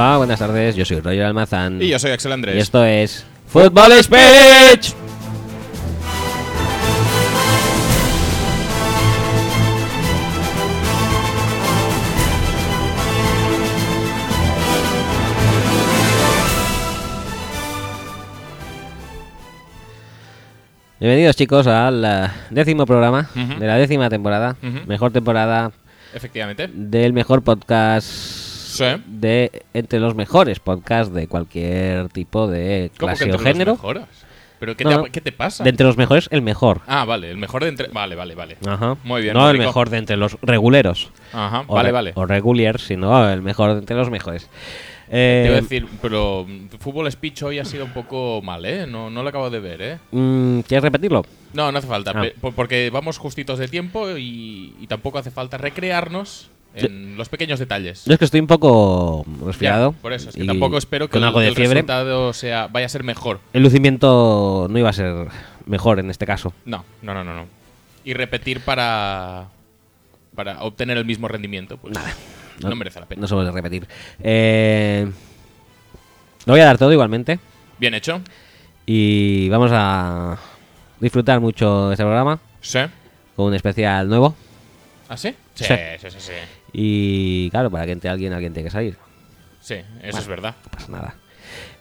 Hola, buenas tardes. Yo soy Roger Almazán. Y yo soy Axel Andrés. Y esto es Fútbol Speech. Bienvenidos chicos al eh, décimo programa de la décima temporada. Mejor temporada Efectivamente. del mejor podcast Sí. de entre los mejores podcasts de cualquier tipo de ¿Cómo clase que o los género. mejoras? ¿Pero qué, No, te, no. qué te pasa? De entre los mejores, el mejor. Ah, vale, el mejor de entre... Vale, vale, vale. Ajá. Muy bien, No el mejor de entre los reguleros. Ajá, O vale, vale. O reguliers, sino el mejor de entre los mejores. Eh, Te iba a decir, pero fútbol speech hoy ha sido un poco mal, ¿eh? No, no lo acabo de ver, ¿eh? mm, ¿Quieres repetirlo? No, no hace falta, Ah. porque vamos justitos de tiempo y, y tampoco hace falta recrearnos en los pequeños detalles. Yo es que estoy un poco Ya, resfriado. por eso, es que y tampoco espero que con el, algo de el fiebre. resultado sea, vaya a ser mejor. El lucimiento no iba a ser mejor en este caso. No, no, no, no. no. Y repetir para, para obtener el mismo rendimiento, pues no, merece la pena. No se puede repetir. Eh, lo voy a dar todo igualmente. Bien hecho. Y vamos a disfrutar mucho de este programa Sí. con un especial nuevo. ¿Ah, sí? Sí, Sí. sí, sí, sí. Y claro, para que entre alguien, alguien tiene que salir. Sí, eso es verdad. No pasa nada.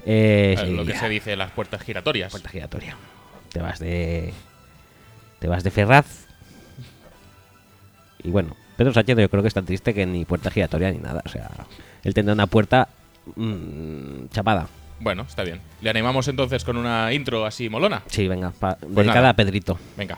Eh, lo que se dice las puertas giratorias. Puerta giratoria. Te vas de. Te vas de Ferraz. Y bueno, Pedro Sánchez yo creo que es tan triste que ni puerta giratoria ni nada. O sea, él tendrá una puerta mm, chapada. Bueno, está bien. Le animamos entonces con una intro así molona. Sí, venga, pa- Pues dedicada nada. a Pedrito. Venga.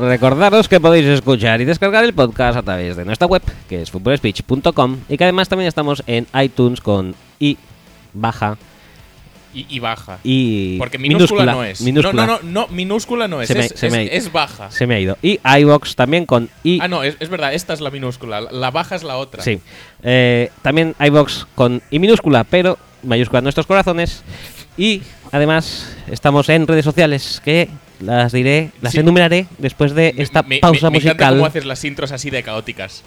Recordaros que podéis escuchar y descargar el podcast a través de nuestra web, que es footballspeech.com, y que además también estamos en iTunes con i baja Y, y baja. y Porque minúscula, no es. minúscula. No, no, no, no, minúscula no es. Se me- es, se es- me ha- es baja. Se me ha ido. Y iBox también con i Ah, no, es, es verdad, esta es la minúscula. La, la baja es la otra. Sí. Eh, también iBox con I minúscula, pero mayúscula en nuestros corazones. Y además estamos en redes sociales que las diré, las Sí. enumeraré después de esta Me- me- pausa me encanta musical. cómo haces las intros así de caóticas.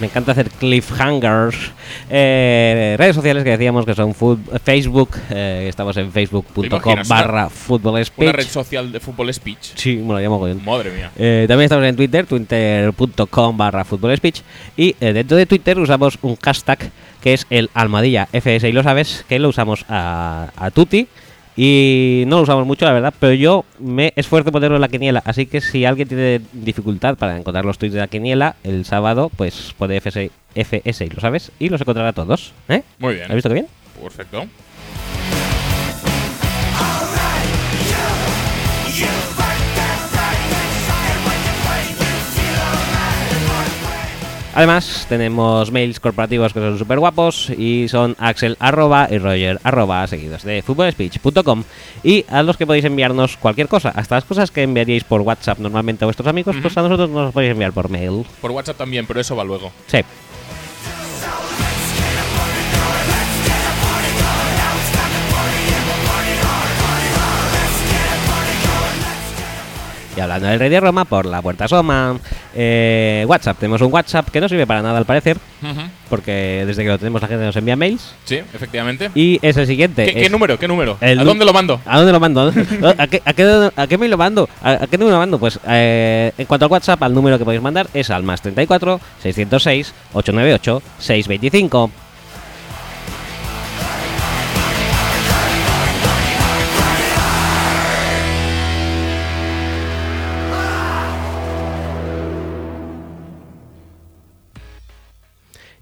Me encanta hacer cliffhangers. Eh, redes sociales que decíamos que son Facebook. eh, estamos en ¿Te facebook.com barra Una speech. red social de fútbol speech. Sí, me lo llamo con Madre mía. Eh, también estamos en Twitter, twitter.com barra Fútbol speech. Y eh, dentro de Twitter usamos un hashtag que es el almohadilla FS y lo sabes, que lo usamos a, a Tuti. Y no lo usamos mucho, la verdad, pero yo me esfuerzo ponerlo en la quiniela. Así que si alguien tiene dificultad para encontrar los tweets de la quiniela, el sábado, pues pone FS, FS y lo sabes, y los encontrará todos. ¿Eh? Muy bien. ¿Has visto que bien? Perfecto. Además, tenemos mails corporativos que son súper guapos y son axel arroba y roger arroba seguidos de footballspeech.com y a los que podéis enviarnos cualquier cosa, hasta las cosas que enviaríais por WhatsApp normalmente a vuestros amigos, pues a nosotros nos los podéis enviar por mail. Por WhatsApp también, pero eso va luego. Sí. Y hablando del Rey de Roma, por la puerta asoma. Eh, WhatsApp, tenemos un WhatsApp que no sirve para nada al parecer, porque desde que lo tenemos la gente nos envía mails. Sí, efectivamente. Y es el siguiente. ¿Qué, qué número? ¿Qué número? ¿A dónde lo mando? ¿A dónde lo mando? ¿A qué, a qué, a qué mail lo mando? ¿A, a qué número lo mando? Pues eh, en cuanto al WhatsApp, al número que podéis mandar es al más 34 606 898 625.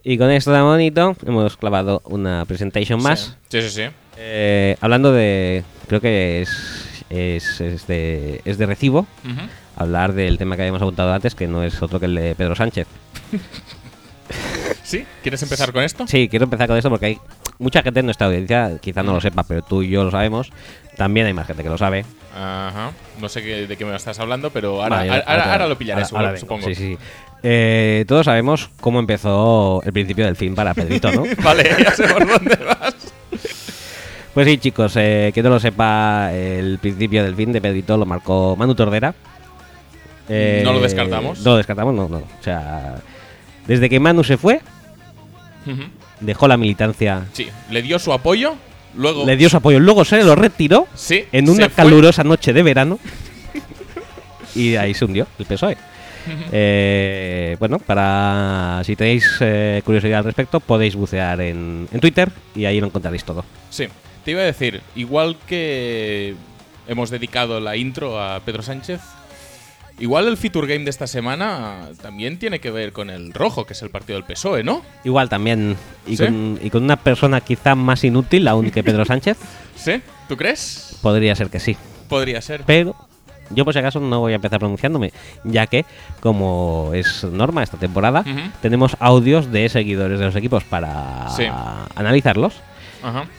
Y con esto tan bonito hemos clavado una presentation más. Sí, sí, sí. Eh, hablando de. Creo que es, es, es de, es de recibo hablar del tema que habíamos apuntado antes, que no es otro que el de Pedro Sánchez. ¿Sí? ¿Quieres empezar con esto? Sí, quiero empezar con esto porque hay mucha gente en nuestra audiencia, quizá no lo sepa, pero tú y yo lo sabemos. También hay más gente que lo sabe. Ajá. No sé qué- de qué me estás hablando, pero ahora, Vale, ahora, ahora- ahora lo pillaré, ahora- supongo- ahora vengo. supongo. Sí, sí. Eh, todos sabemos cómo empezó el principio del fin para Pedrito, ¿no? vale, ya sé por dónde vas. Pues sí, chicos, eh, que no lo sepa, el principio del fin de Pedrito lo marcó Manu Tordera. Eh, ¿No lo descartamos? No lo descartamos, no, no. O sea, desde que Manu se fue, dejó la militancia, Sí, le dio su apoyo, luego... le dio su apoyo, luego se lo retiró Sí, en una calurosa noche de verano y ahí se hundió el PSOE. Eh, bueno, para si tenéis eh, curiosidad al respecto, podéis bucear en, en Twitter y ahí lo encontraréis todo. Sí, te iba a decir, igual que hemos dedicado la intro a Pedro Sánchez, igual el Feature Game de esta semana también tiene que ver con el rojo, que es el partido del PSOE, ¿no? Igual también, y, ¿Sí? con, y con una persona quizá más inútil aún que Pedro Sánchez, ¿Sí? ¿Tú crees? podría ser que sí. Podría ser. Pero yo por si acaso no voy a empezar pronunciándome, ya que, como es norma esta temporada, tenemos audios de seguidores de los equipos para Sí. analizarlos,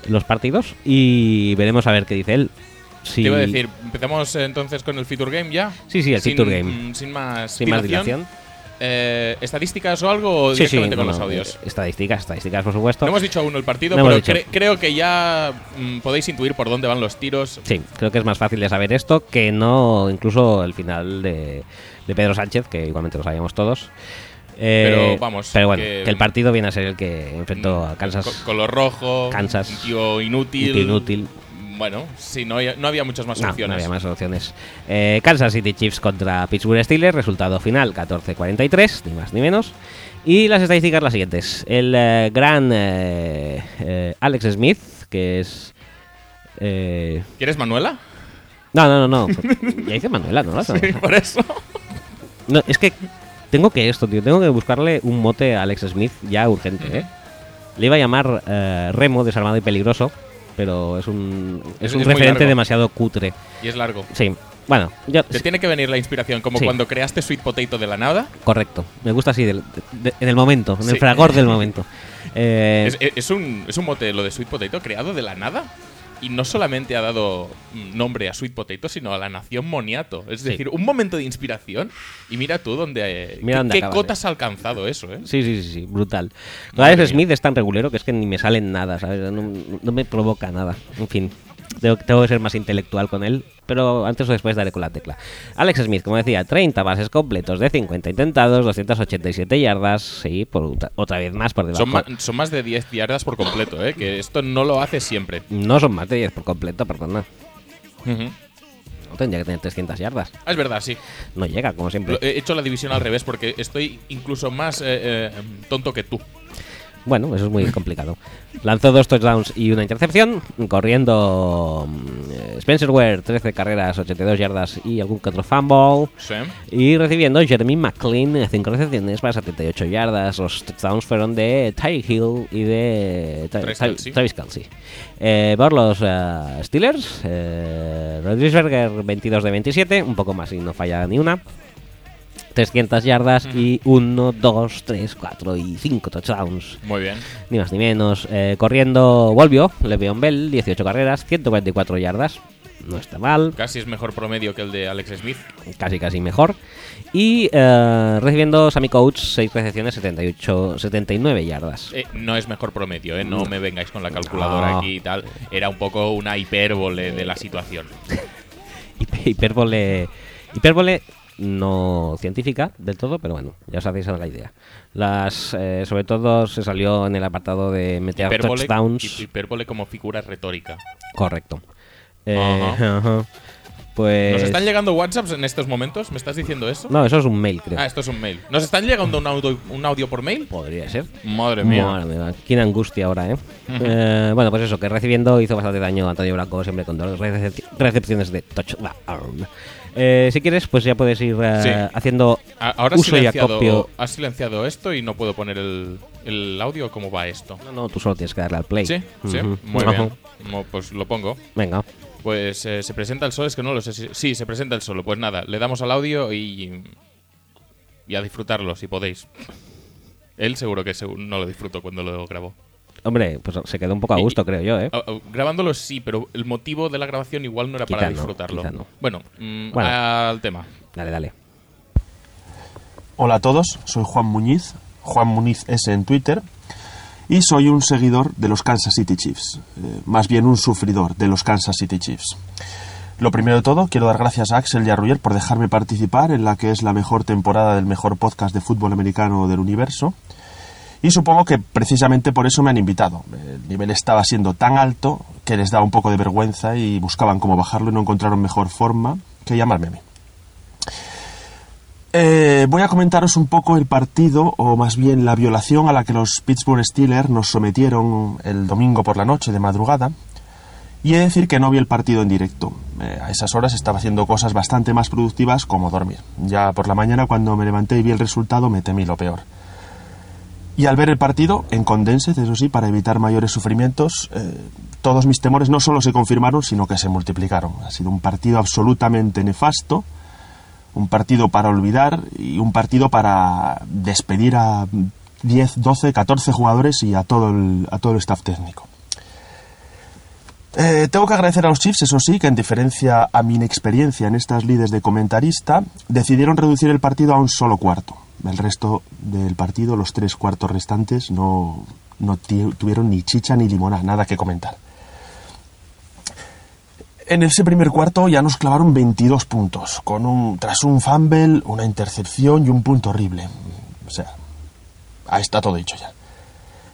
los partidos, y veremos a ver qué dice él. Si- Te iba a decir, empezamos entonces con el Feature Game ya. Sí, sí, el Sin- Feature Game. Sin más Sin más dilación. Eh, ¿Estadísticas o algo? O Sí, sí, directamente con no, los audios. eh, Estadísticas, estadísticas, por supuesto. No hemos dicho aún el partido, No pero cre- creo que ya mm, podéis intuir por dónde van los tiros. Sí, creo que es más fácil de saber esto que no incluso el final de, de Pedro Sánchez, que igualmente lo sabíamos todos. Eh, Pero, vamos, Pero bueno, que- que, el partido viene a ser el que enfrentó a Kansas. Co- color rojo, Kansas. un tío inútil. Un tío inútil. Bueno, sí, no, había- no había muchas más No, opciones. no había más opciones. Eh, Kansas City Chiefs contra Pittsburgh Steelers, resultado final 14-43, ni más ni menos. Y las estadísticas las siguientes. El eh, gran eh, eh, Alex Smith, que es... eh, ¿Quieres Manuela? no, no, no, no. ya dice Manuela, ¿no? Sí, por eso. No, es que tengo que esto, tío. Tengo que buscarle un mote a Alex Smith ya urgente, ¿eh? Le iba a llamar Remo, desarmado y peligroso, pero es un, es Es- un es referente demasiado cutre. Y es largo. Sí, bueno, yo, Te tiene que venir la inspiración, como Sí. cuando creaste Sweet Potato de la nada. correcto. Me gusta así, del- de- en el momento, en el Sí. fragor del momento. Eh, Es, es un, es un mote, lo de Sweet Potato, creado de la nada. Y no solamente ha dado nombre a Sweet Potato, sino a la nación moniato. Es Sí. decir, un momento de inspiración. Y mira tú dónde. eh, Mira qué, dónde qué acabas, cotas ha alcanzado eso, ¿eh? Sí, sí, sí, sí, brutal. Madre mía. Smith es tan regulero que es que ni me sale nada, ¿sabes? No, no me provoca nada. En fin, tengo, tengo que ser más intelectual con él, pero antes o después daré con la tecla. Alex Smith, como decía, 30 bases completos de 50 intentados, 287 yardas, sí, por otra, vez más por debajo. Son, ma- son más de 10 yardas por completo, ¿eh? Que esto no lo hace siempre. No son más de 10 por completo, perdona. No tendría que tener 300 yardas. Ah, es verdad, sí. No llega, como siempre. Lo- he hecho la división al revés porque estoy incluso más eh, eh, tonto que tú. Bueno, eso es muy complicado. Lanzó dos touchdowns y una intercepción, corriendo mm, Spencer Ware, 13 carreras, 82 yardas y algún que otro fumble. Sí. Y recibiendo Jeremy McLean, 5 recepciones para 78 yardas. Los touchdowns fueron de Ty Hill y de Tra- Travis Tra- Kelce. Travis Kelce. Eh, por los eh, Steelers, eh, Rodríguez 22 de 27, un poco más y no falla ni una. 300 yardas y 1, 2, 3, 4 y 5 touchdowns. Muy bien. Ni más ni menos. Eh, corriendo volvió Le'Veon Bell, 18 carreras, 144 yardas. No está mal, Casi es mejor promedio que el de Alex Smith. casi casi mejor. Y eh, recibiendo Sammy Coach, 6 recepciones, 78, 79 yardas. Eh, no es mejor promedio, ¿eh? No me vengáis con la calculadora No. aquí y tal. Era un poco una hipérbole de la situación. Hiper- Hipérbole, hipérbole no científica del todo, pero bueno, ya os hacéis a la idea. Las, eh, sobre todo se salió en el apartado de meter touchdowns. hip- hipérbole como figura retórica. Correcto. Eh. Pues. ¿Nos están llegando WhatsApps en estos momentos? ¿Me estás diciendo eso? No, eso es un mail, creo. Ah, esto es un mail. ¿Nos están llegando un audio, un audio por mail? Podría ser. Madre mía. Madre mía, qué angustia ahora, ¿eh? Eh, Bueno, pues eso, que recibiendo hizo bastante daño a Antonio Blanco, siempre con dos recep- recepciones de touchdown. Eh, si quieres, pues ya puedes ir eh, Sí. haciendo A- Ahora uso y acopio. has silenciado esto y no puedo poner el, el audio. ¿Cómo va esto? No, no, tú solo tienes que darle al play. Sí, muy bien. Pues lo pongo. Venga. Pues eh, se presenta el sol, es que no lo sé si... Sí, se presenta el solo. Pues nada, le damos al audio y... Y a disfrutarlo, si podéis. Él seguro que no lo disfrutó cuando lo grabó. Hombre, pues se quedó un poco a Y- gusto, creo yo, ¿eh? Ah, ah, grabándolo sí, pero el motivo de la grabación igual no era Quizá para no, disfrutarlo. no. Bueno, mm, Bueno. al tema. Dale, dale. Hola a todos, soy Juan Muñiz, Juan Muniz S en Twitter, y soy un seguidor de los Kansas City Chiefs, eh, más bien un sufridor de los Kansas City Chiefs. Lo primero de todo, quiero dar gracias a Axel y a Ruyer por dejarme participar en la que es la mejor temporada del mejor podcast de fútbol americano del universo. Y supongo que precisamente por eso me han invitado. El nivel estaba siendo tan alto que les daba un poco de vergüenza y buscaban cómo bajarlo y no encontraron mejor forma que llamarme a mí. Eh, voy a comentaros un poco el partido, o más bien la violación a la que los Pittsburgh Steelers nos sometieron el domingo por la noche de madrugada. Y he de decir que no vi el partido en directo. Eh, a esas horas estaba haciendo cosas bastante más productivas como dormir. Ya por la mañana cuando me levanté y vi el resultado me temí lo peor. Y al ver el partido, en Condensed, eso sí, para evitar mayores sufrimientos, eh, todos mis temores no solo se confirmaron, sino que se multiplicaron. Ha sido un partido absolutamente nefasto, un partido para olvidar y un partido para despedir a 10, 12, 14 jugadores y a todo el, a todo el staff técnico. Eh, tengo que agradecer a los Chiefs, eso sí, que en diferencia a mi inexperiencia en estas lides de comentarista, decidieron reducir el partido a un solo cuarto. El resto del partido, los tres cuartos restantes, no, no tuvieron ni chicha ni limonada, nada que comentar. En ese primer cuarto ya nos clavaron 22 puntos, con un, tras un fumble, una intercepción y un punto horrible. O sea, ahí está todo dicho ya.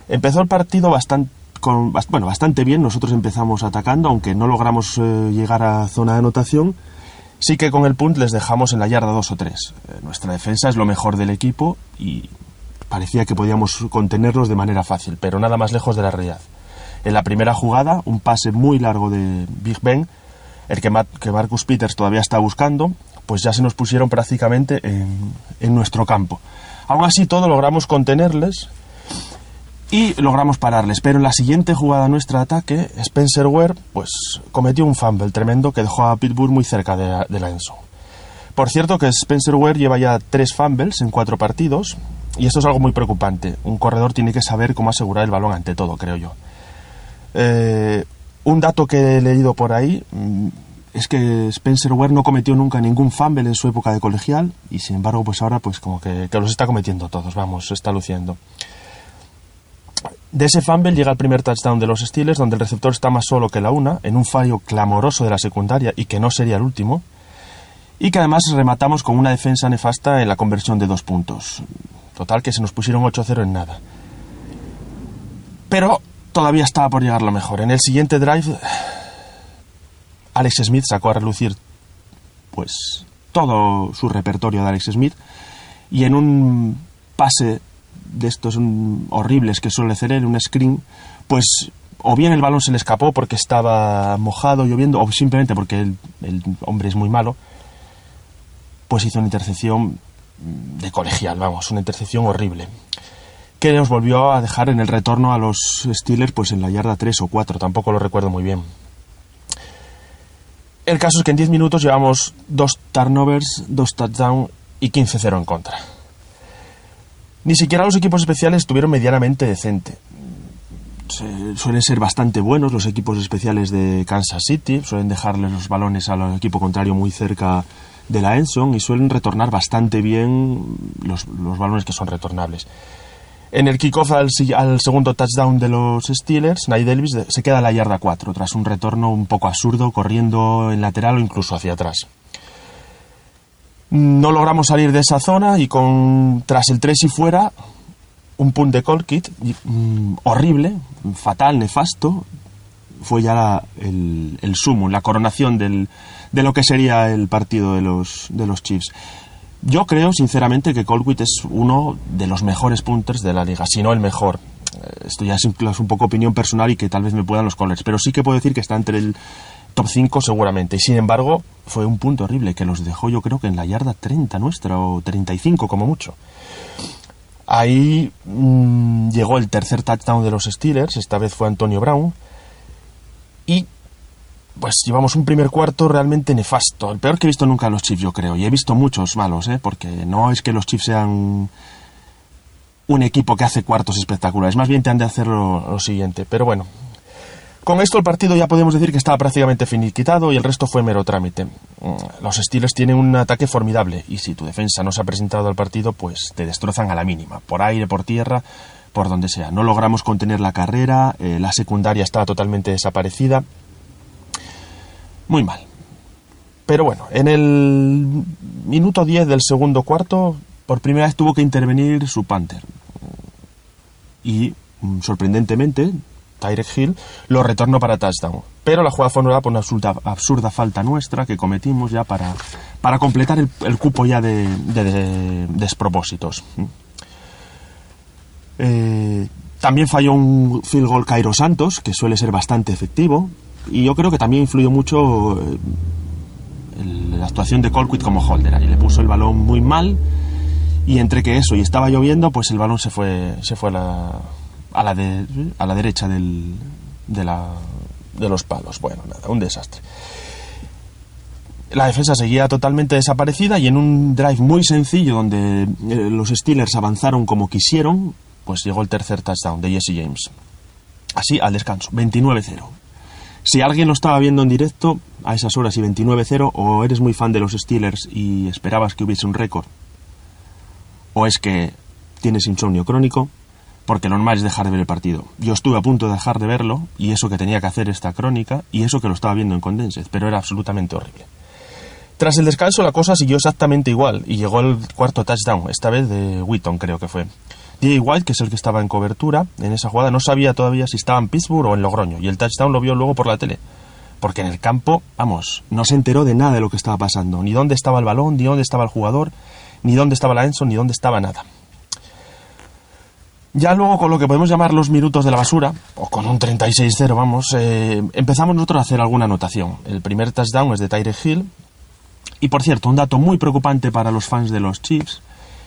Empezó el partido bastante, bueno, bastante bien, nosotros empezamos atacando, aunque no logramos eh, llegar a zona de anotación. Sí que con el punt les dejamos en la yarda 2 o 3. nuestra defensa es lo mejor del equipo y parecía que podíamos contenerlos de manera fácil, pero nada más lejos de la realidad. En la primera jugada, un pase muy largo de Big Ben, el que, que Marcus Peters todavía está buscando, pues ya se nos pusieron prácticamente en, en nuestro campo. Aún así, todo logramos contenerles y logramos pararles. Pero en la siguiente jugada nuestra de ataque, Spencer Ware pues, cometió un fumble tremendo que dejó a Pittsburgh muy cerca de, de la endzone. Por cierto que Spencer Ware lleva ya tres fumbles en cuatro partidos y esto es algo muy preocupante. Un corredor tiene que saber cómo asegurar el balón ante todo, creo yo. Eh, un dato que he leído por ahí mm, es que Spencer Ware no cometió nunca ningún fumble en su época de colegial y sin embargo pues ahora pues como que, que los está cometiendo todos, vamos, se está luciendo. De ese fumble llega el primer touchdown de los Steelers, donde el receptor está más solo que la una, en un fallo clamoroso de la secundaria y que no sería el último, y que además rematamos con una defensa nefasta en la conversión de dos puntos. Total, que se nos pusieron 8-0 en nada. Pero todavía estaba por llegar lo mejor. En el siguiente drive, Alex Smith sacó a relucir pues todo su repertorio de Alex Smith y en un pase de estos horribles que suele hacer él, un screen, pues o bien el balón se le escapó porque estaba mojado, lloviendo, o simplemente porque el, hombre es muy malo, pues hizo una intercepción de colegial, vamos, una intercepción horrible, que nos volvió a dejar en el retorno a los Steelers pues en la yarda 3 o 4, tampoco lo recuerdo muy bien. El caso es que en 10 minutos llevamos dos turnovers, dos touchdowns y 15-0 en contra. Ni siquiera los equipos especiales estuvieron medianamente decente. Suelen ser bastante buenos los equipos especiales de Kansas City, suelen dejarles los balones al equipo contrario muy cerca de la Enson y suelen retornar bastante bien los, los balones que son retornables. En el kickoff al, segundo touchdown de los Steelers, Nate Davis se queda en la yarda 4, tras un retorno un poco absurdo, corriendo en lateral o incluso hacia atrás. No logramos salir de esa zona y tras el 3 y fuera, un punt de Colkit mm, horrible, fatal, nefasto, fue ya el, el sumo, la coronación del, de lo que sería el partido de los, de los Chiefs. Yo creo, sinceramente, que Colquitt es uno de los mejores punters de la liga, si no el mejor. Eh, Esto ya es un poco opinión personal y que tal vez me puedan los colores, pero sí que puedo decir que está entre el, top 5 seguramente. Y sin embargo, fue un punto horrible que los dejó yo creo que en la yarda 30 nuestra o 35 como mucho. Ahí mm, llegó el tercer touchdown de los Steelers, esta vez fue Antonio Brown. Y pues llevamos un primer cuarto realmente nefasto, el peor que he visto nunca a los Chiefs yo creo. Y he visto muchos malos, ¿eh? porque no es que los Chiefs sean un equipo que hace cuartos espectaculares, más bien te han de hacer lo siguiente. Pero bueno, con esto el partido ya podemos decir que estaba prácticamente finiquitado y el resto fue mero trámite. Mm, los Steelers tienen un ataque formidable y si tu defensa no se ha presentado al partido, pues te destrozan a la mínima, por aire, por tierra, por donde sea. No logramos contener la carrera, eh, la secundaria estaba totalmente desaparecida. Muy mal. Pero bueno, en el minuto 10 del segundo cuarto, por primera vez tuvo que intervenir su Panther. Y mm, sorprendentemente, Tyrek Hill, lo retornó para touchdown. Pero la jugada fue anulada por una absurda, falta nuestra que cometimos ya para, para completar el, cupo ya de, despropósitos. Eh, también falló un field goal Cairo Santos, que suele ser bastante efectivo. Y yo creo que también influyó mucho eh, la actuación de Colquitt como holder. Ahí le puso el balón muy mal. Y entre que eso y estaba lloviendo, pues el balón se fue, se fue a la, a la, de, a la derecha del, de, la, de los palos. Bueno, nada, un desastre. La defensa seguía totalmente desaparecida y en un drive muy sencillo donde eh, los Steelers avanzaron como quisieron, pues llegó el tercer touchdown de Jesse James. Así al descanso, 29-0. Si alguien lo estaba viendo en directo a esas horas y 29-0, o eres muy fan de los Steelers y esperabas que hubiese un récord, o es que tienes insomnio crónico, porque lo normal es dejar de ver el partido. Yo estuve a punto de dejar de verlo, y eso que tenía que hacer esta crónica, y eso que lo estaba viendo en Condensed, pero era absolutamente horrible. Tras el descanso la cosa siguió exactamente igual, y llegó el cuarto touchdown, esta vez de Wheaton creo que fue. D.A. White, que es el que estaba en cobertura en esa jugada, no sabía todavía si estaba en Pittsburgh o en Logroño, y el touchdown lo vio luego por la tele. Porque en el campo, vamos, no se enteró de nada de lo que estaba pasando, ni dónde estaba el balón, ni dónde estaba el jugador, ni dónde estaba la Enson, ni dónde estaba nada. Ya luego con lo que podemos llamar los minutos de la basura, o con un 36-0, vamos, eh, empezamos nosotros a hacer alguna anotación. El primer touchdown es de Tyre Hill. Y por cierto, un dato muy preocupante para los fans de los Chiefs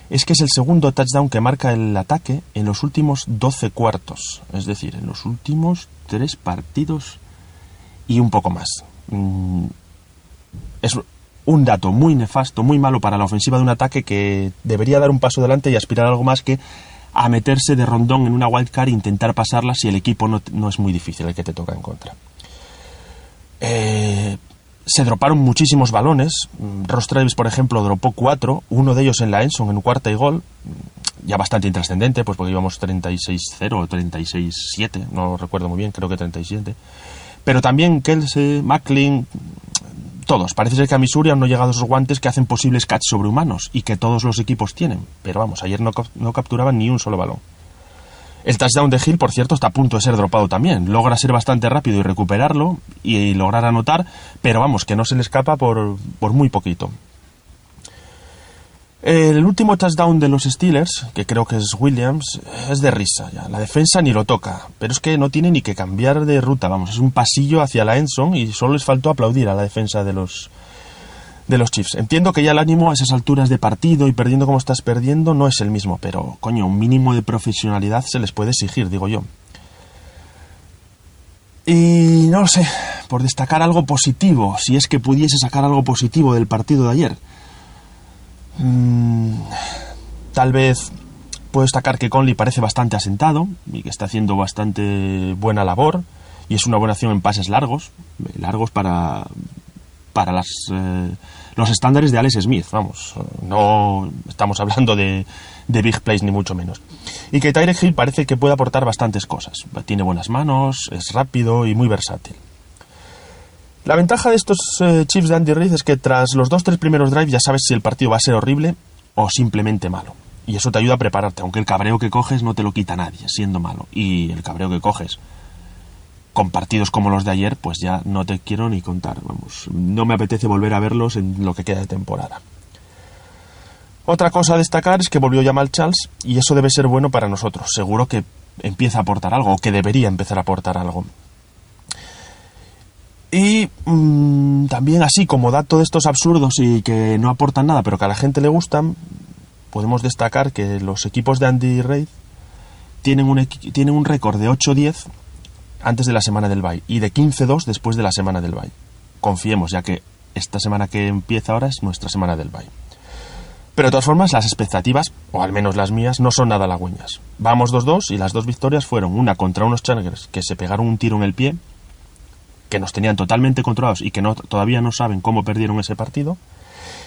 es que es el segundo touchdown que marca el ataque en los últimos 12 cuartos. Es decir, en los últimos tres partidos y un poco más. Mm, es un dato muy nefasto, muy malo para la ofensiva de un ataque que debería dar un paso adelante y aspirar a algo más que a meterse de rondón en una wildcard e intentar pasarla si el equipo no, es muy difícil el que te toca en contra. Eh, se droparon muchísimos balones. Ross Travis, por ejemplo, dropó cuatro, uno de ellos en la Enson, en cuarta y gol, ya bastante intrascendente, pues porque íbamos 36-0 o 36-7, no recuerdo muy bien, creo que 37. Pero también Kelsey, Macklin, todos. Parece ser que a Missouri han no llegado esos guantes que hacen posibles catch sobrehumanos y que todos los equipos tienen. Pero vamos, ayer no, no capturaban ni un solo balón. El touchdown de Hill, por cierto, está a punto de ser dropado también. Logra ser bastante rápido y recuperarlo y, lograr anotar, pero vamos, que no se le escapa por, por muy poquito. El último touchdown de los Steelers, que creo que es Williams, es de risa ya. La defensa ni lo toca, pero es que no tiene ni que cambiar de ruta, vamos, es un pasillo hacia la Enson y solo les faltó aplaudir a la defensa de los de los Chiefs. Entiendo que ya el ánimo a esas alturas de partido y perdiendo como estás perdiendo no es el mismo, pero coño, un mínimo de profesionalidad se les puede exigir, digo yo. Y no lo sé, por destacar algo positivo, si es que pudiese sacar algo positivo del partido de ayer Mm, tal vez puedo destacar que Conley parece bastante asentado y que está haciendo bastante buena labor y es una buena acción en pases largos, largos para, para las, eh, los estándares de Alex Smith, vamos, no estamos hablando de, de big plays ni mucho menos. Y que Tyrek Hill parece que puede aportar bastantes cosas, tiene buenas manos, es rápido y muy versátil. La ventaja de estos eh, Chiefs de Andy Reid es que tras los dos tres primeros drives ya sabes si el partido va a ser horrible o simplemente malo. Y eso te ayuda a prepararte, aunque el cabreo que coges no te lo quita nadie, siendo malo. Y el cabreo que coges con partidos como los de ayer, pues ya no te quiero ni contar, vamos. No me apetece volver a verlos en lo que queda de temporada. Otra cosa a destacar es que volvió Jamal Charles y eso debe ser bueno para nosotros. Seguro que empieza a aportar algo, o que debería empezar a aportar algo. Y mm, también así como dato de estos absurdos y que no aportan nada, pero que a la gente le gustan, podemos destacar que los equipos de Andy Reid tienen un, tienen un récord de 8-10 antes de la semana del bye y de 15-2 después de la semana del bye. Confiemos, ya que esta semana que empieza ahora es nuestra semana del bye. Pero de todas formas, las expectativas, o al menos las mías, no son nada halagüeñas. Vamos 2-2 y las dos victorias fueron una contra unos Chargers que se pegaron un tiro en el pie, que nos tenían totalmente controlados y que todavía no saben cómo perdieron ese partido,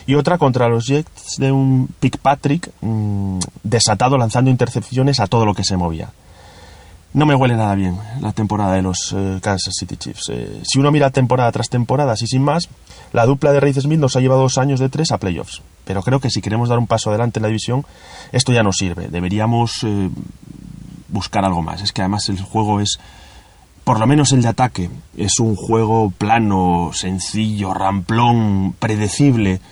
y otra contra los Jets de un Patrick desatado lanzando intercepciones a todo lo que se movía. No me huele nada bien la temporada de los eh, Kansas City Chiefs. Eh, si uno mira temporada tras temporada, así sin más, la dupla de Reid Smith nos ha llevado dos años de tres a playoffs. Pero creo que si queremos dar un paso adelante en la división, esto ya no sirve. Deberíamos eh, buscar algo más. Es que además el juego es, por lo menos el de ataque, es un juego plano, sencillo, ramplón, predecible,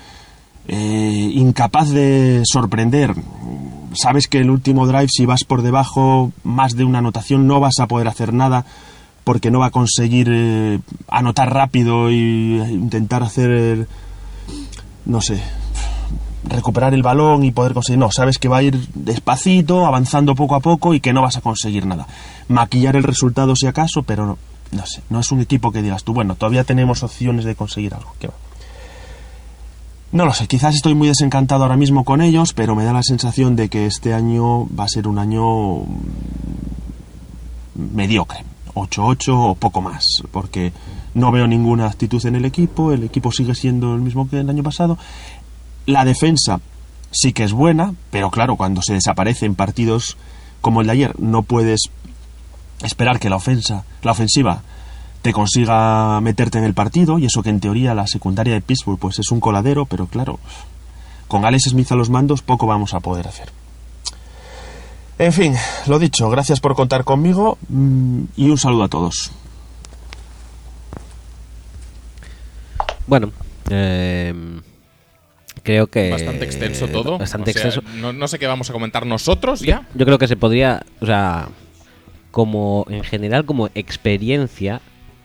eh, incapaz de sorprender. Sabes que el último drive, si vas por debajo más de una anotación, no vas a poder hacer nada porque no va a conseguir eh, anotar rápido y intentar hacer, no sé, recuperar el balón y poder conseguir. No, sabes que va a ir despacito, avanzando poco a poco y que no vas a conseguir nada. Maquillar el resultado si acaso, pero no, sé, no es un equipo que digas tú, bueno, todavía tenemos opciones de conseguir algo. No lo sé, quizás estoy muy desencantado ahora mismo con ellos, pero me da la sensación de que este año va a ser un año mediocre, 8-8 o poco más, porque no veo ninguna actitud en el equipo, el equipo sigue siendo el mismo que el año pasado. La defensa sí que es buena, pero claro, cuando se desaparece en partidos como el de ayer, no puedes esperar que la ofensa, la ofensiva te consiga meterte en el partido y eso que en teoría la secundaria de Pittsburgh pues es un coladero, pero claro, con Alex Smith a los mandos poco vamos a poder hacer. En fin, lo dicho, gracias por contar conmigo mm, y un saludo a todos. Bueno, eh, creo que... Bastante extenso todo. Bastante O sea, extenso. No, no sé qué vamos a comentar nosotros ya. Yo creo que se podría, o sea, como en general como experiencia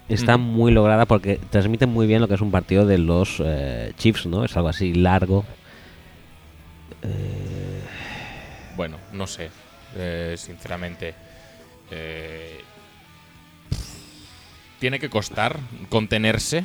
está muy lograda porque transmite muy bien lo que es un partido de los eh, Chiefs, ¿no? Es algo así largo. Bueno, no sé. eh, sinceramente. eh, tiene que costar contenerse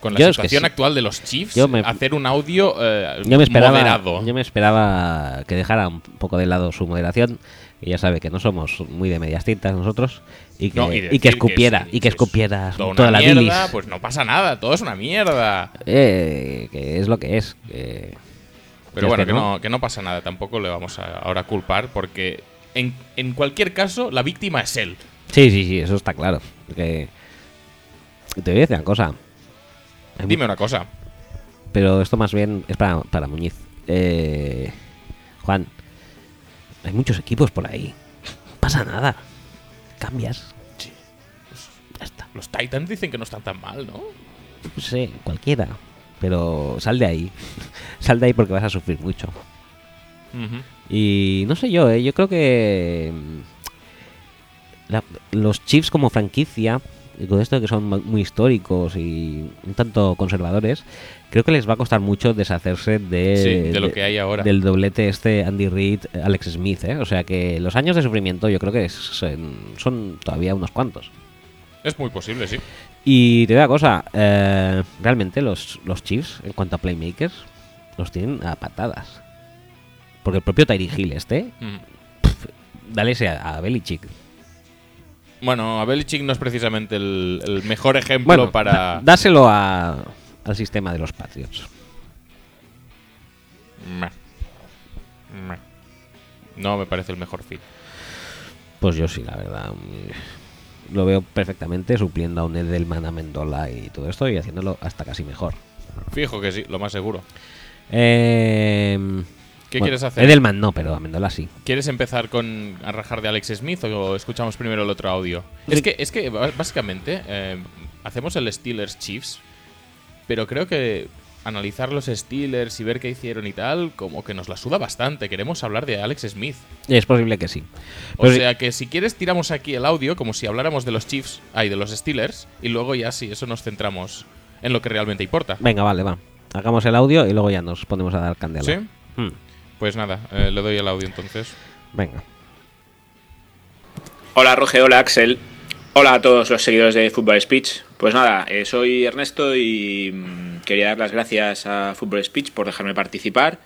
con la Yo situación sí. actual de los Chiefs. Yo me- hacer un audio eh, Yo me esperaba, moderado. yo me esperaba que dejara un poco de lado su moderación y ya sabe que no somos muy de medias tintas nosotros y que, No, y que escupiera es- y que es escupiera toda la mierda, bilis. Pues no pasa nada, todo es una mierda. Eh, que es lo que es. Pero bueno, que no. no, que no pasa nada, tampoco le vamos a ahora culpar porque en, en cualquier caso la víctima es él. Sí, sí, sí, eso está claro. Que... Te voy a decir una cosa. Dime una cosa. Pero esto más bien es para, para Muñiz. Eh, Juan, hay muchos equipos por ahí. No pasa nada. Cambias. Sí. Ya está. Los Titans dicen que no están tan mal, ¿no? No sé, cualquiera. Pero sal de ahí. sal de ahí porque vas a sufrir mucho. Y no sé yo, ¿eh? yo creo que mm, la- los Chiefs como franquicia, y con esto que son muy históricos y un tanto conservadores, creo que les va a costar mucho deshacerse de, Sí, de lo que hay ahora. del doblete este Andy Reid, Alex Smith. ¿eh? O sea que los años de sufrimiento yo creo que son, son todavía unos cuantos. Es muy posible, sí. Y te digo una cosa, eh, realmente los, los Chiefs, en cuanto a playmakers, los tienen a patadas. Porque el propio Tyree Hill este, Ujú. dale ese a, a Belichick. Bueno, a Belichick no es precisamente el, el mejor ejemplo Bueno, para... dáselo a- al sistema de los Patriots. Meh. Meh. No me parece el mejor fit. Pues yo sí, la verdad. Lo veo perfectamente supliendo a un Edelman, a Mendola y todo esto y haciéndolo hasta casi mejor. Fijo que sí, lo más seguro. Eh, ¿Qué bueno, quieres hacer? Edelman no, pero a Mendola sí. ¿Quieres empezar con a rajar de Alex Smith o escuchamos primero el otro audio? Sí. Es que, es que básicamente eh, hacemos el Steelers Chiefs, pero creo que analizar los Steelers y ver qué hicieron y tal, como que nos la suda bastante. Queremos hablar de Alex Smith. Es posible que sí. O sea que si quieres tiramos aquí el audio como si habláramos de los Chiefs, ay, de los Steelers, y luego ya sí, eso nos centramos en lo que realmente importa. Venga, vale, va. Hagamos el audio y luego ya nos ponemos a dar candela. ¿Sí? Hmm, Pues nada, eh, le doy el audio entonces. venga. Hola Roge, hola Axel. Hola a todos los seguidores de Football Speech. Pues nada, eh, soy Ernesto y mm, quería dar las gracias a Football Speech por dejarme participar.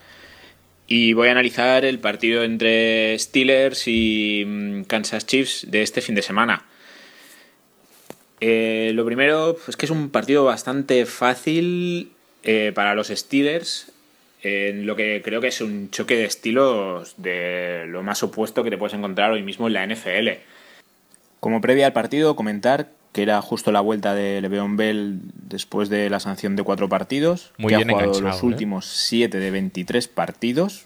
Y voy a analizar el partido entre Steelers y mm, Kansas Chiefs de este fin de semana. Eh, lo primero es que es un partido bastante fácil eh, para los Steelers, en lo que creo que es un choque de estilos de lo más opuesto que te puedes encontrar hoy mismo en la NFL. Como previa al partido, comentar que era justo la vuelta de Le'Veon Bell después de la sanción de cuatro partidos, Muy que bien ha jugado los ¿eh? últimos 7 de 23 partidos.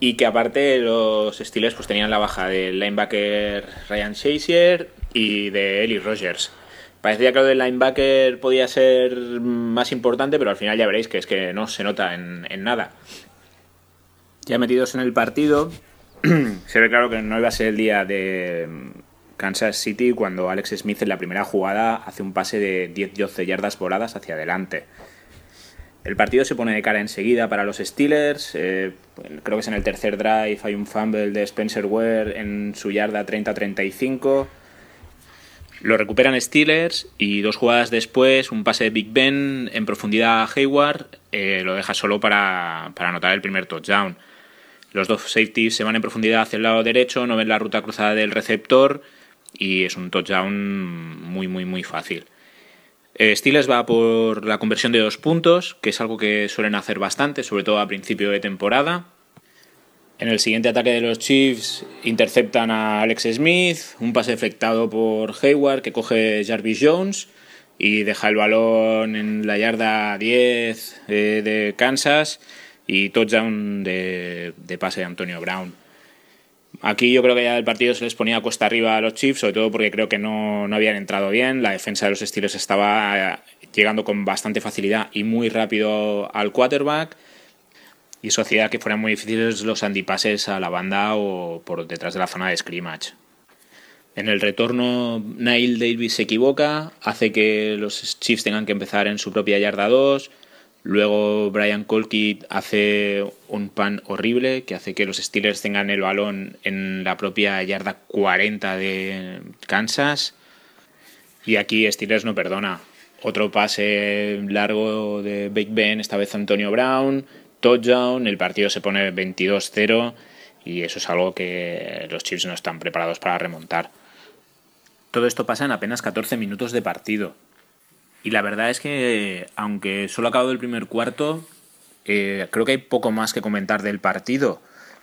Y que aparte los Steelers pues tenían la baja del linebacker Ryan Shazier y de Eli Rogers. Parecía que lo del linebacker podía ser más importante, pero al final ya veréis que es que no se nota en, nada. Ya metidos en el partido, se ve claro que no iba a ser el día de mm, Kansas City cuando Alex Smith en la primera jugada hace un pase de 10-12 yardas voladas hacia adelante. El partido se pone de cara enseguida para los Steelers. eh, creo que es en el tercer drive. Hay un fumble de Spencer Ware en su yarda 30-35. Lo recuperan Steelers y dos jugadas después, un pase de Big Ben en profundidad a Hayward eh, lo deja solo para, para anotar el primer touchdown. Los dos safeties se van en profundidad hacia el lado derecho, no ven la ruta cruzada del receptor y es un touchdown muy, muy, muy fácil. Eh, Steelers va por la conversión de dos puntos, que es algo que suelen hacer bastante, sobre todo a principio de temporada. En el siguiente ataque de los Chiefs interceptan a Alex Smith, un pase deflectado por Hayward que coge Jarvis Jones y deja el balón en la yarda 10 eh, de Kansas y touchdown de, pase de Antonio Brown. Aquí yo creo que ya el partido se les ponía cuesta arriba a los Chiefs, sobre todo porque creo que no, no habían entrado bien. La defensa de los Steelers estaba eh, llegando con bastante facilidad y muy rápido al quarterback. Y eso hacía que fueran muy difíciles los antipases a la banda o por detrás de la zona de scrimmage. En el retorno, Nail Davis se equivoca, hace que los Chiefs tengan que empezar en su propia yarda 2. Luego Brian Colkit hace un pan horrible que hace que los Steelers tengan el balón en la propia yarda 40 de Kansas. Y aquí Steelers no perdona. Otro pase largo de Big Ben, esta vez Antonio Brown, touchdown, el partido se pone 22-0 y eso es algo que los Chiefs no están preparados para remontar. Todo esto pasa en apenas 14 minutos de partido. Y la verdad es que, aunque solo ha acabado el primer cuarto, eh, creo que hay poco más que comentar del partido.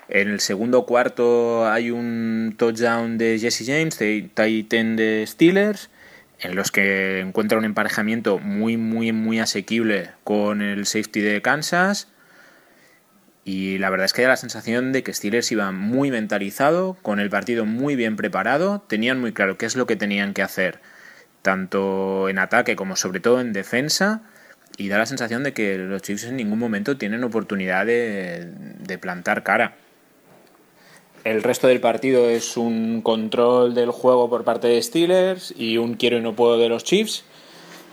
En el segundo cuarto hay un touchdown de Jesse James, de Titan de Steelers, en los que encuentra un emparejamiento muy, muy, muy asequible con el safety de Kansas. Y la verdad es que da la sensación de que Steelers iba muy mentalizado, con el partido muy bien preparado, tenían muy claro qué es lo que tenían que hacer, tanto en ataque como sobre todo en defensa, y da la sensación de que los Chiefs en ningún momento tienen oportunidad de, plantar cara. El resto del partido es un control del juego por parte de Steelers y un quiero y no puedo de los Chiefs.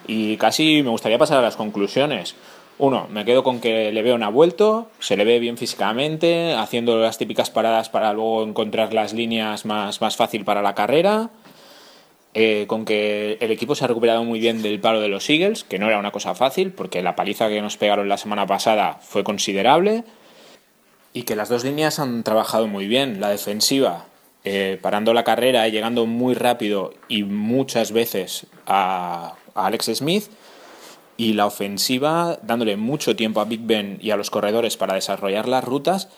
Y casi me gustaría pasar a las conclusiones. Uno, me quedo con que le veo un vuelto, se le ve bien físicamente, haciendo las típicas paradas para luego encontrar las líneas más, más fácil para la carrera. Eh, con que el equipo se ha recuperado muy bien del paro de los Eagles, que no era una cosa fácil, porque la paliza que nos pegaron la semana pasada fue considerable. Y que las dos líneas han trabajado muy bien. La defensiva, eh, parando la carrera y llegando muy rápido y muchas veces a, a Alex Smith y la ofensiva dándole mucho tiempo a Big Ben y a los corredores para desarrollar las rutas,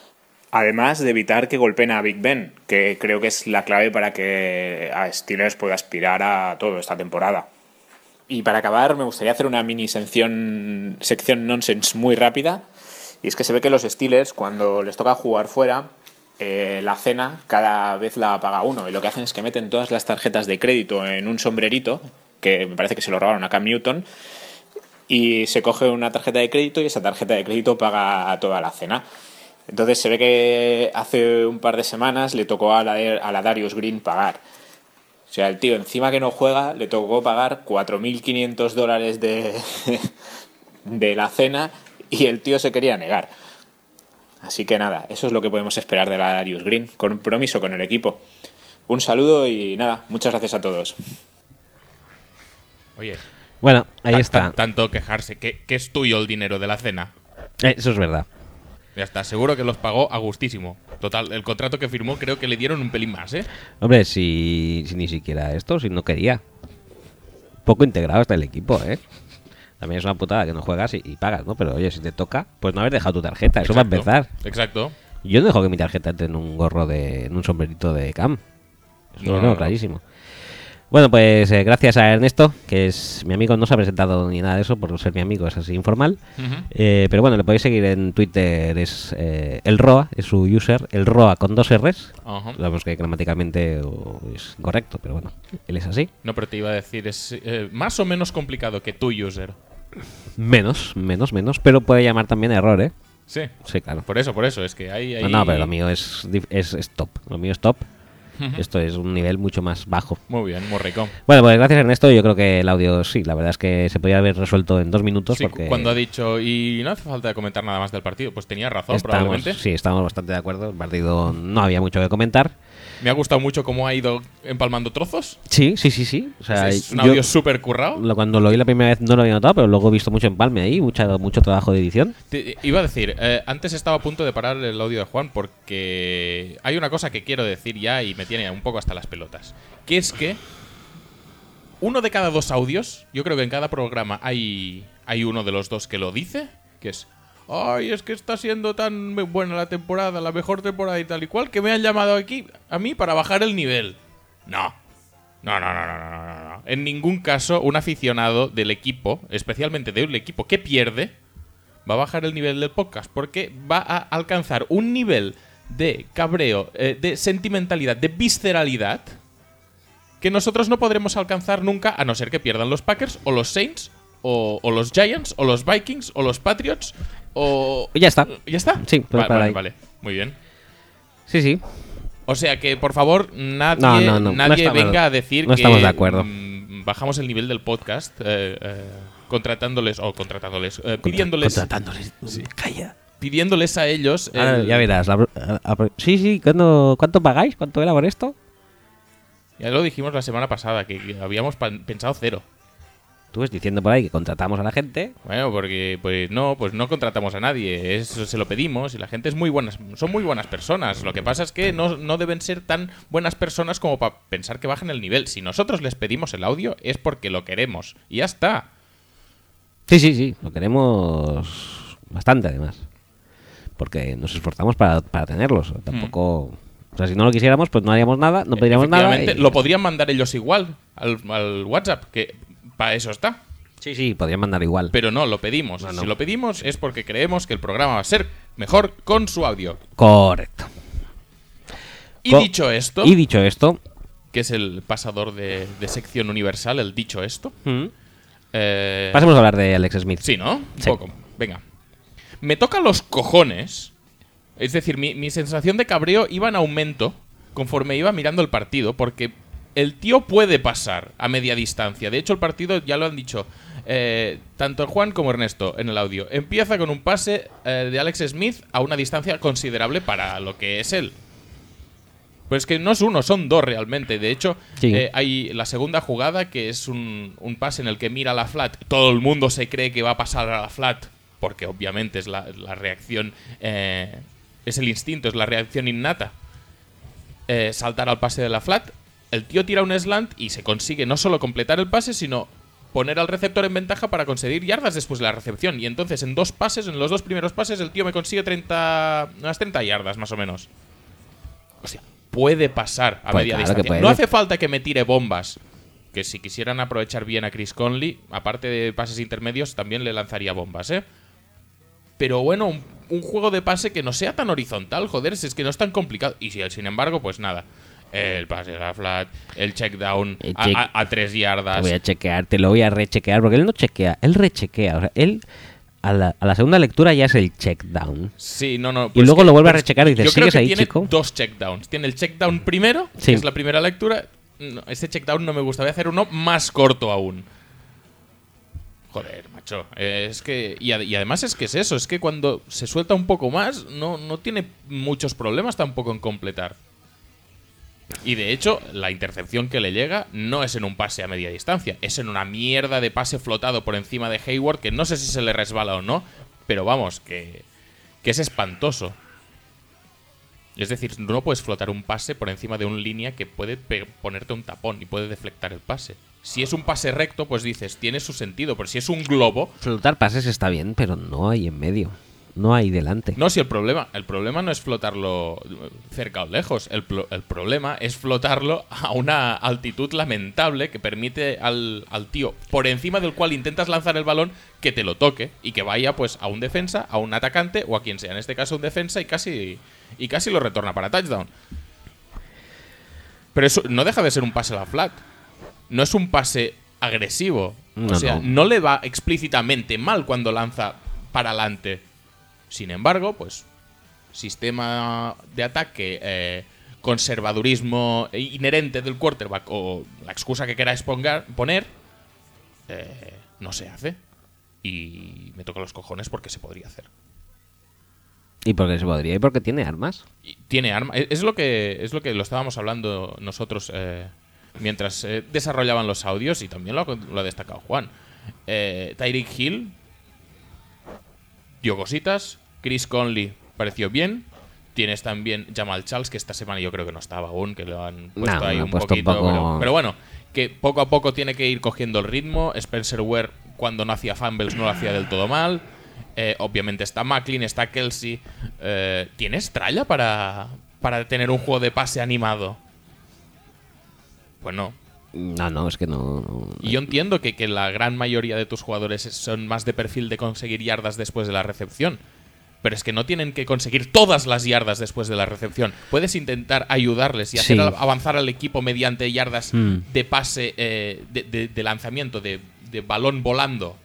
además de evitar que golpeen a Big Ben, que creo que es la clave para que a Steelers pueda aspirar a todo esta temporada. Y para acabar, me gustaría hacer una mini sección, sección nonsense muy rápida. Y es que se ve que los Steelers, cuando les toca jugar fuera, eh, la cena cada vez la paga uno. Y lo que hacen es que meten todas las tarjetas de crédito en un sombrerito, que me parece que se lo robaron a Cam Newton, y se coge una tarjeta de crédito y esa tarjeta de crédito paga toda la cena. Entonces se ve que hace un par de semanas le tocó a la, a la Darius Green pagar. O sea, el tío encima que no juega le tocó pagar 4.500 dólares de, de la cena y el tío se quería negar. Así que nada, eso es lo que podemos esperar de la Darius Green. Compromiso con el equipo. Un saludo y nada, muchas gracias a todos. Oye, Bueno, ahí está. tan- tanto quejarse, que, que es tuyo el dinero de la cena. Eh, Eso es verdad. Ya está, seguro que los pagó a gustísimo. Total, el contrato que firmó creo que le dieron un pelín más, ¿eh? Hombre, si, si ni siquiera esto, si no quería. Poco integrado está el equipo, ¿eh? También es una putada que no juegas y, y pagas, ¿no? Pero oye, si te toca, pues no haber dejado tu tarjeta. Eso va a Exacto, empezar. Exacto. Yo no dejo que mi tarjeta entre en un gorro de. en un sombrerito de cam. Eso No, lo no, tengo no. clarísimo. Bueno, pues eh, gracias a Ernesto, que es mi amigo, no se ha presentado ni nada de eso por ser mi amigo, es así informal. Eh, pero bueno, le podéis seguir en Twitter, es eh, el Roa, es su user, el Roa con dos R's. Ajá. Sabemos que gramaticalmente es incorrecto, pero bueno, él es así. No, pero te iba a decir, es eh, más o menos complicado que tu user. Menos, menos, menos, pero puede llamar también error, ¿eh? Sí. Sí, claro. Por eso, por eso, es que hay... No, no, pero lo mío es, es, es top. Lo mío es top. Esto es un nivel mucho más bajo. Muy bien, muy rico. Bueno, pues gracias Ernesto. Yo creo que el audio sí, la verdad es que se podía haber resuelto en dos minutos Sí, porque cuando ha dicho, y no hace falta comentar nada más del partido, pues tenía razón, estamos, probablemente. sí, estamos bastante de acuerdo. El partido no había mucho que comentar. Me ha gustado mucho cómo ha ido empalmando trozos. Sí, sí, sí, sí. O sea, es un audio súper currado. lo- cuando lo oí la primera vez no lo había notado, pero luego he visto mucho empalme ahí, mucha, mucho trabajo de edición. Te- iba a decir, eh, antes estaba a punto de parar el audio de Juan porque hay una cosa que quiero decir ya y me tiene un poco hasta las pelotas. Que es que uno de cada dos audios, yo creo que en cada programa hay, hay uno de los dos que lo dice, que es, ay, es que está siendo tan buena la temporada, la mejor temporada y tal y cual, que me han llamado aquí a mí para bajar el nivel. No. No, no, no, no, no, no. En ningún caso un aficionado del equipo, especialmente de un equipo que pierde, va a bajar el nivel del podcast porque va a alcanzar un nivel de cabreo, eh, de sentimentalidad, de visceralidad que nosotros no podremos alcanzar nunca a no ser que pierdan los Packers o los Saints o, o los Giants o los Vikings o los Patriots o... Ya está. ¿Ya está? Sí, vale, vale, ahí. vale. Muy bien. Sí, sí. O sea que, por favor, nadie, No, no, no, no nadie venga a decir no que estamos de acuerdo. mm, bajamos el nivel del podcast eh, eh, contratándoles o contratándoles, eh, pidiéndoles, Contratándoles. Calla. pidiéndoles a ellos. El- ya verás. la- sí, sí. ¿cuándo- ¿Cuánto pagáis? ¿Cuánto era por esto? Ya lo dijimos la semana pasada, que, que habíamos pensado cero. Tú ves diciendo por ahí que contratamos a la gente. Bueno, porque pues no, pues no contratamos a nadie, eso se lo pedimos y la gente es muy buenas, son muy buenas personas. Lo que pasa es que no, no deben ser tan buenas personas como para pensar que bajen el nivel. Si nosotros les pedimos el audio es porque lo queremos y ya está. Sí, sí, sí. Lo queremos bastante, además. Porque nos esforzamos para, para tenerlos. Tampoco. O sea, si no lo quisiéramos, pues no haríamos nada, no pediríamos nada. Y- Lo podrían mandar ellos igual al, al WhatsApp, que para eso está. Sí, sí, podrían mandar igual. Pero no, lo pedimos. No, no. Si lo pedimos es porque creemos que el programa va a ser mejor con su audio. Correcto. Y Co- dicho esto, Y dicho esto. que es el pasador de, de sección universal, el dicho esto. ¿Mm? eh, Pasemos a hablar de Alex Smith. Sí, ¿no? Un Sí. poco. Venga. Me toca los cojones. Es decir, mi, mi sensación de cabreo iba en aumento conforme iba mirando el partido, porque el tío puede pasar a media distancia. De hecho, el partido ya lo han dicho eh, tanto Juan como Ernesto en el audio. Empieza con un pase eh, de Alex Smith a una distancia considerable para lo que es él. Pues que no es uno, son dos realmente. De hecho, Sí. eh, hay la segunda jugada que es un, un pase en el que mira la flat. Todo el mundo se cree que va a pasar a la flat, porque obviamente es la, la reacción, es el instinto, es la reacción innata. Saltar al pase de la flat. El tío tira un slant y se consigue no solo completar el pase, sino poner al receptor en ventaja para conseguir yardas después de la recepción. Y entonces en dos pases, en los dos primeros pases, el tío me consigue 30, unas 30 yardas más o menos. O sea, puede pasar a Pues media claro distancia. No hace falta que me tire bombas. Que si quisieran aprovechar bien a Chris Conley, aparte de pases intermedios, también le lanzaría bombas, ¿eh? Pero bueno, un, un juego de pase que no sea tan horizontal, joder, si es que no es tan complicado. Y si, sin embargo, pues nada. El pase a flat, el check down El a, check- a- a tres Te yardas. voy a chequear, te lo voy a rechequear, porque él no chequea, él rechequea. O sea, él a la, a la segunda lectura ya es el check down. Sí, no, no. Y luego que- lo vuelve a pues, rechecar y dices, yo creo "¿Sigues que ahí, tiene chico?". dos checkdowns. Tiene el checkdown primero, Sí. que es la primera lectura. No, ese checkdown no me gusta. Voy a hacer uno más corto aún. Joder, macho. eh, Es que. Y, ad- y además es que es eso. Es que cuando se suelta un poco más, no, no tiene muchos problemas tampoco en completar. Y de hecho, la intercepción que le llega no es en un pase a media distancia, es en una mierda de pase flotado por encima de Hayward que no sé si se le resbala o no, pero vamos, que, que es espantoso. Es decir, no puedes flotar un pase por encima de una línea que puede ponerte un tapón y puede deflectar el pase. Si es un pase recto, pues dices, tiene su sentido, pero si es un globo, Flotar pases está bien, pero no hay en medio. No hay delante. No, si el problema, el problema no es flotarlo cerca o lejos. El, pro- el problema es flotarlo a una altitud lamentable que permite al, al tío por encima del cual intentas lanzar el balón que te lo toque y que vaya pues a un defensa, a un atacante o a quien sea. En este caso un defensa y casi, y casi lo retorna para touchdown. Pero eso no deja de ser un pase a la flat. No es un pase agresivo. No, o sea, no. no le va explícitamente mal cuando lanza para adelante. Sin embargo, pues sistema de ataque, eh, conservadurismo inherente del quarterback o la excusa que queráis pongar- poner, eh, no se hace. Y me toca los cojones porque se podría hacer. Y porque se podría, y porque tiene armas. Y tiene arma. Es es lo que es lo que lo estábamos hablando nosotros eh, mientras desarrollaban los audios y también lo ha, lo ha destacado Juan. Tyreek Hill dio cositas. Chris Conley pareció bien. Tienes también Jamal Charles, que esta semana yo creo que no estaba aún, que lo han puesto No, ahí un puesto un poquito. poco- Pero, pero bueno, que poco a poco tiene que ir cogiendo el ritmo. Spencer Ware, cuando no hacía fumbles, no lo hacía del todo mal. Eh, obviamente está Macklin, está Kelsey. Eh, ¿Tienes tralla para, para tener un juego de pase animado? Pues no. No, no, es que no. no- Y yo entiendo que, que la gran mayoría de tus jugadores son más de perfil de conseguir yardas después de la recepción. Pero es que no tienen que conseguir todas las yardas después de la recepción. Puedes intentar ayudarles y hacer Sí. avanzar al equipo mediante yardas Mm. de pase, eh, de, de- de lanzamiento, de, de balón volando.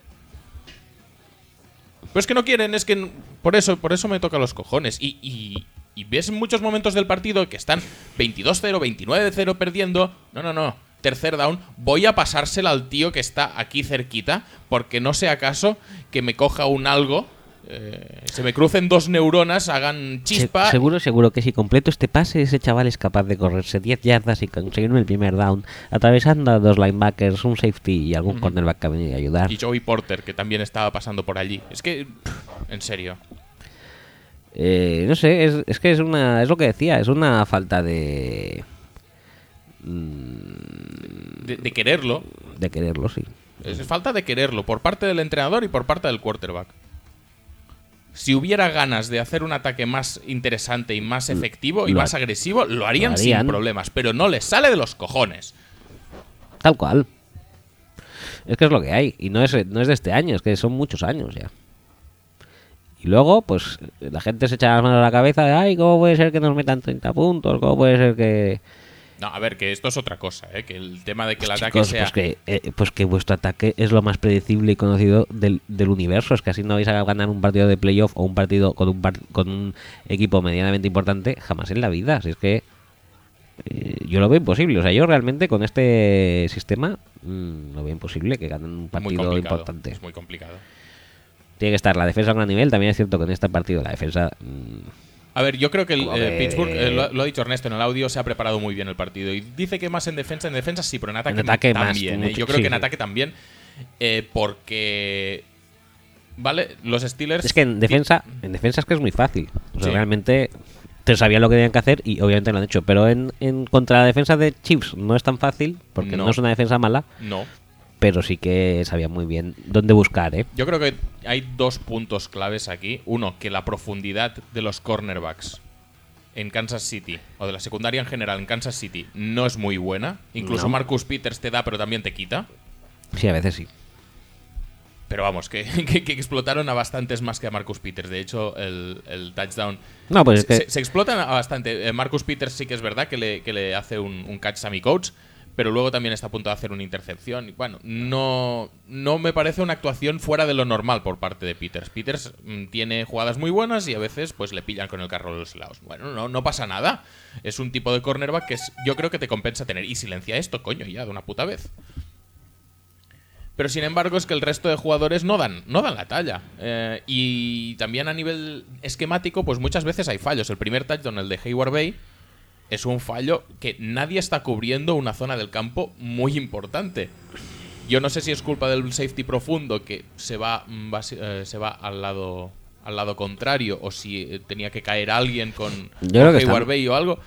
Pero es que no quieren, es que por eso, por eso me toca los cojones. Y, y- y ves en muchos momentos del partido que están 22-0, 29-0 perdiendo. No, no, no. Tercer down, voy a pasársela al tío que está aquí cerquita, porque no sea acaso que me coja un algo, eh, se me crucen dos neuronas, hagan Se- chispa. seguro, seguro que si completo este pase, ese chaval es capaz de correrse 10 yardas y conseguirme el primer down, atravesando a dos linebackers, un safety y algún cornerback que ha venido a ayudar. Y Joey Porter, que también estaba pasando por allí. Es que, en serio. Eh, no sé, es, es que es una es lo que decía, es una falta de De, de quererlo, de quererlo, sí. Es falta de quererlo por parte del entrenador y por parte del quarterback. Si hubiera ganas de hacer un ataque más interesante y más efectivo y lo más agresivo, lo harían, lo harían. sin problemas, pero no les sale de los cojones. Tal cual. Es que es lo que hay. Y no es, no es de este año, es que son muchos años ya. Y luego, pues, la gente se echa las manos a la cabeza de, ay, ¿cómo puede ser que nos metan 30 puntos? ¿Cómo puede ser que...? No, a ver, que esto es otra cosa, ¿eh? que el tema de que el ataque Chicos, sea... pues, que, eh, pues que vuestro ataque es lo más predecible y conocido del, del universo. Es que así no vais a ganar un partido de playoff o un partido con un, par- con un equipo medianamente importante jamás en la vida. Así es que eh, yo lo veo imposible. O sea, yo realmente con este sistema mm, lo veo imposible que ganen un partido importante. Es muy complicado. Tiene que estar la defensa a un gran nivel. También es cierto que en este partido la defensa... mm, A ver, yo creo que el eh. Pittsburgh, eh, lo, lo ha dicho Ernesto en el audio, se ha preparado muy bien el partido. Y dice que más en defensa, en defensa sí, pero en ataque, En ataque más, también. ¿eh? mucho, Yo creo sí, que en ataque también, eh, porque... Vale, los Steelers... Es que en defensa, en defensa es que es muy fácil. O sea, Sí. realmente te sabían lo que tenían que hacer y obviamente lo han hecho. Pero en, en contra la defensa de Chiefs no es tan fácil, porque no, No. es una defensa mala, No. Pero sí que sabían muy bien dónde buscar, ¿eh? Yo creo que hay dos puntos claves aquí. Uno, que la profundidad de los cornerbacks en Kansas City, o de la secundaria en general en Kansas City, no es muy buena. Incluso No. Marcus Peters te da, pero también te quita. Sí, a veces sí. pero vamos, que, que- que explotaron a bastantes más que a Marcus Peters. De hecho, el, el touchdown. No, pues es se, que- se- se explotan a bastante. Eh, Marcus Peters sí que es verdad que le, que le hace un, un catch a mi coach, pero luego también está a punto de hacer una intercepción. Y bueno, no, no me parece una actuación fuera de lo normal por parte de Peters. Peters mm, tiene jugadas muy buenas y a veces pues le pillan con el carro de los lados. Bueno, no, no pasa nada. Es un tipo de cornerback que es- yo creo que te compensa tener. Y silencia esto, coño, ya de una puta vez. Pero sin embargo es que el resto de jugadores no dan, no dan la talla. Eh, y también a nivel esquemático, pues muchas veces hay fallos. El primer touchdown, el de Hayward Bay, es un fallo que nadie está cubriendo una zona del campo muy importante. Yo no sé si es culpa del safety profundo que se va, mm, eh, se va al lado al lado contrario o si eh, tenía que caer alguien con, Hayward Bay o algo.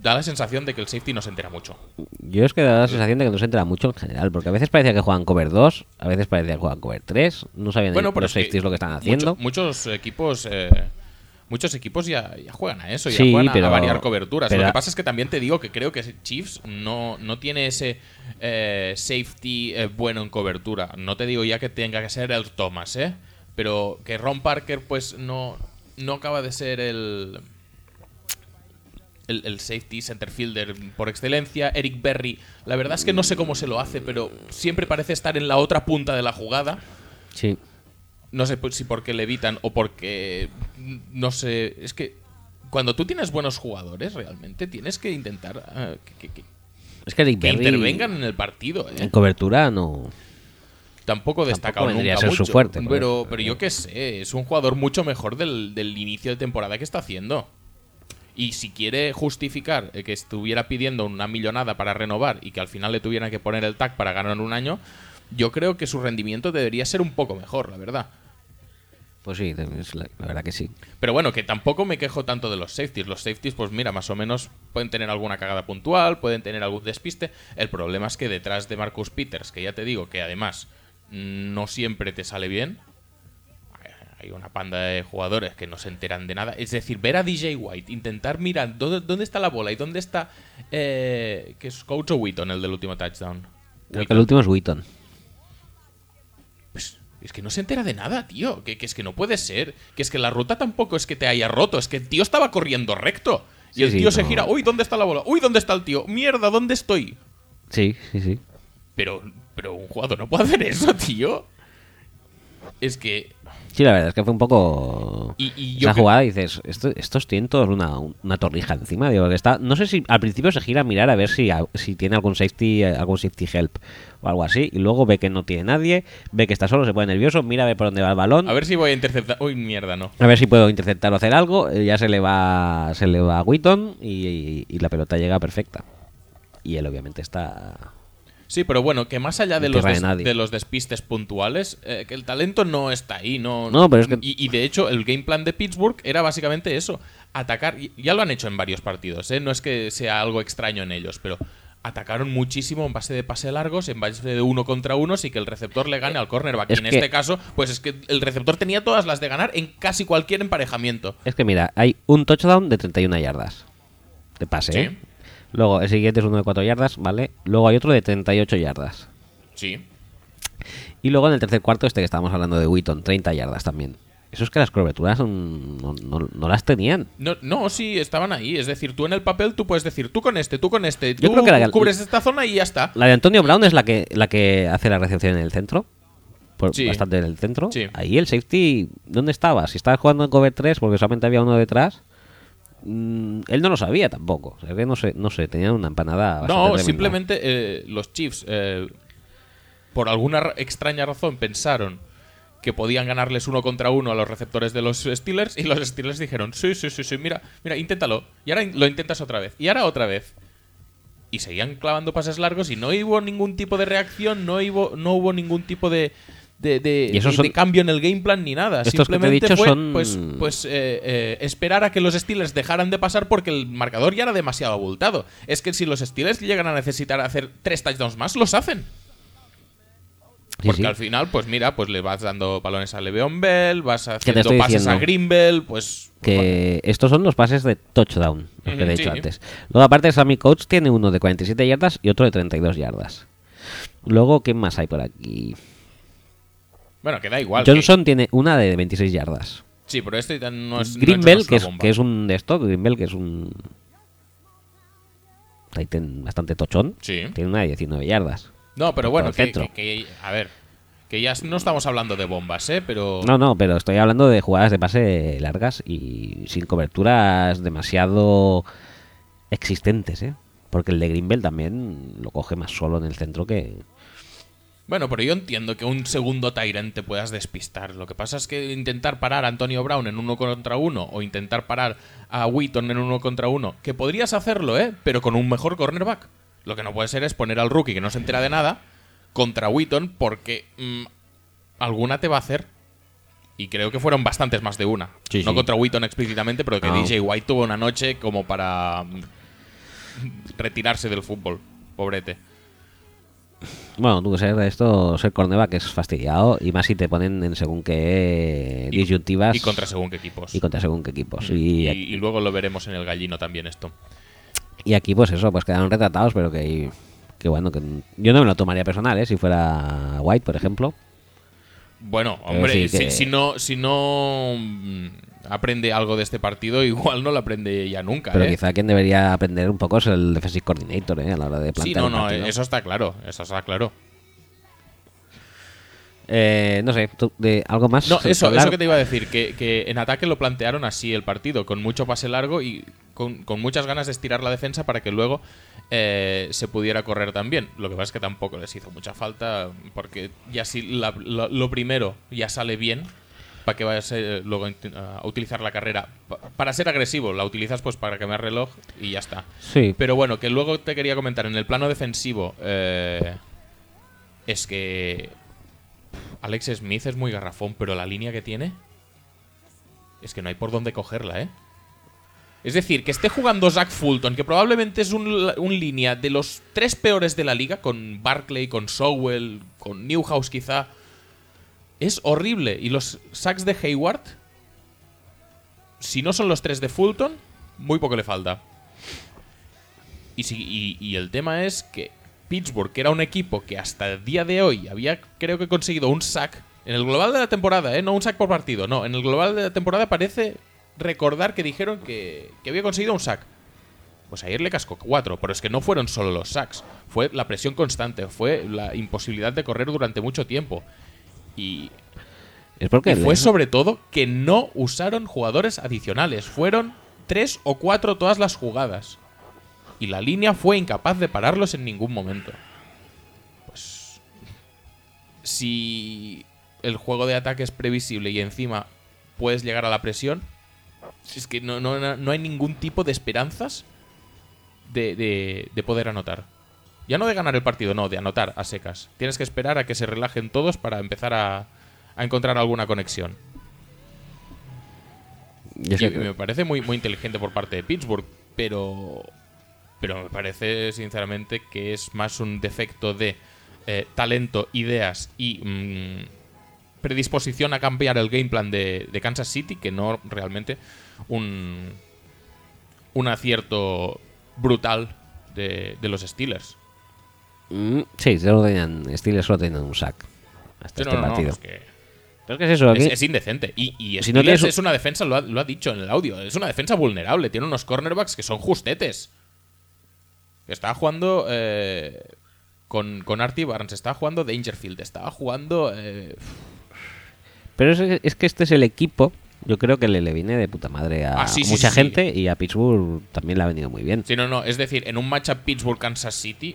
Da la sensación de que el safety no se entera mucho. Yo es que da la sensación de que no se entera mucho en general, porque a veces parecía que juegan cover 2, a veces parecía que juegan cover 3, no sabían Bueno, pero los safeties lo que están mucho- haciendo. muchos equipos. eh, Muchos equipos ya, ya juegan a eso, ya Sí, juegan a- pero- a variar coberturas. pero- Lo que pasa es que también te digo que creo que Chiefs no, no tiene ese eh, safety eh, bueno en cobertura. No te digo ya que tenga que ser el Thomas, ¿eh? Pero que Ron Parker, pues no, no acaba de ser el, el, el safety center fielder por excelencia. Eric Berry, la verdad es que no sé cómo se lo hace, pero siempre parece estar en la otra punta de la jugada. Sí. No sé si porque le evitan o porque. No sé. Es que. Cuando tú tienes buenos jugadores, realmente tienes que intentar eh, que, que- Es que intervengan en el partido. ¿eh? en cobertura no. Tampoco destacado vendría nunca ser su fuerte, Pero, pero yo qué sé, es un jugador mucho mejor del, del inicio de temporada que está haciendo. Y si quiere justificar eh, que estuviera pidiendo una millonada para renovar y que al final le tuvieran que poner el tag para ganar un año, yo creo que su rendimiento debería ser un poco mejor, la verdad. Pues sí, la, la verdad que sí. Pero bueno, que tampoco me quejo tanto de los safeties. Los safeties, pues mira, más o menos pueden tener alguna cagada puntual, pueden tener algún despiste. El problema es que detrás de Marcus Peters, que ya te digo que además mm, no siempre te sale bien, hay una panda de jugadores que no se enteran de nada. Es decir, ver a DJ White, intentar mirar dónde, dónde está la bola y dónde está. Eh, que es Coach o Wheaton, el del último touchdown. Creo que el último es Wheaton. Es que no se entera de nada, tío. Que, que es que no puede ser. Que es que la ruta tampoco es que te haya roto. Es que el tío estaba corriendo recto. Y Sí, el sí, tío se no. gira. Uy, ¿dónde está la bola? Uy, ¿dónde está el tío? Mierda, ¿dónde estoy? Sí, sí, sí. Pero, pero un jugador no puede hacer eso, tío. Es que. Sí, la verdad es que fue un poco. Y- y yo Esa que- jugada dices, esto, estos tienen todos una, una torrija encima. Digo, que está, no sé si al principio se gira a mirar a ver si, si tiene algún safety, eh, algún safety help o algo así. Y luego ve que no tiene nadie, ve que está solo, se pone nervioso, mira a ver por dónde va el balón. A ver si voy a interceptar. Uy, mierda, no. A ver si puedo interceptar o hacer algo. eh, Ya se le va se le va a Wheaton y, y- y la pelota llega perfecta. Y él obviamente está... Sí, pero bueno, que más allá de los, des- de despistes puntuales, eh, que el talento no está ahí. No, No, pero es que- y, y de hecho, el game plan de Pittsburgh era básicamente eso: atacar. Ya lo han hecho en varios partidos, ¿eh? no es que sea algo extraño en ellos, pero atacaron muchísimo en base de pase largos, en base de uno contra uno, y que el receptor le gane al cornerback. Es y en que- este caso, pues es que el receptor tenía todas las de ganar en casi cualquier emparejamiento. Es que mira, hay un touchdown de 31 yardas de pase. Sí. ¿eh? Luego el siguiente es uno de 4 yardas, ¿vale? Luego hay otro de 38 yardas. Sí. Y luego en el tercer cuarto, este que estábamos hablando de Wheaton, 30 yardas también. Eso es que las coberturas no, no- no las tenían. No, no, sí, estaban ahí. Es decir, tú en el papel tú puedes decir, tú con este, tú con este, Yo tú creo que la- cubres esta zona y ya está. La de Antonio Brown es la que, la que hace la recepción en el centro. Por, Sí. Bastante en el centro. Sí. Ahí el safety, ¿dónde estaba? Si estaba jugando en cover 3 porque solamente había uno detrás. Mm, él no lo sabía tampoco. O sea que no sé, no sé, tenían una empanada. bastante No, simplemente eh, los Chiefs, eh, por alguna ra- extraña razón, pensaron que podían ganarles uno contra uno a los receptores de los Steelers y los Steelers dijeron, sí, sí, sí, sí, mira, mira, inténtalo. Y ahora lo intentas otra vez. Y ahora otra vez. Y seguían clavando pases largos y no hubo ningún tipo de reacción, no hubo, no hubo ningún tipo de, de, de- Y esos de- son- de cambio en el game plan ni nada. Estos que te he Simplemente dicho fue son- pues, pues eh, eh, esperar a que los Steelers dejaran de pasar porque el marcador ya era demasiado abultado. Es que si los Steelers llegan a necesitar hacer tres touchdowns más, los hacen. Porque sí. al final, pues mira, pues le vas dando balones a Le'Veon Bell, vas haciendo pases a diciendo? Greenbell, pues... que estos son los pases de touchdown, los que Ujú, te he dicho antes. Luego, aparte, Sammy Coach tiene uno de 47 yardas y otro de 32 yardas. Luego, ¿qué más hay por aquí? Bueno, que da igual. que- Johnson tiene una de 26 yardas. Sí, pero este no es. no Greenbell, una que es, bomba. que es un de esto, Greenbell, que es un Titan bastante tochón, Sí. tiene una de 19 yardas. No, pero bueno, que- A ver. Que ya no estamos hablando de bombas, ¿eh? Pero. No, no, pero estoy hablando de jugadas de pase largas y sin coberturas demasiado existentes, ¿eh? Porque el de Greenbell también lo coge más solo en el centro que... Bueno, pero yo entiendo que un segundo Tyrant te puedas despistar. Lo que pasa es que intentar parar a Antonio Brown en uno contra uno o intentar parar a Wheaton en uno contra uno, que podrías hacerlo, ¿eh? Pero con un mejor cornerback. Lo que no puede ser es poner al rookie que no se entera de nada contra Wheaton porque mm, alguna te va a hacer. Y creo que fueron bastantes más de una. Sí, no sí. contra Wheaton explícitamente, pero que No. DJ White tuvo una noche como para mm, retirarse del fútbol. Pobrete. Bueno, tú que ser esto, ser cornerback es fastidiado y más si te ponen en según qué Y- disyuntivas Y contra según qué equipos. y contra según qué equipos. Y, Y, y luego lo veremos en el gallino también esto. y aquí pues eso, pues quedaron retratados, pero que, que bueno, que yo no me lo tomaría personal, ¿eh? Si fuera White, por ejemplo. Bueno, hombre, que- si no, si no mm, aprende algo de este partido, igual no lo aprende ya nunca. Pero ¿eh? quizá quien debería aprender un poco es el defensive coordinator, ¿eh? A la hora de Sí, plantear no, un no, partido. eso está claro, eso está claro. Eh, no sé, ¿tú- de ¿algo más? No, eso, hablar? eso que te iba a decir, que, que en ataque lo plantearon así el partido, con mucho pase largo y con, con muchas ganas de estirar la defensa para que luego eh, se pudiera correr también. Lo que pasa es que tampoco les hizo mucha falta, porque ya si la- lo primero ya sale bien, para que vayas eh, luego a utilizar la carrera. Pa- para ser agresivo, la utilizas pues para quemar reloj y ya está. Sí, Pero bueno, que luego te quería comentar, en el plano defensivo, eh, es que Alex Smith es muy garrafón, pero la línea que tiene es que no hay por dónde cogerla, ¿eh? Es decir, que esté jugando Zach Fulton, que probablemente es un, un línea de los tres peores de la liga, con Barclay, con Sowell, con Newhouse quizá, es horrible. Y los sacks de Hayward, si no son los tres de Fulton, muy poco le falta. Y, si- y- el tema es que Pittsburgh, que era un equipo que hasta el día de hoy había, creo que conseguido un sack en el global de la temporada, ¿eh? no un sack por partido, no, en el global de la temporada parece recordar que dijeron que, que había conseguido un sack. Pues ayer le cascó cuatro, pero es que no fueron solo los sacks, fue la presión constante, fue la imposibilidad de correr durante mucho tiempo. Y, es porque y fue sobre todo que no usaron jugadores adicionales, fueron tres o cuatro todas las jugadas. Y la línea fue incapaz de pararlos en ningún momento. Pues. Si el juego de ataque es previsible y encima puedes llegar a la presión, es que no, no, no hay ningún tipo de esperanzas de, de- de poder anotar. Ya no de ganar el partido, no, de anotar a secas. Tienes que esperar a que se relajen todos para empezar a, a encontrar alguna conexión. Y que- me parece muy, muy inteligente por parte de Pittsburgh, pero. Pero me parece, sinceramente, que es más un defecto de eh, talento, ideas y mm, predisposición a cambiar el game plan de, de Kansas City que no realmente un, un acierto brutal de, de los Steelers. Mm, sí, solo tenían, Steelers solo tenían un sack hasta este no, no, no, partido. es que Pero es eso, es, aquí- es indecente. Y, y Si no Steelers tienes- es una defensa, lo ha, lo ha dicho en el audio, es una defensa vulnerable. Tiene unos cornerbacks que son justetes. Estaba jugando eh, con, con Artie Barnes, estaba jugando Dangerfield, estaba jugando... eh, Pero es, es que este es el equipo, yo creo que le, le viene de puta madre a Ah, sí, sí, mucha sí. gente y a Pittsburgh también le ha venido muy bien. Sí, no, no. Es decir, en un matchup Pittsburgh-Kansas City,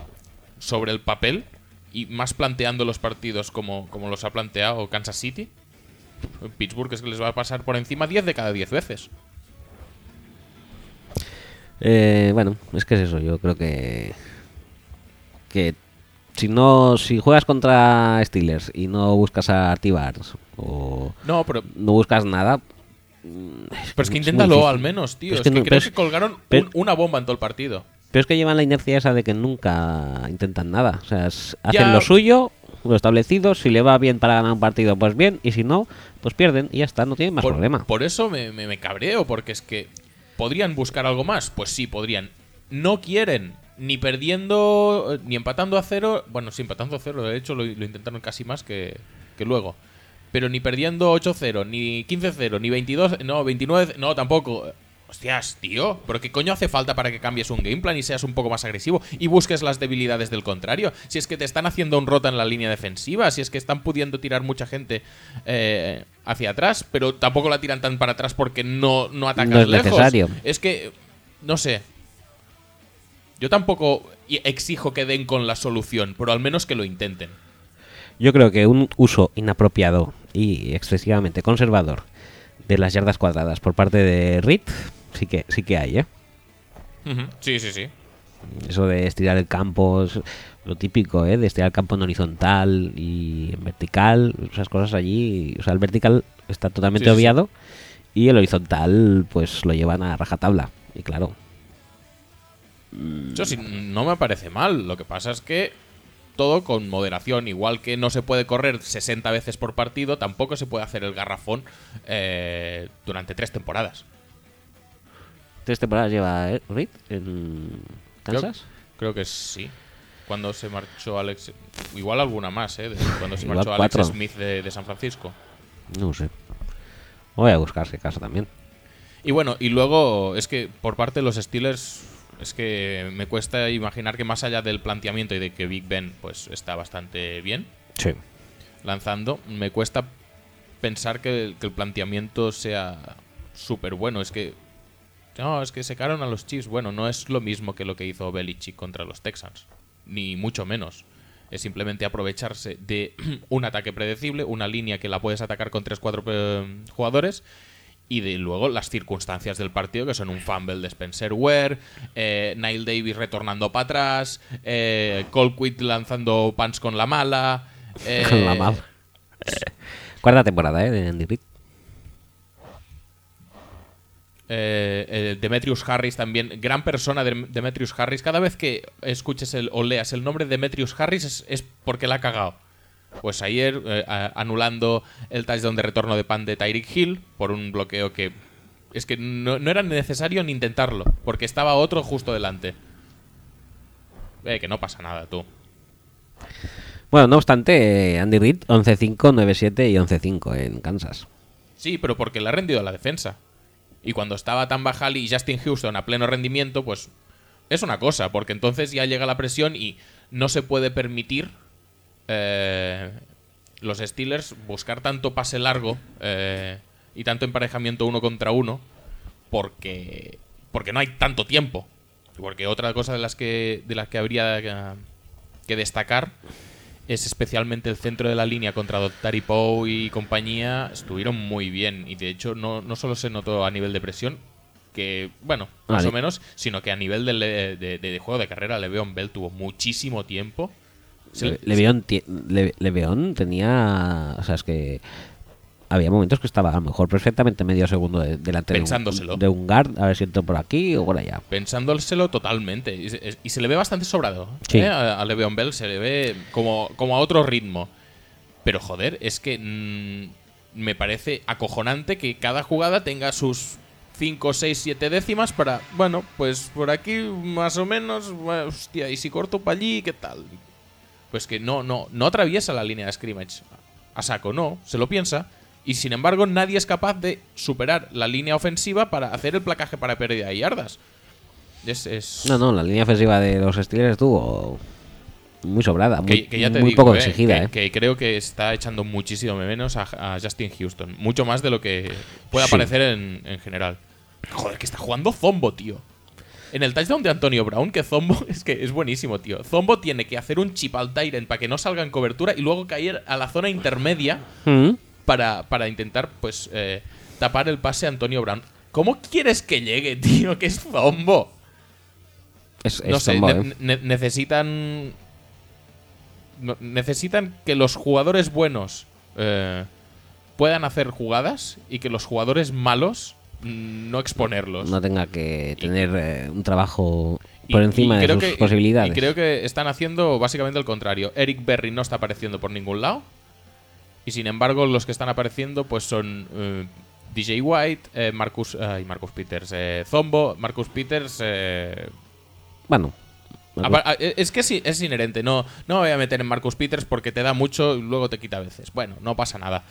sobre el papel, y más planteando los partidos como, como los ha planteado Kansas City, Pittsburgh es que les va a pasar por encima 10 de cada 10 veces. Eh, bueno, es que es eso, yo creo que que si no si juegas contra Steelers y no buscas a Tibars o No, pero, no buscas nada, pero es que es inténtalo al menos, tío. Pero Es, que que, no- creo es- que colgaron pero- un- una bomba en todo el partido. Pero es que llevan la inercia esa de que nunca intentan nada, o sea, es- hacen Ya. lo suyo, lo establecido, si le va bien para ganar un partido, pues bien, y si no, pues pierden y ya está, no tienen más por, problema. por eso me, me- me cabreo, porque es que podrían buscar algo más. Pues sí, podrían. No quieren, ni perdiendo, eh, ni empatando a cero. Bueno, sí, empatando a cero, de hecho lo, lo intentaron casi más que, que luego. pero ni perdiendo 8-0, ni 15-0, ni 22, no, 29, no, tampoco. Hostias, tío, pero ¿qué coño hace falta para que cambies un game plan y seas un poco más agresivo y busques las debilidades del contrario? Si es que te están haciendo un rota en la línea defensiva, si es que están pudiendo tirar mucha gente eh, hacia atrás, pero tampoco la tiran tan para atrás porque no, no atacan No es lejos. necesario. Es que, no sé. Yo tampoco exijo que den con la solución, pero al menos que lo intenten. Yo creo que un uso inapropiado y excesivamente conservador de las yardas cuadradas por parte de Reed sí que, sí que hay, ¿eh? Sí, sí, sí. Eso de estirar el campo, es lo típico, ¿eh? De estirar el campo en horizontal y en vertical, esas cosas allí. O sea, el vertical está totalmente Sí, sí, sí. obviado y el horizontal, pues lo llevan a rajatabla. Y claro, Eso sí, no me parece mal. Lo que pasa es que todo con moderación. Igual que no se puede correr 60 veces por partido, tampoco se puede hacer el garrafón eh, durante tres temporadas. Tres temporadas lleva ¿eh? Reed en Kansas. creo que sí. Cuando se marchó Alex. Igual alguna más, ¿eh? Cuando se marchó cuatro. Alex Smith de, de San Francisco. No sé. Voy a buscar si acaso también. Y bueno, y luego es que por parte de los Steelers es que me cuesta imaginar que más allá del planteamiento y de que Big Ben pues está bastante bien Sí. lanzando, me cuesta pensar que, que el planteamiento sea súper bueno. Es que no, es que secaron a los Chiefs. Bueno, no es lo mismo que lo que hizo Belichick contra los Texans, ni mucho menos. Es simplemente aprovecharse de un ataque predecible, una línea que la puedes atacar con 3-4 jugadores y de luego las circunstancias del partido, que son un fumble de Spencer Ware, eh, Niall Davis retornando para atrás, eh, Colquitt lanzando punch con la mala. eh, Con la mala. Cuarta temporada, ¿eh? De Andy Reid. Eh, eh, Demetrius Harris también, gran persona de Demetrius Harris. Cada vez que escuches el, o leas el nombre de Demetrius Harris es, es porque la ha cagado. Pues ayer eh, a- anulando el touchdown de retorno de pan de Tyreek Hill por un bloqueo que es que no, no era necesario ni intentarlo, porque estaba otro justo delante. Que no pasa nada, tú. Bueno, no obstante, Andy Reid 11-5, 9-7 y 11-5 en Kansas. Sí, pero porque le ha rendido a la defensa. Y cuando estaba tan Bajali y Justin Houston a pleno rendimiento, pues es una cosa, porque entonces ya llega la presión y no se puede permitir eh, los Steelers buscar tanto pase largo eh, y tanto emparejamiento uno contra uno, porque, porque no hay tanto tiempo. Porque otra cosa de las que, de las que habría que destacar es especialmente el centro de la línea contra Dottari Poe y compañía estuvieron muy bien y de hecho no, no solo se notó a nivel de presión que bueno más Vale. o menos sino que a nivel de, de- de juego de carrera Le'Veon Bell tuvo muchísimo tiempo Le- Le'Veon, Le- Le'Veon tenía. O sea, es que. Había momentos que estaba a lo mejor perfectamente medio segundo de- delante de Pensándoselo. un, de un guard, a ver si entro por aquí o por allá. pensándoselo totalmente y se, y se le ve bastante sobrado Sí. ¿eh? a, a Le'Veon Bell se le ve como, como a otro ritmo pero joder es que mm, me parece acojonante que cada jugada tenga sus 5, 6, 7 décimas para bueno pues por aquí más o menos hostia y si corto para allí qué tal pues que no no no atraviesa la línea de scrimmage a saco no se lo piensa y sin embargo nadie es capaz de superar la línea ofensiva para hacer el placaje para pérdida de yardas es, es- No, no, la línea ofensiva de los Steelers estuvo muy sobrada, muy, que, que ya te muy digo, poco eh, exigida. que, ¿eh? que creo que está echando muchísimo menos a, a Justin Houston. Mucho más de lo que pueda Sí. parecer en, en general. Joder, que está jugando Zombo, tío. En el touchdown de Antonio Brown, que Zombo es que es buenísimo, tío. Zombo tiene que hacer un chip al Tyrant para que no salga en cobertura y luego caer a la zona intermedia Mm. Para, para intentar, pues, eh, tapar el pase a Antonio Brown. ¿Cómo quieres que llegue, tío? Que es Zombo. Es, es no sé, Zombo, ne- ¿eh? ne- necesitan. no- necesitan que los jugadores buenos eh, puedan hacer jugadas y que los jugadores malos mm, no exponerlos. no tenga que tener eh, un trabajo por y encima de sus que- posibilidades. Y creo que están haciendo básicamente el contrario. Eric Berry no está apareciendo por ningún lado. Y sin embargo, los que están apareciendo pues son eh, DJ White, eh, Marcus, ay, Marcus Peters, eh, Zombo, Marcus Peters, eh, Bueno, Es que sí, es inherente. No, no me voy a meter en Marcus Peters porque te da mucho y luego te quita a veces. Bueno, no pasa nada.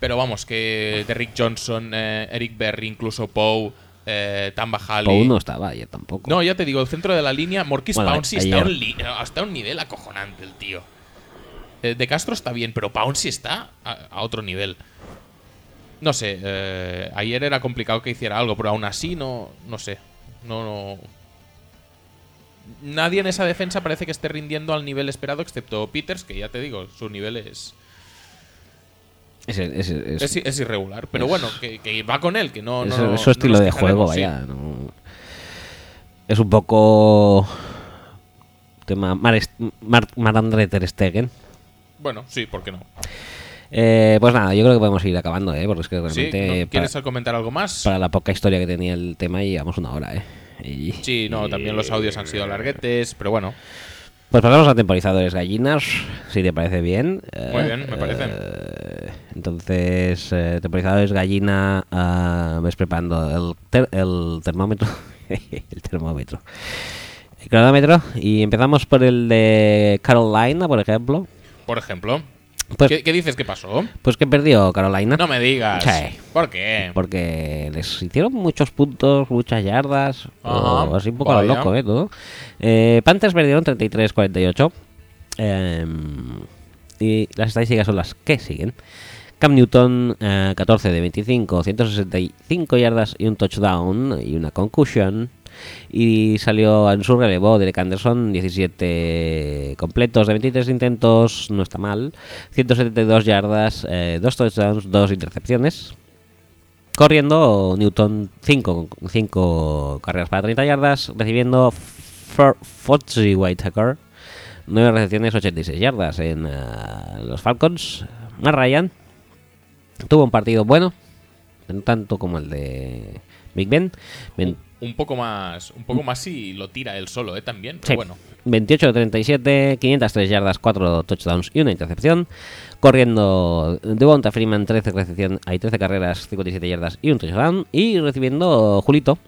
Pero vamos, que Derrick Johnson, eh, Eric Berry, incluso Poe, eh, Tamba Hali. Pou no estaba ayer tampoco. No, ya te digo, el centro de la línea, Morquis Bueno, Pouncey ayer. está, a un li- está a un nivel acojonante, el tío. Eh, de Castro está bien, pero Pouncey está a, a otro nivel. No sé, eh, ayer era complicado que hiciera algo, pero aún así no, no sé. No, no. Nadie en esa defensa parece que esté rindiendo al nivel esperado, excepto Peters, que ya te digo, su nivel es, Es, es- es- es, es irregular. Pero bueno, que, que va con él, que no. es- no es su estilo de juego, sí. vaya. Es un poco. Tema Mar, Mar, Marc-André Ter Stegen. Bueno, sí, ¿por qué no? Eh, pues nada, yo creo que podemos ir acabando, ¿eh? Porque es que Sí, realmente. ¿no? ¿Quieres para, comentar algo más? para la poca historia que tenía el tema, llevamos una hora, ¿eh? Y- Sí, no, también los audios han sido larguetes, pero bueno. Pues pasamos a temporizadores gallinas, si te parece bien. Muy Eh, bien, me parece. eh, entonces, eh, temporizadores gallina, ah, ves preparando el, ter- el termómetro. el termómetro. El cronómetro. Y empezamos por el de Carolina, por ejemplo. Por ejemplo. Pues, ¿Qué, qué dices que pasó? pues que perdió Carolina. No me digas. Sí. ¿Por qué? Porque les hicieron muchos puntos, muchas yardas, Ajá, o así un poco a lo loco, ¿eh? Todo. Eh, Panthers perdieron 33-48. eh, y las estadísticas son las que siguen. Cam Newton, eh, 14 de 25, 165 yardas y un touchdown y una concussion. Y salió en su relevo Derek Anderson, 17 completos de 23 intentos, no está mal. 172 yardas, 2 touchdowns, 2 intercepciones. Corriendo, Newton 5 carreras para 30 yardas, recibiendo Fozzy Whitaker 9 recepciones, 86 yardas en eh, los Falcons. Matt Ryan tuvo un partido bueno, no tanto como el de Big Ben. Un poco más, un poco más si lo tira él solo, ¿eh? También. Sí. Pero bueno. 28 de 37, 503 yardas, 4 touchdowns y una intercepción. Corriendo Devonta Freeman, 13, recepción, hay 13 carreras, 57 yardas y un touchdown. Y recibiendo Julito.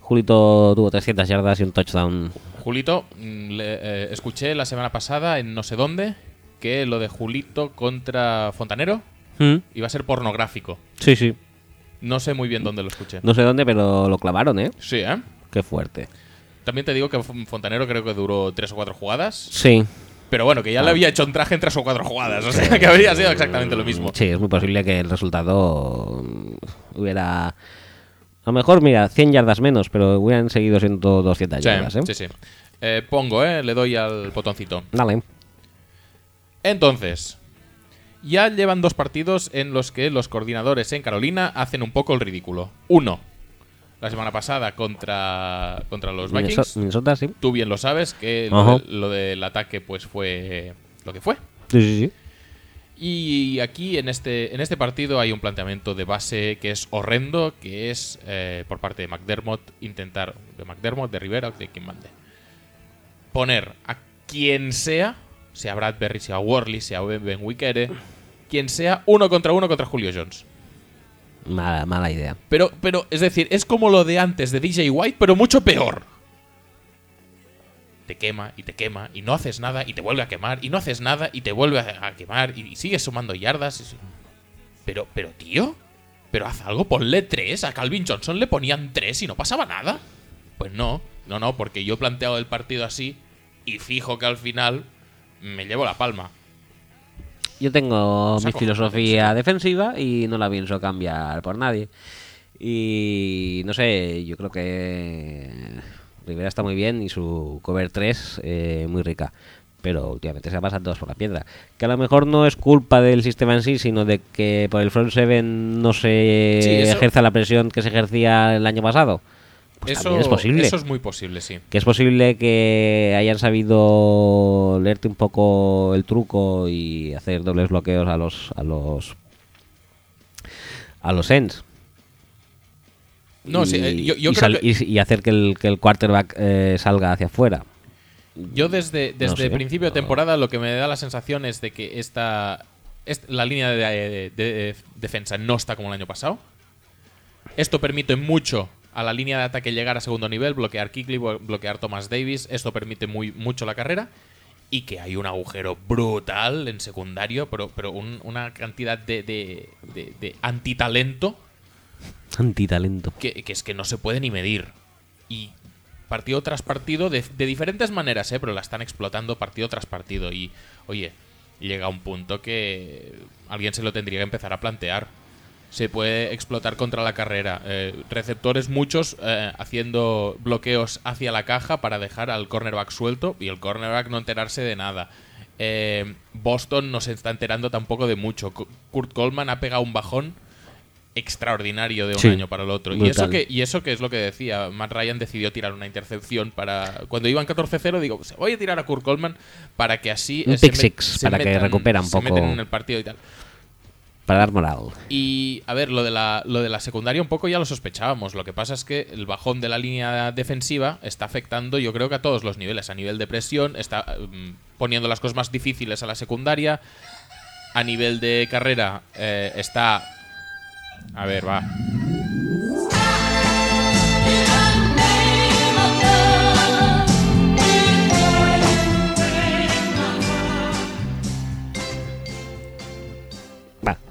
Julito tuvo 300 yardas y un touchdown. Julito, mm, le- eh, escuché la semana pasada en no sé dónde que lo de Julito contra Fontanero Mm, iba a ser pornográfico. Sí, sí. No sé muy bien dónde lo escuché. No sé dónde, pero lo clavaron, ¿eh? Sí, ¿eh? Qué fuerte. También te digo que Fontanero creo que duró tres o cuatro jugadas. Sí, Pero bueno, que ya le había hecho un traje en tres o cuatro jugadas. O sea, que habría sido exactamente lo mismo. sí, es muy posible que el resultado hubiera... A lo mejor, mira, 100 yardas menos, pero hubieran seguido siendo 200 Sí, yardas, ¿eh? sí, sí. Eh, pongo, ¿eh? Le doy al botoncito. Dale. Entonces, ya llevan dos partidos en los que los coordinadores en Carolina hacen un poco el ridículo. Uno, la semana pasada contra, contra los Vikings. Minnesota, Minnesota, sí. Tú bien lo sabes que lo, Ajá. de- lo del ataque pues fue lo que fue. Sí, sí, sí. Y aquí en este, en este partido hay un planteamiento de base que es horrendo, que es eh, por parte de McDermott intentar, de McDermott, de Rivera, de quien mande, poner a quien sea, sea Bradbury, sea Worley, sea Ben Wikere, quien sea, uno contra uno contra Julio Jones. Mala, mala idea. Pero, pero, es decir, es como lo de antes de DJ White, pero mucho peor. Te quema y te quema y no haces nada y te vuelve a quemar y no haces nada y te vuelve a, a quemar y, y sigues sumando yardas. y- Pero, pero, tío, pero haz algo, ponle tres. A Calvin Johnson le ponían tres y no pasaba nada. Pues no, no, no, porque yo he planteado el partido así y fijo que al final me llevo la palma. Yo tengo mi filosofía defensiva y no la pienso cambiar por nadie. Y no sé, yo creo que Rivera está muy bien y su cover 3 eh, muy rica. Pero últimamente se ha pasado todos por la piedra. Que a lo mejor no es culpa del sistema en sí, sino de que por el front 7 no se Sí, ejerza la presión que se ejercía el año pasado. Pues eso, también es posible. eso es muy posible, sí. Que es posible que hayan sabido leerte un poco el truco y hacer dobles bloqueos a los a los a los ends. No, y, sí, eh, yo, yo y creo que- y- y hacer que el, que el quarterback eh, salga hacia afuera. Yo desde, desde sé. principio de temporada lo que me da la sensación es de que esta, est- la línea de, de- de defensa no está como el año pasado. Esto permite mucho a la línea de ataque llegar a segundo nivel, bloquear blo- bloquear Thomas Davis. Esto permite muy, mucho la carrera. y que hay un agujero brutal en secundario, pero, pero un- una cantidad de, de, de- de antitalento Antitalento. que, que es que no se puede ni medir. Y partido tras partido, de, de diferentes maneras, ¿eh? pero la están explotando partido tras partido. Y, oye, llega un punto que alguien se lo tendría que empezar a plantear. Se puede explotar contra la carrera. Eh, receptores muchos eh, haciendo bloqueos hacia la caja para dejar al cornerback suelto y el cornerback no enterarse de nada. Eh, Boston no se está enterando tampoco de mucho. Kurt Coleman ha pegado un bajón extraordinario de un Sí, año para el otro. Y eso, que, y eso que es lo que decía, Matt Ryan decidió tirar una intercepción para... Cuando iban 14-0 digo, voy a tirar a Kurt Coleman para que así... Un se pick six, se para que recupera un se poco. meten en el partido y tal. Dar moral. Y a ver, lo de, la, lo de la secundaria un poco ya lo sospechábamos. Lo que pasa es que el bajón de la línea defensiva está afectando, yo creo que a todos los niveles. A nivel de presión, está mm, poniendo las cosas más difíciles a la secundaria. A nivel de carrera, eh, está. A ver, va.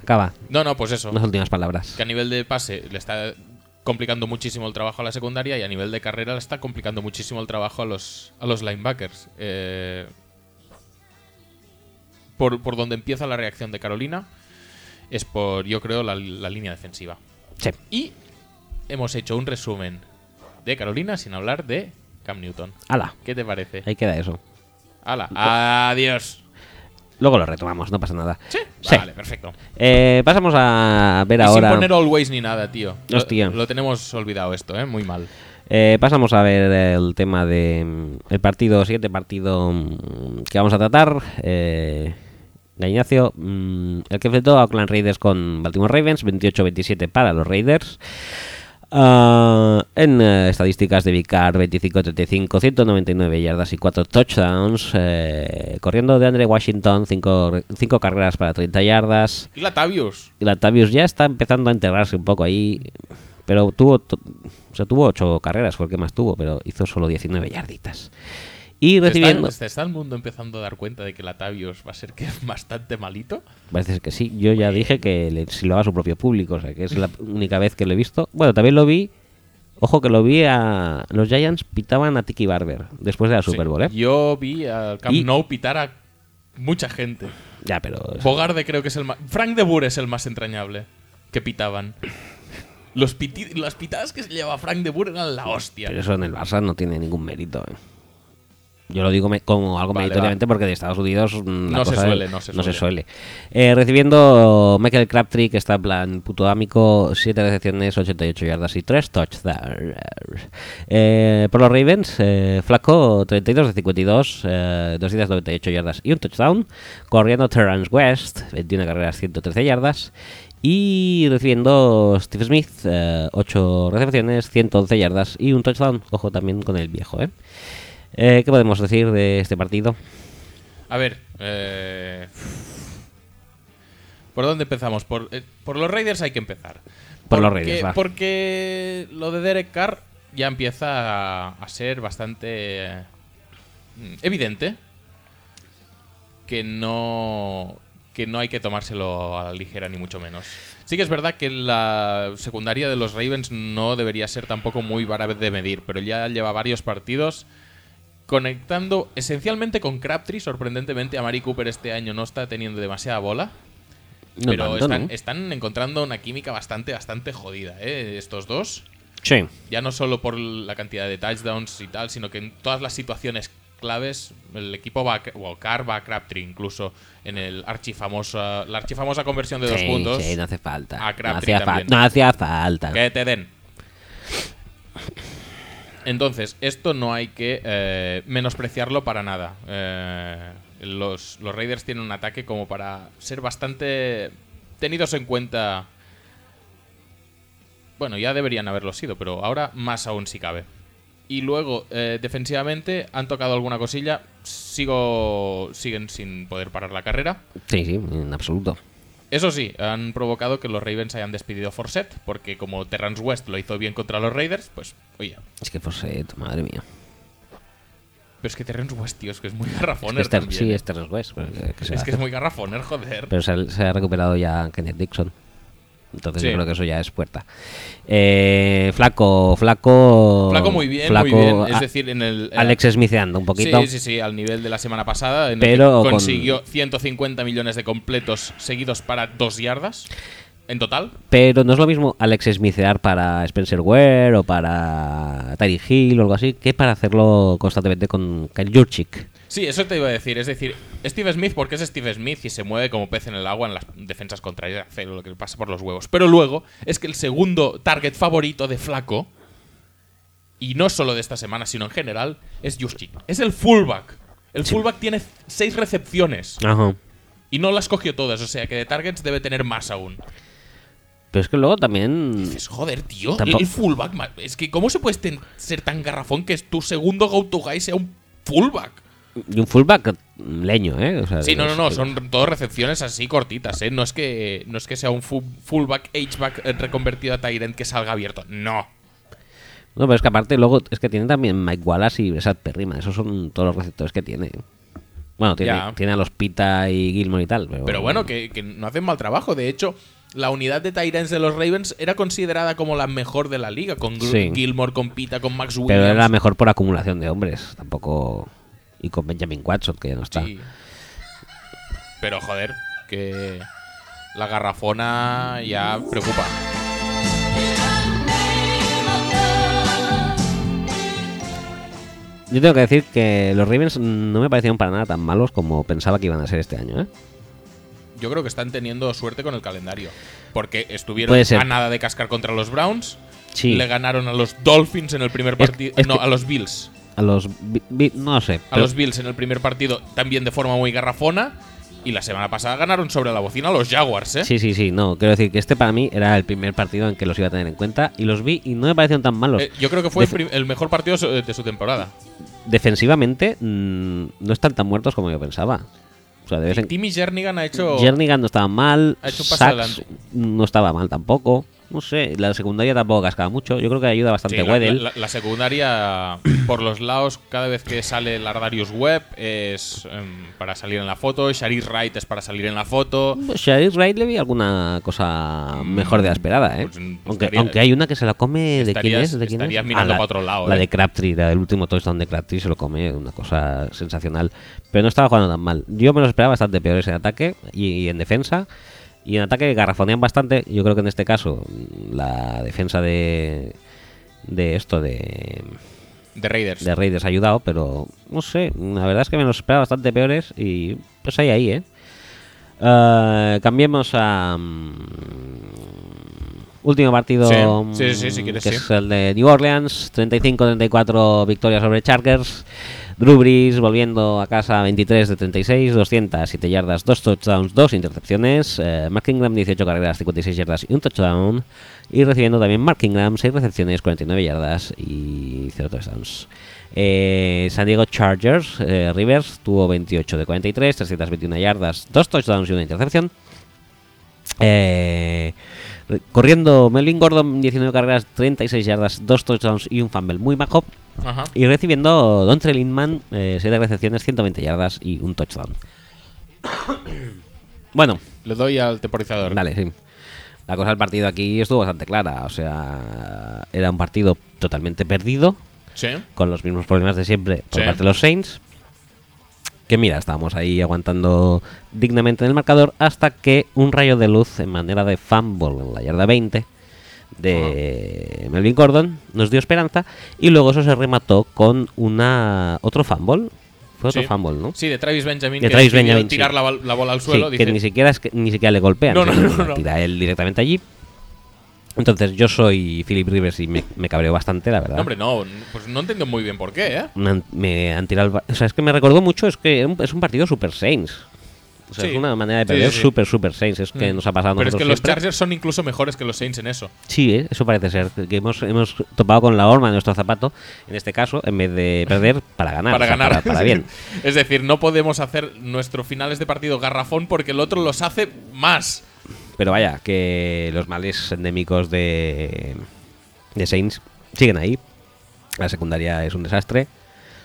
Acaba. No, no, pues eso. Unas últimas palabras. Que a nivel de pase le está complicando muchísimo el trabajo a la secundaria y a nivel de carrera le está complicando muchísimo el trabajo a los, a los linebackers. Eh, por, por donde empieza la reacción de Carolina es por, yo creo, la, la línea defensiva. Sí. Y hemos hecho un resumen de Carolina sin hablar de Cam Newton. Hala, ¿Qué te parece? ahí queda eso. ¡Hala! ¡Adiós! Luego lo retomamos, no pasa nada. ¿Sí? Sí. Vale, perfecto. Eh, pasamos a ver Y ahora. sin poner always ni nada, tío. Lo- Hostia. Lo, tenemos olvidado esto, ¿eh? Muy mal. Eh, pasamos a ver el tema de el partido, siguiente partido mm, que vamos a tratar. Eh, Ignacio, mm, el que enfrentó a Oakland Raiders con Baltimore Ravens, 28-27 para los Raiders. Ah, en eh, estadísticas de Vicar, 25-35, 199 yardas y 4 touchdowns. eh, corriendo de Andre Washington, 5 carreras para 30 yardas. Y Latavius. Y Latavius ya está empezando a integrarse un poco ahí. Pero tuvo, o sea, tuvo 8 carreras, fue el que más tuvo, pero hizo solo 19 yarditas. Y ¿Se recibiendo. está, está el mundo empezando a dar cuenta de que Latavius va a ser que bastante malito? Parece que sí. Yo ya dije que le silbaba a su propio público, o sea, que es la única vez que lo he visto. Bueno, también lo vi. Ojo que lo vi a. Los Giants pitaban a Tiki Barber después de la Super Sí. Bowl, ¿eh? Yo vi al Camp Y- Nou pitar a mucha gente. Ya, pero. Bogarde creo que es el más... Frank de Boer es el más entrañable que pitaban. Los piti- las pitadas que se llevaba Frank de Boer eran la hostia. Pero eso en el Barça no tiene ningún mérito. ¿eh? Yo lo digo me- como algo Vale, meritoriamente porque de Estados Unidos mm, la No se cosa suele, no se suele. suele. Eh, recibiendo Michael Crabtree, que está en plan puto amigo, 7 recepciones, 88 yardas y 3 touchdowns. Eh, por los Ravens, eh, Flaco, 32 de 52, eh, 298 yardas y un touchdown. Corriendo Terrence West, 21 carreras, 113 yardas. Y recibiendo Steve Smith, 8 recepciones, 111 yardas y un touchdown. Ojo también con el viejo, ¿eh? Eh, ¿Qué podemos decir de este partido? A ver, eh, ¿por dónde empezamos? Por, eh, por los Raiders hay que empezar. Por los Raiders, va. Porque lo de Derek Carr ya empieza a, a ser bastante eh, evidente que no que no hay que tomárselo a la ligera ni mucho menos. Sí que es verdad que la secundaria de los Ravens no debería ser tampoco muy vara de medir, pero ya lleva varios partidos conectando esencialmente con Crabtree. Sorprendentemente, a Mari Cooper este año no está teniendo demasiada bola. No pero tanto, están, ¿no? están encontrando una química bastante, bastante jodida, ¿eh? Estos dos. Sí. Ya no solo por la cantidad de touchdowns y tal, sino que en todas las situaciones claves el equipo va a, o Carr va a Crabtree incluso en el archifamosa la archifamosa conversión de dos puntos sí, no hace falta. A No Crabtree hacía, fa- también. no hacía falta. que te den entonces esto no hay que eh, menospreciarlo para nada Eh, los, los Raiders tienen un ataque como para ser bastante tenidos en cuenta bueno, ya deberían haberlo sido, pero ahora más aún si cabe. Y luego, eh, defensivamente, han tocado alguna cosilla. Sigo, siguen sin poder parar la carrera. Sí, sí, en absoluto. Eso sí, han provocado que los Ravens hayan despedido a Forsett, porque como Terrence West lo hizo bien contra los Raiders, pues, oye, Es que Fosset, madre mía. Pero es que Terrence West, tío, es que es muy garrafoner Es también, sí, es Terrence West. Es que es muy garrafoner, joder. Pero se, se ha recuperado ya Kenneth Dixon. Entonces Sí. yo creo que eso ya es puerta. Eh, flaco, flaco. Flaco muy bien, Flaco, muy bien. Es decir, en el. eh, Alex smitheando un poquito. Sí, sí, sí, al nivel de la semana pasada. En Pero el que con- consiguió 150 millones de completos seguidos para dos yardas en total. Pero no es lo mismo Alex Smithear para Spencer Ware o para Tyree Hill o algo así que para hacerlo constantemente con Kyle Jurchik. Sí, eso te iba a decir. Es decir, Steve Smith, porque es Steve Smith y se mueve como pez en el agua en las defensas contrarias, hace lo que le pasa por los huevos. Pero luego es que el segundo target favorito de Flaco, y no solo de esta semana, sino en general, es Juszczyk. Es el fullback. El fullback tiene seis recepciones Ajá. y no las cogió todas, o sea que de targets debe tener más aún. Pero es que luego también. Dices, joder, tío, Tampoco- el fullback. Es que, ¿cómo se puede ser tan garrafón que tu segundo go-to guy sea un fullback? Y un fullback leño, ¿eh? O sea, Sí, no, no, no, son todas recepciones así cortitas, ¿eh? No es que, no es que sea un fu- fullback, H-back eh, reconvertido a Tyrant que salga abierto. No. No, pero es que aparte luego es que tiene también Mike Wallace y Bressad Perrima. Esos son todos los receptores que tiene. Bueno, tiene, Ya. tiene a los Pita y Gilmore y tal. Pero, Pero bueno, que, que no hacen mal trabajo. De hecho, la unidad de Tyrants de los Ravens era considerada como la mejor de la liga, con Sí. Gilmore, con Pita, con Max Williams. Pero era mejor por acumulación de hombres. Tampoco. Y con Benjamin Watson, que ya no está. Sí. Pero joder, que la garrafona ya preocupa. Yo tengo que decir que los Ravens no me parecieron para nada tan malos como pensaba que iban a ser este año, ¿eh? Yo creo que están teniendo suerte con el calendario. Porque estuvieron a nada de cascar contra los Browns. Sí. Le ganaron a los Dolphins en el primer partido. No, que- a los Bills. A los. No sé. A los Bills en el primer partido también de forma muy garrafona. Y la semana pasada ganaron sobre la bocina a los Jaguars, ¿eh? Sí, sí, sí. No, quiero decir que este para mí era el primer partido en que los iba a tener en cuenta. Y los vi y no me parecieron tan malos. Eh, yo creo que fue el, mejor partido de su temporada. Defensivamente mm, no están tan muertos como yo pensaba. O sea, de vez en Timmy Jernigan ha hecho. Jernigan no estaba mal. Ha hecho Sachs adelante. no estaba mal tampoco. No sé, la secundaria tampoco cascaba mucho. Yo creo que ayuda bastante Sí, la, Weddell. la- la secundaria, por los lados, cada vez que sale Lardarius Webb es em, para salir en la foto. Sharis Wright es para salir en la foto. Pues Sharif Wright le vi alguna cosa mejor de la esperada, ¿eh? Pues, mm, aunque, estaría- aunque hay una que se la come de quién es, de quién es? mirando la, pa' otro lado, La ¿eh? de Crabtree, la del último touchdown de Crabtree se lo come, una cosa sensacional. Pero no estaba jugando tan mal. Yo me lo esperaba bastante peores en ataque y, y en defensa. Y en ataque garrafonean bastante. Yo creo que en este caso la defensa de de esto de De Raiders. de Raiders ha ayudado, pero no sé, la verdad es que me los esperaba bastante peores y pues ahí, ahí, ¿eh? Eh, cambiemos a... mm, último partido, Sí, sí, sí, mm, si quieres, que es el de New Orleans, 35-34 victoria sobre Chargers. Drew volviendo a casa 23 de 36, 207 yardas, 2 touchdowns, 2 intercepciones. Eh, Mark Ingram 18 carreras, 56 yardas y un touchdown. Y recibiendo también Mark Ingram 6 recepciones, 49 yardas y 0 touchdowns. Eh, San Diego Chargers, eh, Rivers tuvo 28 de 43, 321 yardas, 2 touchdowns y una intercepción. Eh, corriendo Melvin Gordon, 19 carreras, 36 yardas, 2 touchdowns y un fumble muy bajo. Ajá. Y recibiendo Dontre Lindman, 7 recepciones, 120 yardas y un touchdown. bueno, Le doy al temporizador. Dale, sí. La cosa del partido aquí estuvo bastante clara. O sea, era un partido totalmente perdido, Sí. con los mismos problemas de siempre por Sí. parte de los Saints. Que mira, estábamos ahí aguantando dignamente en el marcador hasta que un rayo de luz en manera de fumble en la yarda 20 de Melvin Gordon nos dio esperanza y luego eso se remató con una otro fumble. Fue otro Sí. fumble, ¿no? Sí, de Travis Benjamin. De que Travis Benjamin, tirar sí. la, bola al Sí, suelo. que ni siquiera es que ni siquiera le golpean. No, no, no. Tira él directamente allí. Entonces yo soy Philip Rivers y me, me cabreo bastante, la verdad. No, hombre, no. Pues no entiendo muy bien por qué, ¿eh? Me me han tirado el O sea, es que me recordó mucho, es que es un partido Super Saints. O sea, Sí. es una manera de Sí, perder sí, sí. Super Super Saints. Es que Mm. nos ha pasado Pero es que los. Chargers son incluso mejores que los Saints en eso. Sí, ¿eh? eso parece ser. Que hemos, hemos topado con la horma de nuestro zapato, en este caso, en vez de perder para ganar. para o sea, ganar. Para, para bien. es decir, no podemos hacer nuestros finales de partido garrafón porque el otro los hace más. Pero vaya, que los males endémicos de, de Saints siguen ahí. La secundaria es un desastre.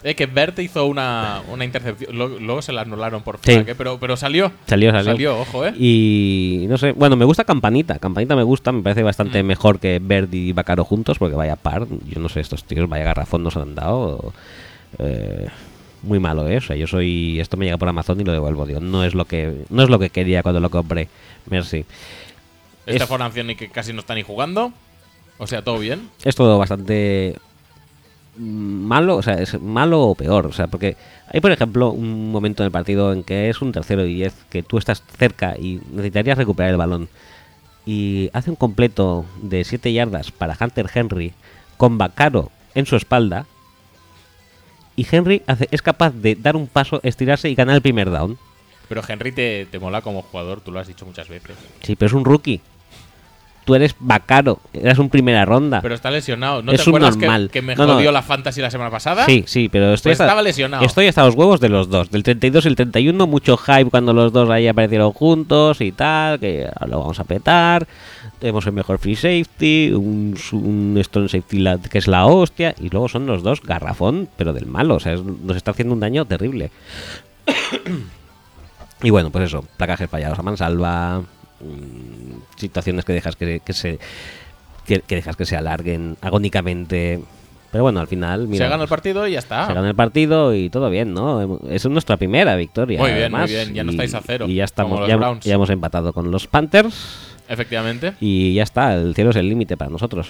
Eh, que Bert hizo una, una intercepción. Luego se la anularon por Sí. flag, eh, pero, pero salió. Salió, salió. Salió, ojo, ¿eh? Y no sé, bueno, me gusta Campanita. Campanita me gusta, me parece bastante Mm. mejor que Verdi y Bacaro juntos, porque vaya par. Yo no sé, estos tíos, vaya garrafón nos han dado. eh, muy malo, ¿eh? O sea, yo soy. Esto me llega por Amazon y lo devuelvo, digo. No es lo que, no es lo que quería cuando lo compré. Merci. Esta es- formación y que casi no está ni jugando. O sea, todo bien. es todo bastante malo, o sea, es malo o peor, o sea, porque hay, por ejemplo, un momento en el partido en que es un tercero y diez, que tú estás cerca y necesitarías recuperar el balón y hace un completo de 7 yardas para Hunter Henry con Bacaro en su espalda y Henry hace, es capaz de dar un paso, estirarse y ganar el primer down. Pero Henry te, te mola como jugador, tú lo has dicho muchas veces. Sí, pero es un rookie. Tú eres Bacaro, eras un primera ronda. Pero está lesionado. ¿No Es te acuerdas que- normal. Que, me No, no. la fantasy la semana pasada? Sí, sí, pero estoy Pues hasta, estaba lesionado. Estoy hasta los huevos de los dos, del 32 y el 31, mucho hype cuando los dos ahí aparecieron juntos y tal, que lo vamos a petar. Tenemos el mejor free safety, un, un strong safety la- que es la hostia, y luego son los dos garrafón, pero del malo, o sea, es- nos está haciendo un daño terrible. y bueno, pues eso, placajes fallados a mansalva, mm, situaciones que dejas que, que se que, que dejas que se alarguen agónicamente. Pero bueno, al final, mira, se gana el partido y ya está. se gana el partido y todo bien, ¿no? Es nuestra primera victoria. Muy bien, muy bien, ya no estáis a cero, Y ya estamos, ya, hemos empatado con los Panthers Efectivamente. y ya está, el cielo es el límite para nosotros.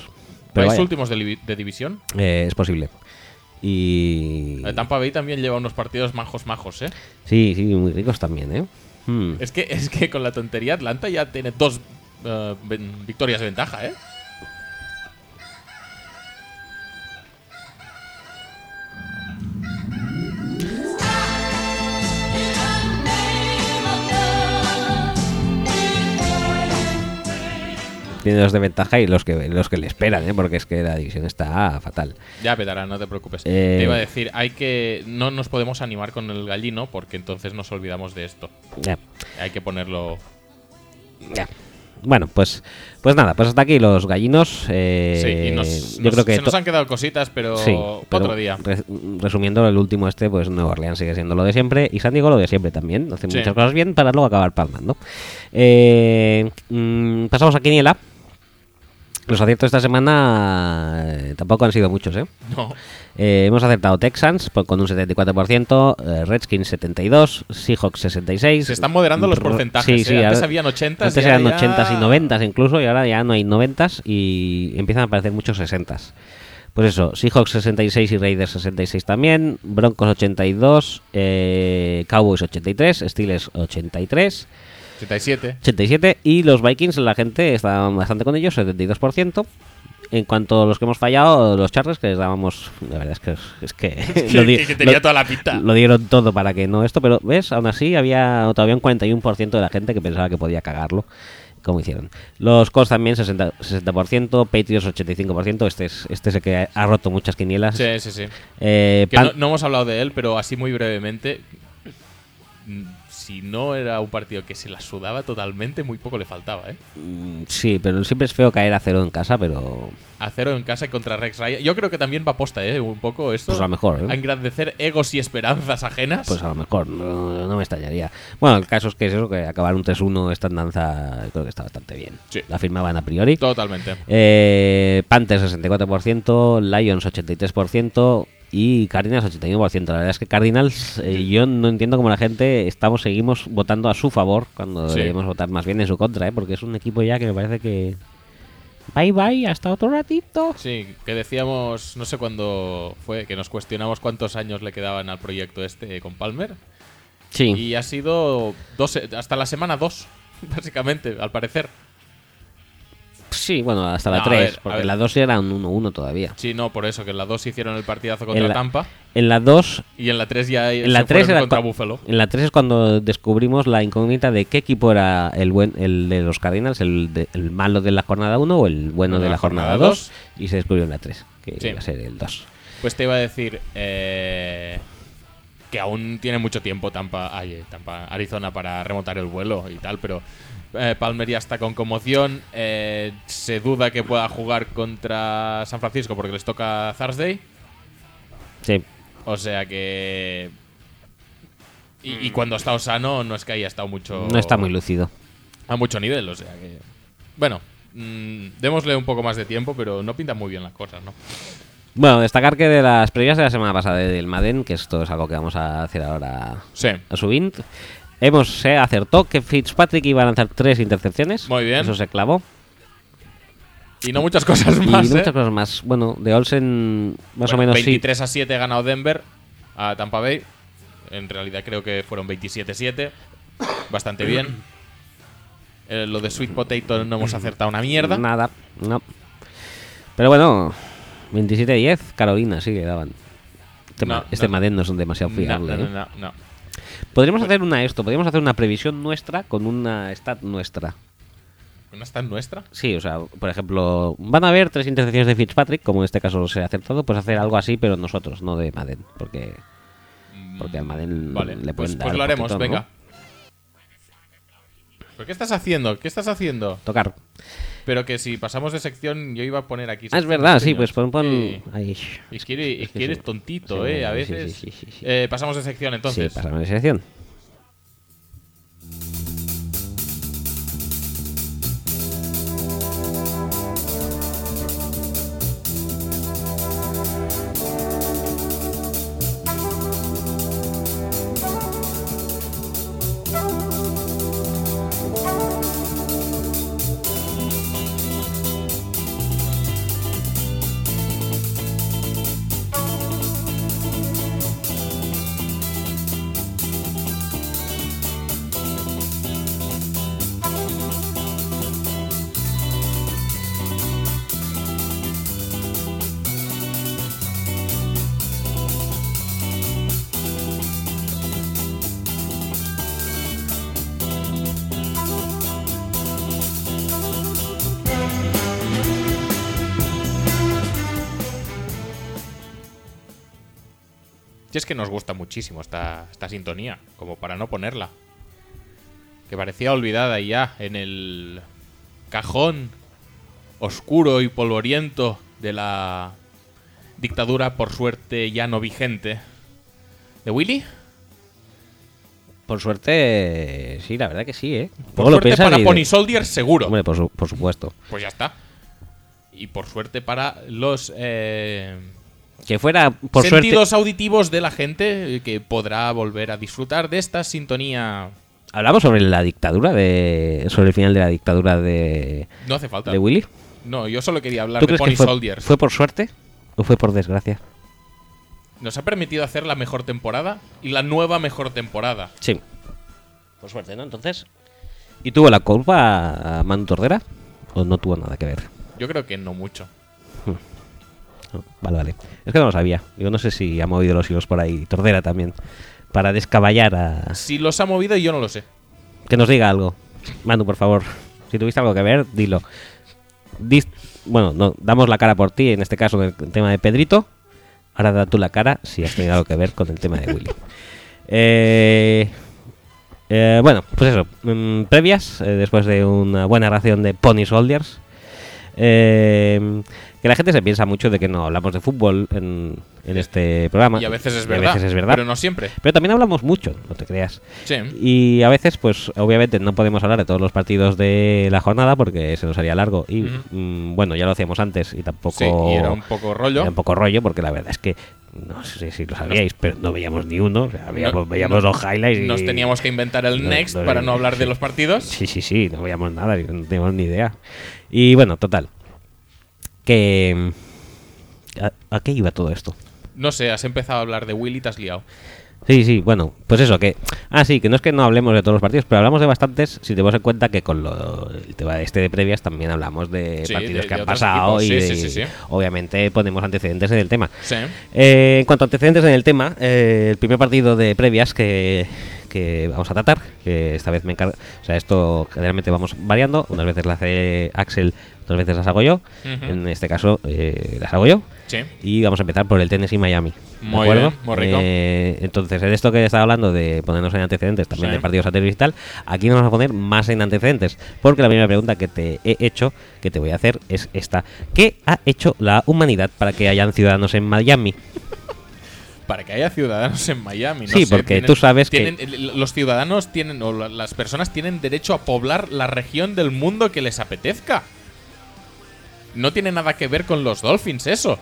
Pero ¿Vais vaya, últimos de, división? eh, es posible. Y. El Tampa Bay también lleva unos partidos majos majos, ¿eh? Sí, sí, muy ricos también, ¿eh? Hmm. Es que, es que con la tontería Atlanta ya tiene dos eh, victorias de ventaja, ¿eh? Tiene dos de ventaja y los que, los que le esperan, ¿eh? Porque es que la división está fatal. Ya petará, no te preocupes. Eh, Te iba a decir, hay que no nos podemos animar con el gallino porque entonces nos olvidamos de esto. Ya. Hay que ponerlo. Ya. Bueno, pues, pues nada, pues hasta aquí los gallinos. eh, sí, y nos, yo nos- creo que se nos han quedado cositas, pero Sí, pero otro día. res- resumiendo, el último este, pues Nueva Orleans sigue siendo lo de siempre y San Diego lo de siempre también. Hacen Sí. muchas cosas bien para luego acabar palmando. Eh, mm, pasamos a Quiniela. Los aciertos esta semana eh, tampoco han sido muchos, ¿eh? No. Eh, hemos acertado Texans por- con un 74%, eh, Redskins 72, Seahawks 66. Se están moderando los porcentajes, Sí, ¿eh? sí, Antes habían 80s, Antes eran ya- 80s y 90s incluso, y ahora ya no hay 90s y empiezan a aparecer muchos 60s. Pues eso, Seahawks 66 y Raiders 66 también, Broncos 82, eh, Cowboys 83, Steelers 83. 87. 87 y los Vikings la gente está bastante con ellos 72% en cuanto a los que hemos fallado los Chargers que les dábamos la verdad es que es que, Que- di- que tenía lo- toda la pinta. lo dieron todo para que no esto pero ves aún así había todavía un 41% de la gente que pensaba que podía cagarlo como hicieron los Colts también 60%, 60% Patriots 85% este es este es el que ha roto muchas quinielas Sí, sí, sí. Eh, Que Pan- no, no hemos hablado de él, pero así muy brevemente. Si no era un partido que se la sudaba totalmente, muy poco le faltaba, ¿eh? mm, sí pero siempre es feo caer a cero en casa pero A cero en casa contra Rex Ryan. Yo creo que también va posta, ¿eh? Un poco esto. Pues a lo mejor, ¿eh? A engrandecer egos y esperanzas ajenas. Pues a lo mejor, no, no me extrañaría. Bueno, el caso es que es eso, que acabar un 3-1 esta danza creo que está bastante bien. Sí. La firmaban a priori. Totalmente. Eh, Panthers 64%, Lions 83% y Cardinals 81%. La verdad es que Cardinals, eh, yo no entiendo cómo la gente estamos seguimos votando a su favor cuando Sí. deberíamos votar más bien en su contra, ¿eh? porque es un equipo ya que me parece que... Bye bye, hasta otro ratito. Sí, que decíamos, no sé cuándo fue, que nos cuestionamos cuántos años le quedaban al proyecto este con Palmer. Sí. Y ha sido dos, hasta la semana 2, básicamente, al parecer. Sí, bueno, hasta la No, a 3, ver, porque la 2 era un 1-1 todavía. Sí, no, por eso, que en la 2 hicieron el partidazo contra En la- Tampa. En la 2 Y en la 3 ya En la se 3 fueron era contra Buffalo. En la 3 es cuando descubrimos la incógnita de qué equipo era el buen el de los Cardinals, el, de- el malo de la jornada 1 o el bueno de la jornada 2 y se descubrió en la 3, que Sí. iba a ser el 2. Pues te iba a decir eh, que aún tiene mucho tiempo Tampa, ay, eh, Tampa, Arizona para remontar el vuelo y tal, pero eh, Palmer ya está con conmoción. eh, se duda que pueda jugar contra San Francisco porque les toca Thursday. Sí. O sea que. Y, y cuando ha estado sano, no es que haya estado mucho. No está muy lúcido. A mucho nivel, o sea que. Bueno, mm, démosle un poco más de tiempo, pero no pintan muy bien las cosas, ¿no? Bueno, destacar que de las previas de la semana pasada del Madden, que esto es algo que vamos a hacer ahora Sí. a su int, hemos se acertó que Fitzpatrick iba a lanzar tres intercepciones. Muy bien. Eso se clavó. Y no muchas cosas y más. ¿eh? muchas cosas más. Bueno, de Olsen, más o Bueno, menos sí. 23 a 7 ha ganado Denver a Tampa Bay. En realidad creo que fueron 27-7. Bastante bien. Eh, lo de Sweet Potato no hemos acertado una mierda. Nada, no. Pero bueno, 27-10, Carolina sí que daban. Este, No, este no. Madden no son demasiado No, fiables. no, ¿eh? no, no, no. Podríamos hacer una esto, podríamos hacer una previsión nuestra con una stat nuestra. ¿No está en nuestra? Sí, o sea, por ejemplo, van a haber tres intercepciones de Fitzpatrick, como en este caso se ha acertado, pues hacer algo así, pero nosotros, no de Madden, porque Porque al Madden Vale, le pues, pueden pues dar lo haremos, venga. ¿Pero qué estás haciendo? ¿Qué estás haciendo? tocar. Pero que si pasamos de sección, yo iba a poner aquí. Ah, es verdad, sí, pues pon, pon ahí. Y Es que tontito, Sí, ¿eh? A veces. sí, sí, sí, sí. Eh, pasamos de sección entonces. Sí, pasamos de sección. Es que nos gusta muchísimo esta, esta sintonía, como para no ponerla. Que parecía olvidada ya en el cajón oscuro y polvoriento de la dictadura, por suerte ya no vigente. ¿De Willy? Por suerte, sí, la verdad que sí, ¿eh? Por lo suerte para Pony Soldier, seguro. Hombre, por, su- por supuesto. Pues ya está. Y por suerte para los eh, Que fuera, por suerte... sentidos auditivos de la gente eh, que podrá volver a disfrutar de esta sintonía. Hablamos sobre la dictadura de... Sobre el final de la dictadura de... No hace falta. de Willy. No, yo solo quería hablar ¿Tú de crees Pony que fue, Soldiers. fue por suerte o fue por desgracia? Nos ha permitido hacer la mejor temporada y la nueva mejor temporada. Sí. Por suerte, ¿no? Entonces... ¿Y tuvo la culpa a Manu Tordera? ¿O no tuvo nada que ver? Yo creo que no mucho. No, vale, vale. Es que no lo sabía. Yo no sé si ha movido los hilos por ahí. Tordera también. Para descaballar a... Si los ha movido, yo no lo sé. Que nos diga algo. Manu, por favor. Si tuviste algo que ver, dilo. Dis- bueno, no, damos la cara por ti, en este caso, en el tema de Pedrito. Ahora da tú la cara si has tenido algo que ver con el tema de Willy. Eh, eh, bueno, pues eso. mm, previas, eh, después de una buena ración de Pony Soldiers. Eh, que la gente se piensa mucho de que no hablamos de fútbol en, en este programa. Y a veces es verdad. veces es verdad. Pero no siempre. Pero también hablamos mucho, no te creas. Sí. Y a veces, pues obviamente no podemos hablar de todos los partidos de la jornada porque se nos haría largo. Y mm, bueno, ya lo hacíamos antes y tampoco. Sí, y era un poco rollo. era un poco rollo porque la verdad es que. No sé si lo sabíais, pero no veíamos ni uno. o sea, veíamos, No- veíamos no- los highlights y. Nos teníamos que inventar el No, next para no hablar de los partidos. Sí, sí, sí, no veíamos nada, no teníamos ni idea. Y bueno, total. Que. ¿A, a qué iba todo esto? No sé, has empezado a hablar de Willy y te has liado. Sí, sí, bueno, pues eso, que... Ah, sí, que no es que no hablemos de todos los partidos, pero hablamos de bastantes, si te das en cuenta que con lo, el tema de este de previas también hablamos de Sí, partidos de- que de han pasado y de- sí, obviamente ponemos antecedentes en el tema. Sí. Eh, en cuanto a antecedentes en el tema, eh, el primer partido de previas que, que vamos a tratar, que esta vez me encargo, o sea, esto generalmente vamos variando, unas veces la hace Axel, otras veces las hago yo, en este caso eh, las hago yo. Sí. Y vamos a empezar por el Tennessee Miami. ¿De Muy acuerdo? bien, muy rico. Eh, entonces, en esto que estaba hablando de ponernos en antecedentes, también Sí. de partidos anteriores y tal, aquí nos vamos a poner más en antecedentes. Porque la primera pregunta que te he hecho, que te voy a hacer, es esta: ¿Qué ha hecho la humanidad para que hayan ciudadanos en Miami? Para que haya ciudadanos en Miami. no Sí, sé, porque tienen- tú sabes que- tienen- el- Los ciudadanos tienen, o la- las personas tienen derecho a poblar la región del mundo que les apetezca. No tiene nada que ver con los Dolphins eso.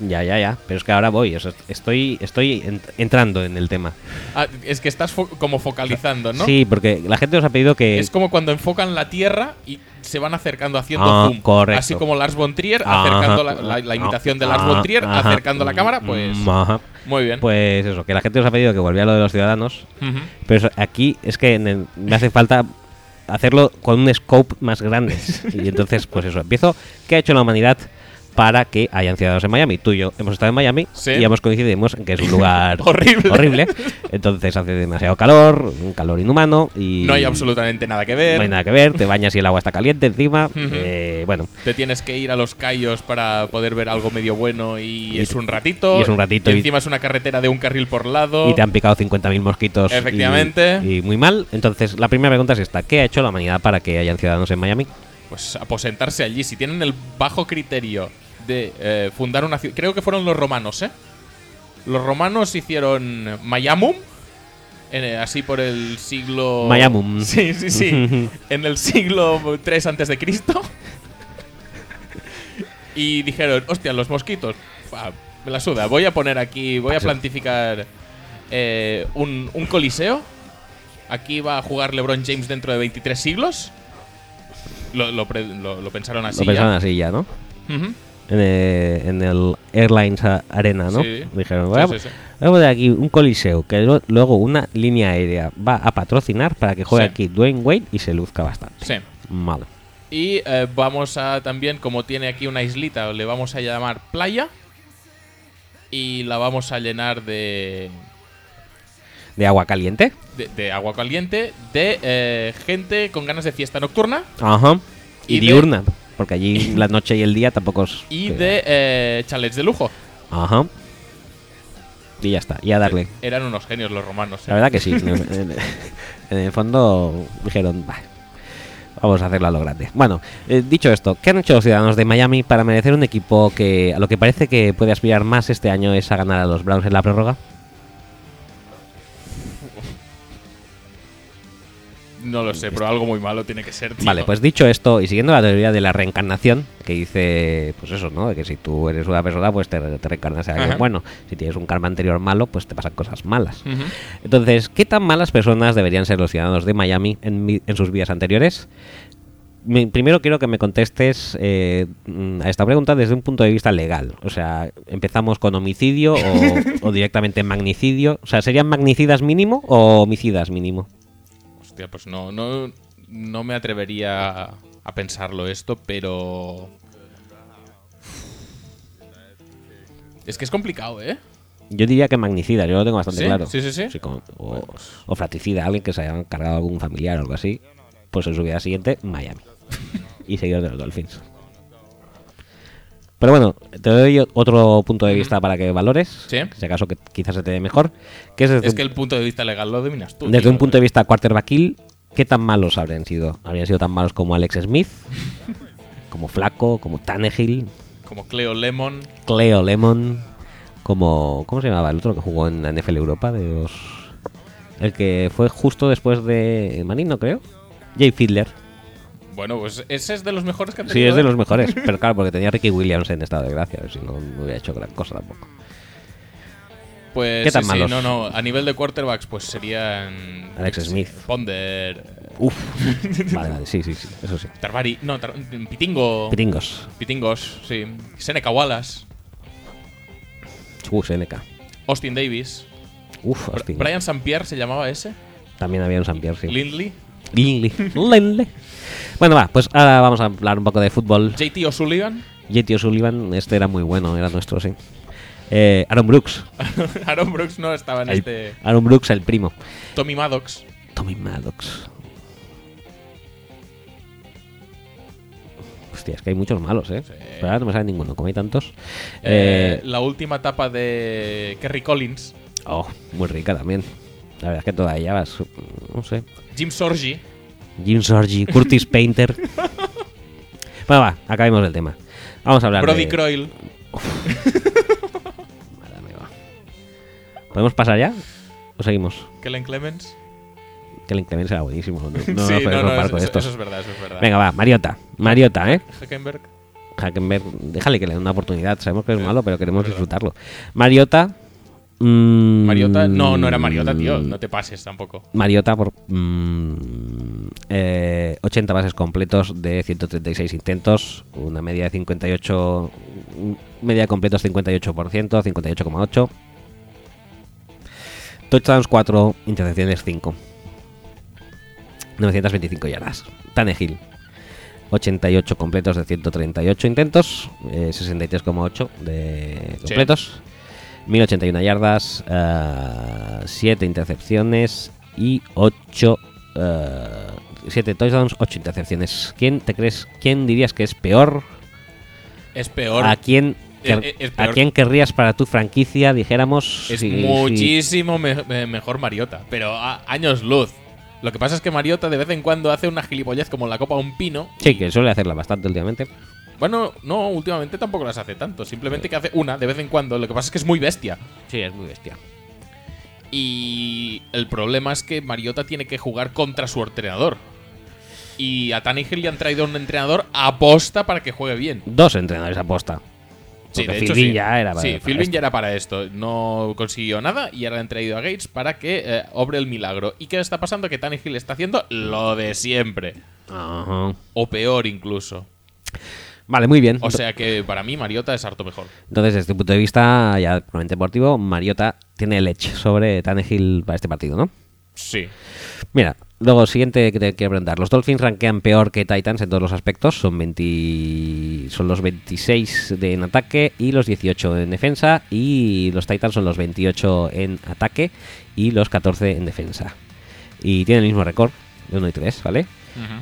Ya, ya, ya. Pero es que ahora voy. o sea, estoy estoy ent- entrando en el tema. Ah, es que estás fo- como focalizando, ¿no? Sí, porque la gente nos ha pedido que. Es como cuando enfocan la Tierra y se van acercando haciendo Ah, zoom. correcto. Así como Lars von Trier Ajá. acercando la, la- la imitación de Lars von Trier, Ajá. acercando la cámara, pues Mm, ajá. muy bien. Pues eso, que la gente nos ha pedido que volviera a lo de los ciudadanos. Ujú. Pero eso- aquí es que el- me hace falta hacerlo con un scope más grande. y entonces, pues eso, empiezo. ¿Qué ha hecho la humanidad para que hayan ciudadanos en Miami? Tú y yo hemos estado en Miami Sí. y hemos coincidimos en que es un lugar Horrible. horrible. Entonces hace demasiado calor, un calor inhumano y No hay absolutamente nada que ver. no hay nada que ver. Te bañas y el agua está caliente encima. Eh, bueno, Te tienes que ir a los callos para poder ver algo medio bueno y, Y es un ratito. y es un ratito Y y- encima es una carretera de un carril por lado. y te han picado 50.000 mosquitos. y- Efectivamente. Y, muy mal. Entonces, la primera pregunta es esta: ¿Qué ha hecho la humanidad para que hayan ciudadanos en Miami? Pues aposentarse allí. Si tienen el bajo criterio de eh, fundar una ciudad. Creo que fueron los romanos, ¿eh? Los romanos hicieron Mayamum. en- así por el siglo. Mayamum. Sí, sí, sí. en el siglo 3 antes de Cristo. y dijeron, hostia, los mosquitos. me la suda. Voy a poner aquí. Voy a plantificar eh, un, un coliseo. Aquí va a jugar LeBron James dentro de 23 siglos. Lo, lo pre- lo- lo pensaron así. Lo ya. pensaron así ya, ¿no? En el, en el Airlines Arena, ¿no? Sí. Dijeron, a, sí, sí. poner aquí un coliseo que luego una línea aérea va a patrocinar para que juegue aquí Dwayne Wade y se luzca bastante. Sí. Y eh, vamos a también, como tiene aquí una islita, le vamos a llamar playa. Y la vamos a llenar de, ¿De agua caliente? de, de agua caliente, de eh, gente con ganas de fiesta nocturna Ajá. Y, Y de- diurna. Porque allí la noche y el día tampoco es. y que- de eh, chalets de lujo. Ajá. Y ya está. Y a darle. Eran unos genios los romanos. ¿eh? La verdad que sí. en, el fondo dijeron, "Bah, vamos a hacerlo a lo grande. Bueno, eh, dicho esto, ¿qué han hecho los ciudadanos de Miami para merecer un equipo que a lo que parece que puede aspirar más este año es a ganar a los Browns en la prórroga? No lo sé, pero algo muy malo tiene que ser, tío. Vale, pues dicho esto, y siguiendo la teoría de la reencarnación, que dice, pues eso, ¿no? De que si tú eres una persona, pues te, te reencarnas en alguien bueno. Si tienes un karma anterior malo, pues te pasan cosas malas. Entonces, ¿qué tan malas personas deberían ser los ciudadanos de Miami en, mi- en sus vidas anteriores? Mi- primero quiero que me contestes eh, a esta pregunta desde un punto de vista legal. O sea, ¿empezamos con homicidio o, o directamente magnicidio? O sea, ¿serían magnicidas mínimo o homicidas mínimo? Hostia, pues no, no, no me atrevería a, pensarlo esto, pero... Es que es complicado, ¿eh? Yo diría que magnicida, yo lo tengo bastante ¿Sí? claro. Sí, sí, sí. como- o, o fratricida, alguien que se haya encargado algún familiar o algo así. Pues en su vida siguiente, Miami. y seguidor de los Dolphins. Pero bueno, te doy otro punto de vista para que valores. Sí. Si acaso que quizás se te dé mejor. Que es Es que el punto de vista legal lo dominas tú. desde tío. un punto de vista quarterbackil, ¿qué tan malos habrían sido? ¿Habrían sido tan malos como Alex Smith? como Flaco, como Tannehill, Como Cleo Lemon. Cleo Lemon, como. ¿Cómo se llamaba el otro que jugó en la NFL Europa? De los. El que fue justo después de Manino, creo. Jay Fiedler. Bueno, pues ese es de los mejores que han Sí, es de ¿eh? los mejores. Pero claro, porque tenía Ricky Williams en estado de gracia. Si no, no hubiera hecho gran cosa tampoco. Pues ¿Qué tan sí, malos? sí, no, no. A nivel de quarterbacks, pues serían. Alex Smith. Ponder. Uf. vale, vale, sí, sí, sí. Eso sí. Tarvari. No, Tar- Pitingo. Pitingos. Pitingos, sí. Seneca Wallace. Uh, Seneca. Austin Davis. Uf, hostia. Brian St. Pierre se llamaba ese. También había un San Pierre, sí. Lindley. Lindley. Lindley. Bueno, va, pues ahora vamos a hablar un poco de fútbol. JT O'Sullivan. JT O'Sullivan, este era muy bueno, era nuestro, sí. Eh, Aaron Brooks. Aaron Brooks no estaba en El- este. Aaron Brooks, el primo. Tommy Maddox. Tommy Maddox. Hostia, es que hay muchos malos, ¿eh? Pero ahora no me sale ninguno, como hay tantos. Eh, Eh, la última etapa de Kerry Collins. oh, muy rica también. La verdad es que toda ella va, no sé. Jim Sorgi. Jim Sorgi, Curtis Painter. bueno, va, acabemos el tema. Vamos a hablar Brody de... Croyle. Madre mía, va. ¿Podemos pasar ya? ¿O seguimos? Kellen Clemens. Kellen Clemens era buenísimo. No, no sí, nos no, podemos no, comparar eso, con eso- es verdad, eso es verdad. Venga, va, Mariota. Mariota, ¿eh? Hackenberg. Hackenberg, déjale que le dé una oportunidad. Sabemos que es Sí, malo, pero queremos disfrutarlo. Mariota. Mm, Mariota. No, no era Mariota, tío. No te pases tampoco. Mariota por mm, eh, 80 bases completos de 136 intentos, una media de 58, mm, media de completos 58%, 58,8. Touchdowns 4, intercepciones 5. 925 yardas. Tannehill 88 completos de 138 intentos, eh, 63,8 de completos. 1081 yardas, 7 intercepciones y 8 7 touchdowns, 8 intercepciones. ¿Quién te crees? ¿Quién dirías que es peor? Es peor. ¿A quién es ¿A quién querrías para tu franquicia? Dijéramos. Es si- si- muchísimo me- me- mejor Mariota, pero a años luz. Lo que pasa es que Mariota de vez en cuando hace una gilipollez como la copa a un pino. Sí, que suele hacerla bastante últimamente. Bueno, no, últimamente tampoco las hace tanto. Simplemente que hace una de vez en cuando. Lo que pasa es que es muy bestia. Sí, es muy bestia. Y el problema es que Mariota tiene que jugar contra su entrenador. Y a Tannehill le han traído un entrenador aposta para que juegue bien. Dos entrenadores aposta. Sí, de hecho Philbin sí. ya era para- Sí, para esto. ya era para esto. No consiguió nada y ahora le han traído a Gates para que eh, obre el milagro. ¿Y qué está pasando? Que Tannehill está haciendo lo de siempre. Ajá. O peor incluso. Vale, muy bien. O sea que para mí Mariota es harto mejor. Entonces, desde el punto de vista ya puramente deportivo, Mariota tiene el edge sobre Tannehill para este partido, ¿no? Sí. Mira, luego siguiente que te quiero preguntar. Los Dolphins rankean peor que Titans en todos los aspectos. Son 20, son los 26 de- en ataque y los 18 en defensa. Y los Titans son los 28 en ataque y los 14 en defensa. Y tienen el mismo récord de 1 y 3, ¿vale?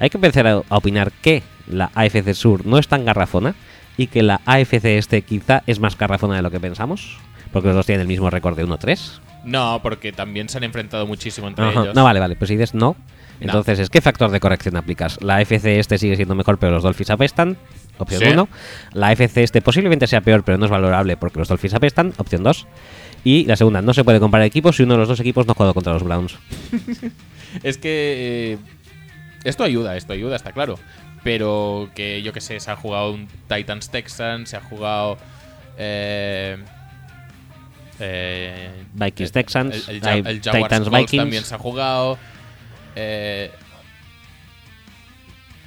Hay que empezar a, a opinar que la AFC Sur no es tan garrafona y que la AFC Este quizá es más garrafona de lo que pensamos. Porque los dos tienen el mismo récord de 1-3. No, porque también se han enfrentado muchísimo entre Ajá. ellos. No, vale, vale. Pues si dices no, entonces es ¿qué factor de corrección aplicas? La FC este sigue siendo mejor, pero los Dolphins apestan. Opción Sí. 1. La FC este posiblemente sea peor, pero no es valorable porque los Dolphins apestan. Opción 2. Y la segunda, no se puede comparar equipos si uno de los dos equipos no ha jugado contra los Browns. Es que. eh, esto ayuda, esto ayuda, está claro. Pero que yo que sé, se ha jugado un Titans Texans, se ha jugado. Eh, eh, Vikings Texans, el, el el Jaguars Titans Colts Vikings. también se ha jugado. eh,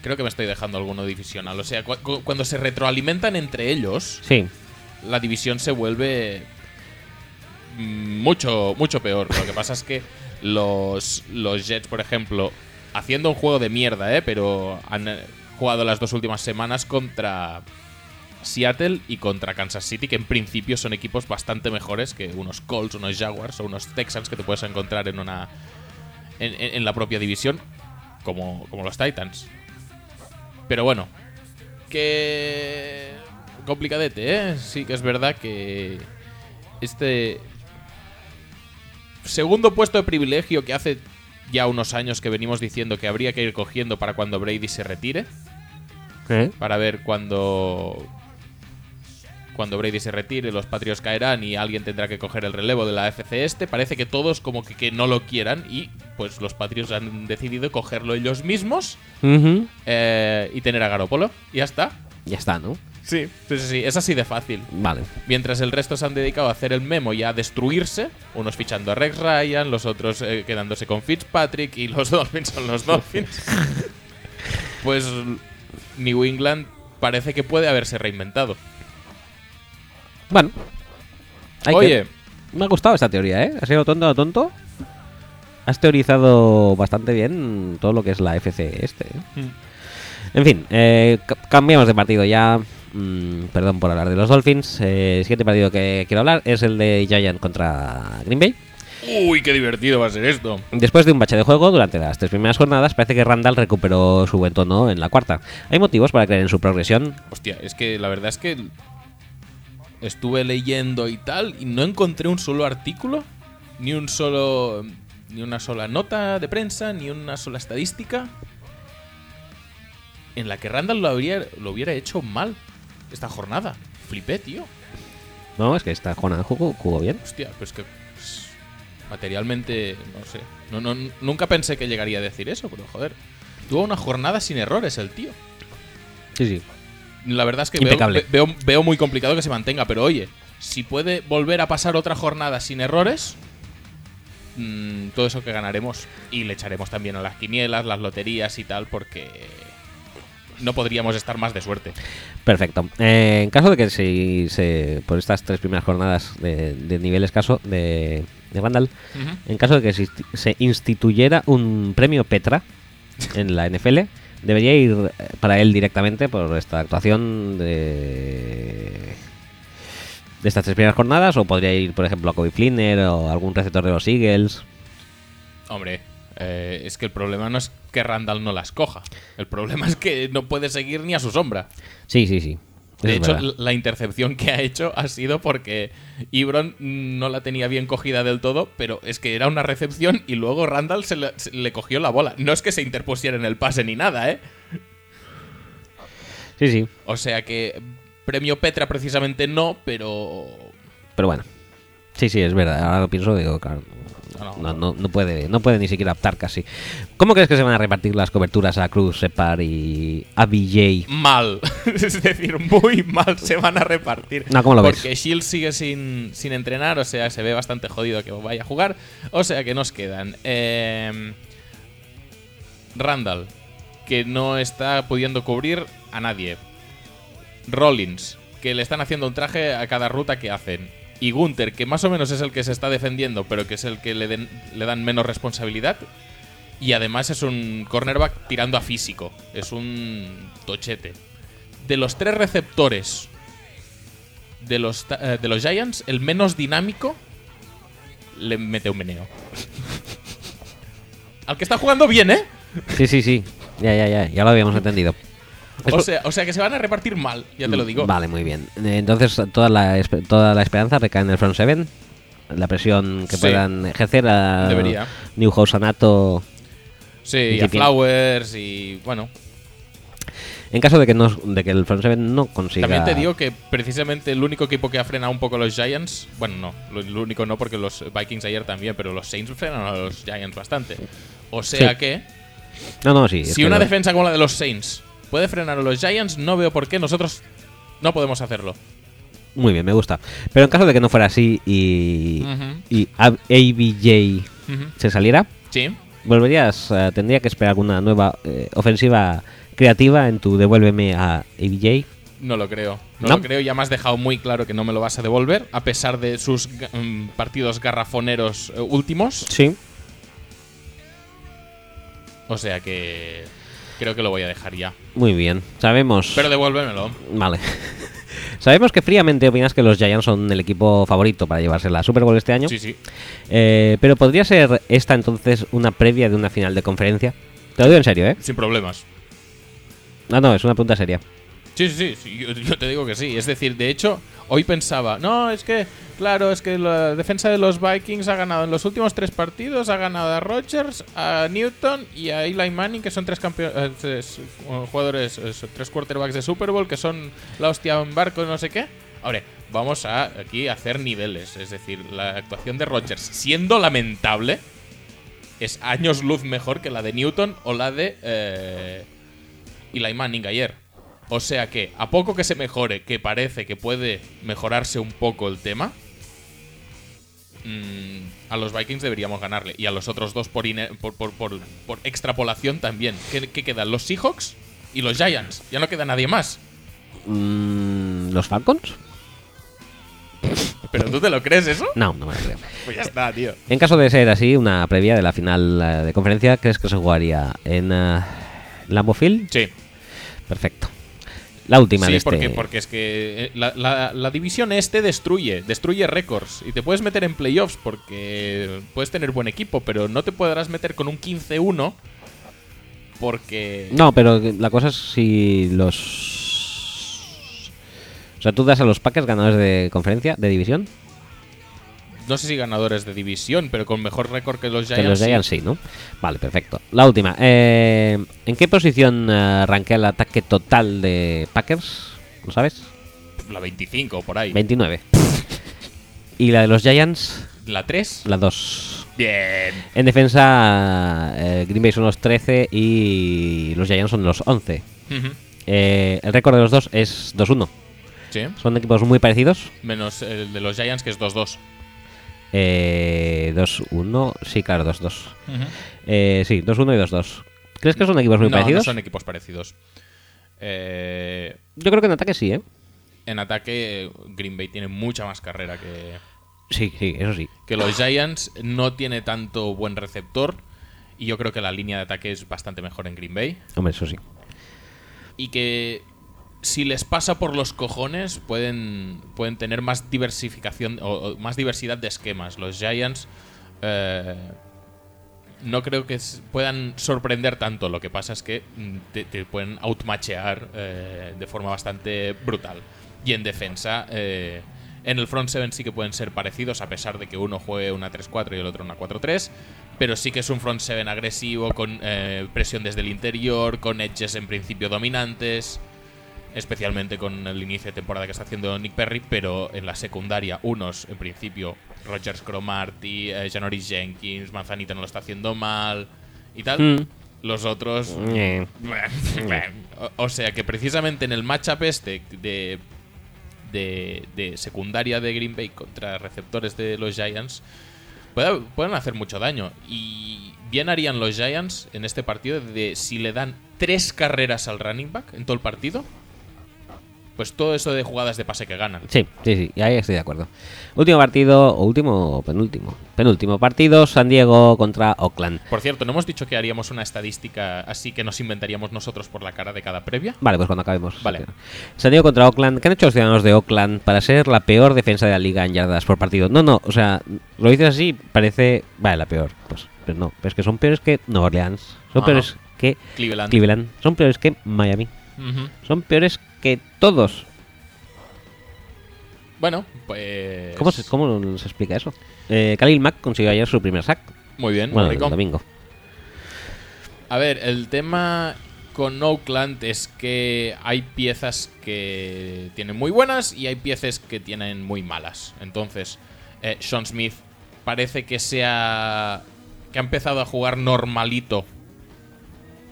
creo que me estoy dejando alguno divisional. O sea, cu- cu- cuando se retroalimentan entre ellos, Sí, la división se vuelve mucho, mucho peor. Lo que pasa es que los, los Jets, por ejemplo, haciendo un juego de mierda, ¿eh? pero han eh, jugado las dos últimas semanas contra Seattle y contra Kansas City, que en principio son equipos bastante mejores que unos Colts, unos Jaguars o unos Texans que te puedes encontrar en una en, la propia división, como, como los Titans. Pero bueno, que complicadete, ¿eh? Sí que es verdad que este segundo puesto de privilegio que hace ya unos años que venimos diciendo que habría que ir cogiendo para cuando Brady se retire, ¿Eh? para ver cuando cuando Brady se retire, los Patriots caerán y alguien tendrá que coger el relevo de la FC este. Parece que todos como que, que no lo quieran y pues los Patriots han decidido cogerlo ellos mismos eh, y tener a Garopolo. Y ya está. Ya está, ¿no? Sí, sí, sí, es así de fácil. Vale. Mientras el resto se han dedicado a hacer el memo y a destruirse, unos fichando a Rex Ryan, los otros eh, quedándose con Fitzpatrick y los Dolphins son los Dolphins. pues New England parece que puede haberse reinventado. Bueno. Hay que- Oye, Me ha gustado esta teoría, ¿eh? ¿Has sido tonto o tonto? Has teorizado bastante bien todo lo que es la FC este. ¿eh? En fin, eh, ca- cambiamos de partido ya. Mm, perdón por hablar de los Dolphins. Eh, el siguiente partido que quiero hablar es el de Giant contra Green Bay. uy, qué divertido va a ser esto. Después de un bache de juego durante las tres primeras jornadas, parece que Randall recuperó su buen tono en la cuarta. ¿Hay motivos para creer en su progresión? Hostia, es que la verdad es que estuve leyendo y tal y no encontré un solo artículo, ni un solo ni una sola nota de prensa, ni una sola estadística en la que Randall lo, habría, lo hubiera hecho mal esta jornada. Flipé, tío. No, es que esta jornada jugó, jugó bien. Hostia, pues que pues, Materialmente, no sé. No, no, nunca pensé que llegaría a decir eso, pero joder. Tuvo una jornada sin errores el tío. Sí, sí. La verdad es que veo, veo, veo muy complicado que se mantenga, pero oye, si puede volver a pasar otra jornada sin errores, mm, todo eso que ganaremos y le echaremos también a las quinielas, las loterías y tal, porque no podríamos estar más de suerte. Perfecto. Eh, en caso de que si se, por estas tres primeras jornadas de, de nivel escaso de, de Randall, en caso de que se instituyera un premio Petra en la NFL, debería ir eh, para él directamente por esta actuación de, de estas tres primeras jornadas, o podría ir, por ejemplo, a Kobe Flinner o algún receptor de los Eagles. Hombre, eh, es que el problema no es que Randall no las coja. El problema es que no puede seguir ni a su sombra. Sí, sí, sí. Eso De hecho, verdad. la intercepción que ha hecho ha sido porque Ibron no la tenía bien cogida del todo, pero es que era una recepción y luego Randall se le, se le cogió la bola. No es que se interpusiera en el pase ni nada, ¿eh? sí, sí. O sea que premio Petra precisamente no, pero... Pero bueno. Sí, sí, es verdad. Ahora lo pienso, digo, claro. No, No, no, puede, no puede ni siquiera optar casi. ¿Cómo crees que se van a repartir las coberturas a Cruz, Separ y a BJ? Mal. es decir, muy mal se van a repartir. No, ¿cómo lo ves? Porque Shield sigue sin, sin entrenar, o sea, se ve bastante jodido que vaya a jugar. O sea, que nos quedan. eh, Randall, que no está pudiendo cubrir a nadie. Rollins, que le están haciendo un traje a cada ruta que hacen. Y Gunther, que más o menos es el que se está defendiendo, pero que es el que le, den- le dan menos responsabilidad. Y además es un cornerback tirando a físico. Es un tochete. De los tres receptores de los, eh, de los Giants, el menos dinámico le mete un meneo. Al que está jugando bien, ¿eh? Sí, sí, sí. Ya, ya, ya. Ya lo habíamos entendido. O sea, o sea que se van a repartir mal, ya te lo digo. Vale, muy bien. Entonces, toda la, toda la esperanza recae en el front seven. La presión que Sí. puedan ejercer a Debería. Newhouse Anato. Sí, ¿Y a? Flowers y bueno. En caso de que, no, de que el front seven no consiga. También te digo que precisamente el único equipo que ha frenado un poco a los Giants, bueno, no, el único no porque los Vikings ayer también, pero los Saints frenan a los Giants bastante. O sea Sí. que No, no, sí. si una defensa como la de los Saints puede frenar a los Giants, no veo por qué nosotros no podemos hacerlo. Muy bien, me gusta. Pero en caso de que no fuera así y, Ujú. y A- ABJ se saliera, Sí. volverías, eh, tendría que esperar alguna nueva eh, ofensiva creativa en tu devuélveme a ABJ. No lo creo. No, ¿No? lo creo. Ya me has dejado muy claro que no me lo vas a devolver, a pesar de sus mm, partidos garrafoneros eh, últimos. Sí. O sea que creo que lo voy a dejar ya. Muy bien. Sabemos. Pero devuélvemelo. Vale. Sabemos que fríamente opinas que los Giants son el equipo favorito para llevarse la Super Bowl este año. Sí, sí. Eh, pero podría ser esta entonces una previa de una final de conferencia. Te lo digo en serio, ¿eh? Sin problemas. No, no, es una pregunta seria. Sí, sí, sí, yo, yo te digo que sí. Es decir, de hecho, hoy pensaba, no, es que, claro, es que la defensa de los Vikings ha ganado en los últimos tres partidos, ha ganado a Rodgers, a Newton y a Eli Manning, que son tres, campeo- eh, tres, eh, jugadores, tres quarterbacks de Super Bowl, que son la hostia en barco, no sé qué. Ahora, vamos a aquí a hacer niveles. Es decir, la actuación de Rodgers, siendo lamentable, es años luz mejor que la de Newton o la de eh, Eli Manning ayer. O sea que, a poco que se mejore, que parece que puede mejorarse un poco el tema, mm, a los Vikings deberíamos ganarle. Y a los otros dos por, ine- por, por- por- extrapolación también. ¿Qué, qué quedan? Los Seahawks y los Giants. Ya no queda nadie más. Mm, ¿Los Falcons? ¿Pero tú te lo crees eso? No, no me lo creo. Pues ya está, tío. En caso de ser así, una previa de la final eh, de conferencia, ¿crees que se jugaría en Lambeau Field? Sí. Perfecto. La última Sí, de este. porque, porque es que eh, la, la- la división este destruye, destruye récords. Y te puedes meter en playoffs porque puedes tener buen equipo, pero no te podrás meter con un 15-1 porque... No, pero la cosa es si los. O sea, tú das a los Packers ganadores de conferencia, de división, No sé si ganadores de división, pero con mejor récord que los que Giants. los sí. Giants sí, ¿no? Vale, perfecto. La última. eh, ¿En qué posición eh, el ataque total de Packers? ¿Lo sabes? La 25, por ahí. 29. ¿Y la de los Giants? La 3. La 2. Bien. En defensa, eh, Green Bay son los 13 y los Giants son los 11. Ujú. Eh, el récord de los dos es 2-1. Sí. Son equipos muy parecidos. Menos el de los Giants, que es 2-2. Eh, 2-1, sí, claro, 2-2. Eh, sí, 2-1 y 2-2. ¿Crees que son equipos muy no, parecidos? no son equipos parecidos. Eh, Yo creo que en ataque sí, ¿eh? en ataque, Green Bay tiene mucha más carrera que, Sí, sí, eso sí. que los Giants. No tiene tanto buen receptor. Y yo creo que la línea de ataque es bastante mejor en Green Bay. Hombre, eso sí. Y que si les pasa por los cojones, pueden, pueden tener más diversificación o, más diversidad de esquemas. Los Giants eh, no creo que puedan sorprender tanto. Lo que pasa es que mm, te, pueden outmatchear eh, de forma bastante brutal. Y en defensa, eh, en el front seven sí que pueden ser parecidos, a pesar de que uno juegue una 3-4 y el otro una 4-3. Pero sí que es un front seven agresivo, con eh, presión desde el interior, con edges en principio dominantes especialmente con el inicio de temporada que está haciendo Nick Perry, pero en la secundaria, unos, en principio, Rogers Cromarty, eh, Janoris Jenkins, Manzanita no lo está haciendo mal y tal. Mm. Los otros. Eh. o, o sea que precisamente en el matchup este de, de, de secundaria de Green Bay contra receptores de los Giants, puede- pueden hacer mucho daño. Y bien harían los Giants en este partido de si le dan tres carreras al running back en todo el partido. Pues todo eso de jugadas de pase que ganan. Sí, sí, sí, ahí estoy de acuerdo. Último partido, o último, o penúltimo. Penúltimo partido, San Diego contra Oakland. Por cierto, ¿no hemos dicho que haríamos una estadística así que nos inventaríamos nosotros por la cara de cada previa? Vale, pues cuando acabemos. Vale. San Diego contra Oakland. ¿Qué han hecho los ciudadanos de Oakland para ser la peor defensa de la liga en yardas por partido? No, no, o sea, lo dices así, parece. Vale, la peor. Pues, pero no, pero es que son peores que Nueva Orleans. Son Ajá. peores que Cleveland. Cleveland. Son peores que Miami. Son peores que todos. Bueno, pues. ¿Cómo se, cómo se explica eso? Eh, Khalil Mack consiguió ayer su primer sack. Muy bien, Bueno, muy el rico. domingo. A ver, el tema con Oakland es que hay piezas que tienen muy buenas y hay piezas que tienen muy malas. Entonces, eh, Sean Smith parece que sea que ha empezado a jugar normalito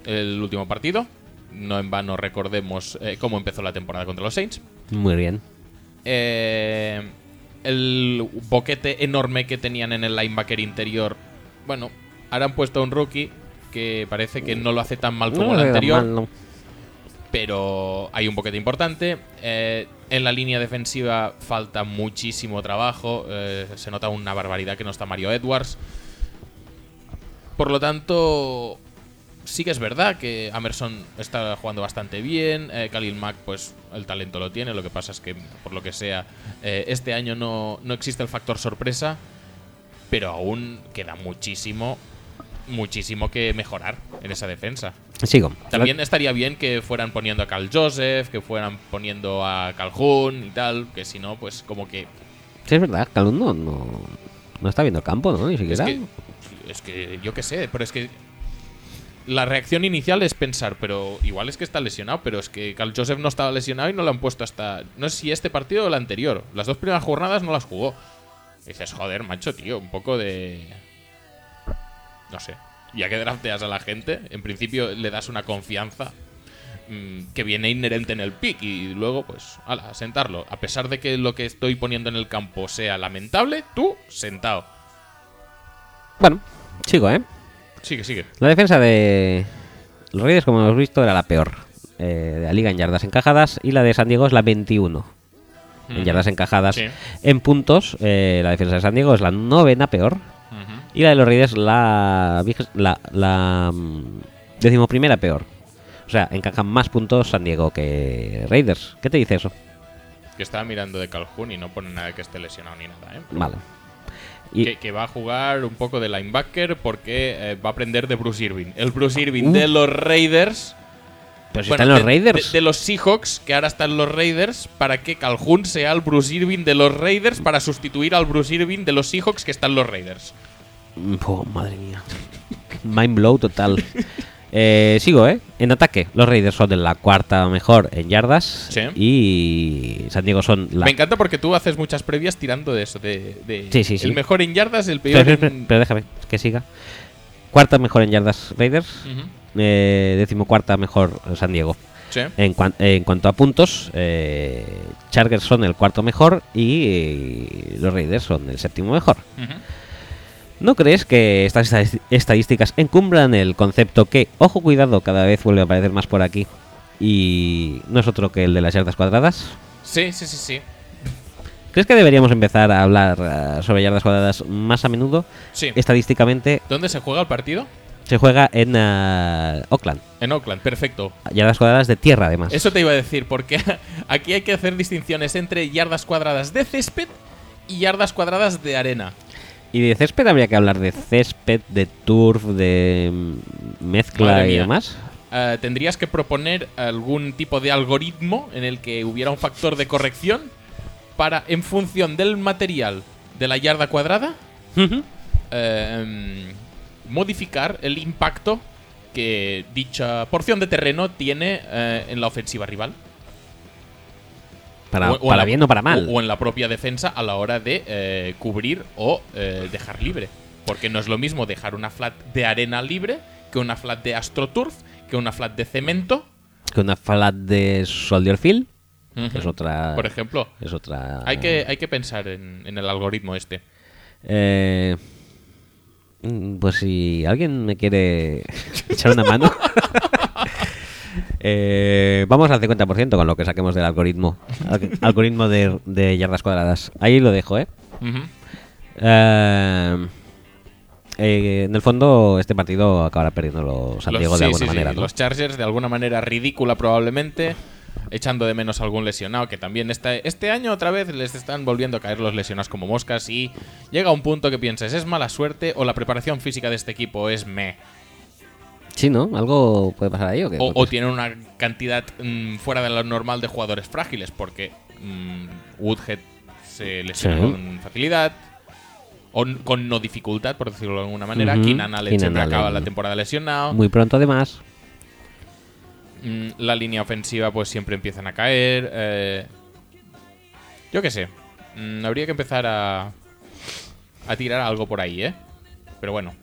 el último partido. No en vano recordemos eh, cómo empezó la temporada contra los Saints. Muy bien. Eh, el boquete enorme que tenían en el linebacker interior. Bueno, ahora han puesto a un rookie que parece que no lo hace tan mal como No el anterior, mal, no. pero hay un boquete importante. Eh, en la línea defensiva falta muchísimo trabajo. eh, se nota una barbaridad que no está Mario Edwards. Por lo tanto, sí que es verdad que Amerson está jugando bastante bien. eh, Khalil Mack, pues el talento lo tiene. Lo que pasa es que, por lo que sea, eh, este año no, no existe el factor sorpresa. Pero aún queda muchísimo, muchísimo que mejorar en esa defensa. Sigo. También estaría bien que fueran poniendo a Cal Joseph, que fueran poniendo a Calhoun y tal, que si no, pues como que Sí, es verdad, Calum no, no, no está viendo campo, ¿no? Ni Es siquiera. que, es que yo qué sé, pero es que la reacción inicial es pensar, pero igual es que está lesionado, pero es que Carl Joseph no estaba lesionado y no lo han puesto hasta no sé si este partido o el anterior. Las dos primeras jornadas no las jugó. Y dices, joder, macho, tío, un poco de no sé. Ya que drafteas a la gente, en principio le das una confianza mm, que viene inherente en el pick y luego, pues, ala, sentarlo. A pesar de que lo que estoy poniendo en el campo sea lamentable, tú sentado. Bueno, sigo, ¿eh? Sigue, sigue. La defensa de los Raiders, como hemos visto, era la peor eh, de la liga en yardas encajadas y la de San Diego es la 21 en yardas encajadas. Sí. En puntos, eh, la defensa de San Diego es la novena peor y la de los Raiders la, la, la mm, decimoprimera peor. O sea, encajan más puntos San Diego que Raiders. ¿Qué te dice eso? Que estaba mirando de Calhoun y no pone nada que esté lesionado ni nada, ¿eh? Vale. Y, Que, que va a jugar un poco de linebacker porque eh, va a aprender de Bruce Irving. El Bruce Irving Uh. de los Raiders. pero si bueno, están los de- Raiders. De, de los Seahawks, que ahora están los Raiders, para que Calhoun sea el Bruce Irving de los Raiders para sustituir al Bruce Irving de los Seahawks que están los Raiders. Oh, madre mía. Mind blow total. Eh, sigo, ¿eh? En ataque, los Raiders son de la cuarta mejor en yardas. Sí. Y San Diego son la. Me encanta porque tú haces muchas previas tirando de eso, de, de Sí, sí, sí. el mejor en yardas, el peor pero- en... pero déjame que siga. Cuarta mejor en yardas Raiders. Ujú. Eh, decimocuarta mejor San Diego. Sí. En, cuan- en cuanto a puntos, eh, Chargers son el cuarto mejor y eh, los Raiders son el séptimo mejor. Ujú. ¿No crees que estas estadísticas encumbran el concepto que, ojo cuidado, cada vez vuelve a aparecer más por aquí y no es otro que el de las yardas cuadradas? Sí, sí, sí, sí. ¿Crees que deberíamos empezar a hablar eh, sobre yardas cuadradas más a menudo? Sí. Estadísticamente ¿Dónde se juega el partido? se juega en eh, Oakland. En Oakland, perfecto. Yardas cuadradas de tierra, además. Eso te iba a decir, porque aquí hay que hacer distinciones entre yardas cuadradas de césped y yardas cuadradas de arena. Y de césped habría que hablar de césped, de turf, de mm, mezcla y demás. Eh, tendrías que proponer algún tipo de algoritmo en el que hubiera un factor de corrección para, en función del material de la yarda cuadrada, eh, modificar el impacto que dicha porción de terreno tiene eh, en la ofensiva rival. Para, O- para la- bien o para mal. O, o en la propia defensa a la hora de eh, cubrir o eh, dejar libre. Porque no es lo mismo dejar una flat de arena libre que una flat de AstroTurf, que una flat de cemento. Que una flat de Soldier Field es otra. Por ejemplo, Es otra. hay que, hay que pensar en, en el algoritmo este. Eh, mm, pues si alguien me quiere echar una mano. eh, vamos al 50% con lo que saquemos del algoritmo. Al- algoritmo de, de yardas cuadradas. Ahí lo dejo, ¿eh? Eh, eh, en el fondo, este partido acabará perdiendo los San Los- de alguna sí, sí, manera. ¿no? Los Chargers de alguna manera ridícula probablemente, echando de menos algún lesionado, que también está, este año otra vez les están volviendo a caer los lesionados como moscas y llega un punto que piensas, ¿es mala suerte o la preparación física de este equipo es me? Sí, ¿no? ¿Algo puede pasar ahí o qué? O, tienen una cantidad mm, fuera de lo normal de jugadores frágiles, porque mm, Woodhead se lesiona Sí. con facilidad, o con no dificultad, por decirlo de alguna manera. Keenan Allen Keenan siempre acaba la temporada lesionado. Muy pronto, además. Mm, la línea ofensiva pues siempre empiezan a caer. eh, yo qué sé. Habría que empezar a, a tirar algo por ahí, ¿eh? Pero bueno.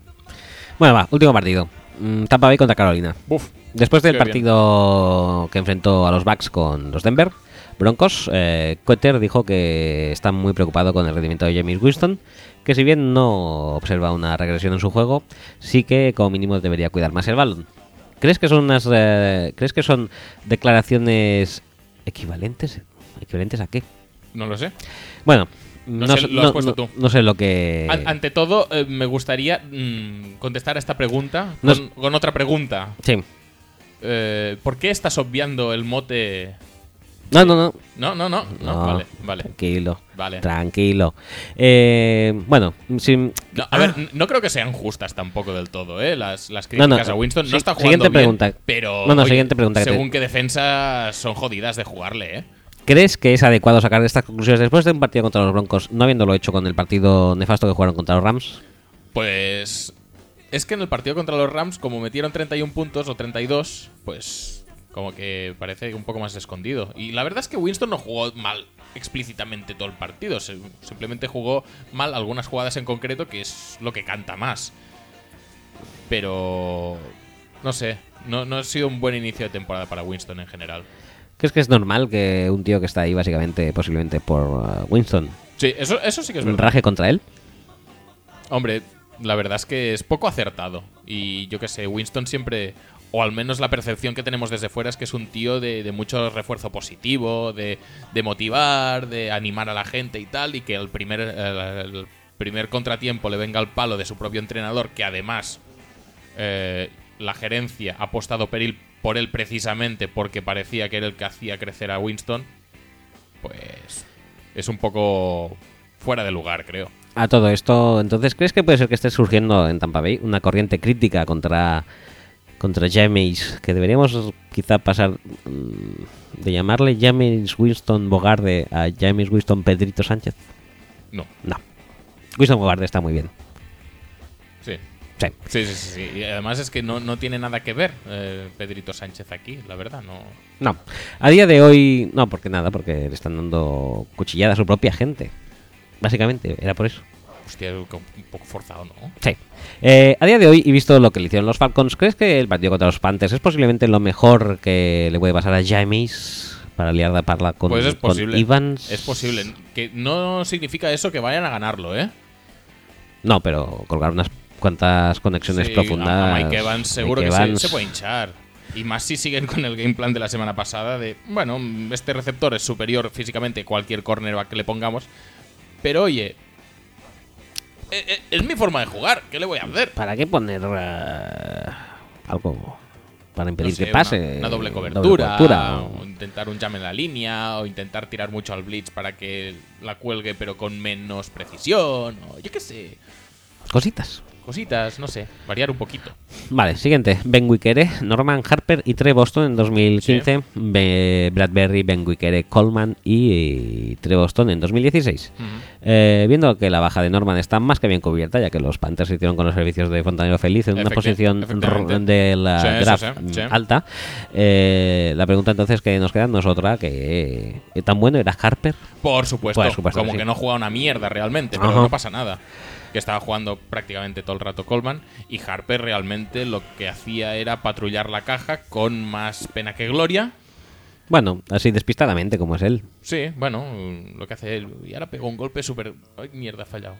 Bueno, va, último partido. Mm, Tampa Bay contra Carolina. Después del bien. partido que enfrentó a los Bucks con los Denver Broncos, eh, Cotter dijo que está muy preocupado con el rendimiento de James Winston, que si bien no observa una regresión en su juego, sí que como mínimo debería cuidar más el balón. ¿Crees que son unas eh, crees que son declaraciones equivalentes? ¿Equivalentes a qué? No lo sé. Bueno, No no, sé, lo has no- puesto no- tú. no sé lo que An- ante todo, eh, me gustaría mm, contestar a esta pregunta con, con otra pregunta. Sí. Eh, ¿Por qué estás obviando el mote? No, no, no. No, no, no. no, No, vale, vale. Tranquilo. Vale. Tranquilo. Eh, bueno, sin, No, a ver, n- no creo que sean justas tampoco del todo, ¿eh? Las, las críticas a Winston. No está siguiente jugando bien, pregunta. pero... No, no, siguiente pregunta que te- Según qué defensas son jodidas de jugarle, ¿eh? ¿Crees que es adecuado sacar estas conclusiones después de un partido contra los Broncos, no habiéndolo hecho con el partido nefasto que jugaron contra los Rams? Pues... Es que en el partido contra los Rams, como metieron 31 puntos o 32, pues... Como que parece un poco más escondido. Y la verdad es que Winston no jugó mal explícitamente todo el partido. se- simplemente jugó mal algunas jugadas en concreto, que es lo que canta más. Pero... No sé. No, no ha sido un buen inicio de temporada para Winston en general. ¿Crees que es normal que un tío que está ahí básicamente, posiblemente por uh, Winston, Sí, eso, eso sí que es verdad. raje contra él? Hombre, la verdad es que es poco acertado. Y yo qué sé, Winston siempre, o al menos la percepción que tenemos desde fuera es que es un tío de, de mucho refuerzo positivo, de, de motivar, de animar a la gente y tal, y que el primer, el primer contratiempo le venga al palo de su propio entrenador, que además eh, la gerencia ha apostado por él, por él precisamente porque parecía que era el que hacía crecer a Winston, pues es un poco fuera de lugar, creo. A todo esto, entonces, ¿crees que puede ser que esté surgiendo en Tampa Bay una corriente crítica contra contra James, que deberíamos quizá pasar mm, de llamarle James Winston Bogarde a James Winston Pedrito Sánchez? No, No. Winston Bogarde está muy bien. Sí. Sí. Sí, sí. Y además es que no, no tiene nada que ver eh, Pedrito Sánchez aquí, la verdad, no. No. A día de hoy, no, porque nada, porque le están dando cuchillada a su propia gente. Básicamente, era por eso. Hostia, un poco forzado, ¿no? Sí. Eh, a día de hoy, y visto lo que le hicieron los Falcons, ¿crees que el partido contra los Panthers es posiblemente lo mejor que le puede pasar a James para liar de parla con, Pues es con posible. Evans? Es posible. Que no significa eso que vayan a ganarlo, ¿eh? No, pero colgar unas cuantas conexiones Sí, profundas. A Mike Evans seguro Mike que se- Evans- Se, puede hinchar. Y más si siguen con el game plan de la semana pasada de, bueno, este receptor es superior físicamente a cualquier cornerback que le pongamos. Pero oye, eh, eh, es mi forma de jugar, ¿qué le voy a hacer? ¿Para qué poner eh, algo para impedir No sé, que pase? Una, una doble Doble cobertura, cobertura, o intentar un jam en la línea, o intentar tirar mucho al blitz para que la cuelgue pero con menos precisión, o yo qué sé, Cositas. Cositas, no sé, variar un poquito. Vale, siguiente. Ben Wicere, Norman Harper y Trey Boston en 2015. Be- Bradbury, Ben Wicere, Coleman y, Trey Boston en 2016. Eh, viendo que la baja de Norman está más que bien cubierta, ya que los Panthers se hicieron con los servicios de Fontanero Feliz en una posición de la Sí, sí, draft sí, sí. alta, eh, la pregunta entonces que nos queda no es otra, que eh, tan bueno era Harper. Por supuesto, Por supuesto como que sí. no juega una mierda realmente, pero no pasa nada. Que estaba jugando prácticamente todo el rato Coleman y Harper realmente lo que hacía era patrullar la caja con más pena que gloria. Bueno, así despistadamente como es él. Sí, bueno, lo que hace él. Y ahora pegó un golpe súper. ¡Ay, mierda, ha fallado!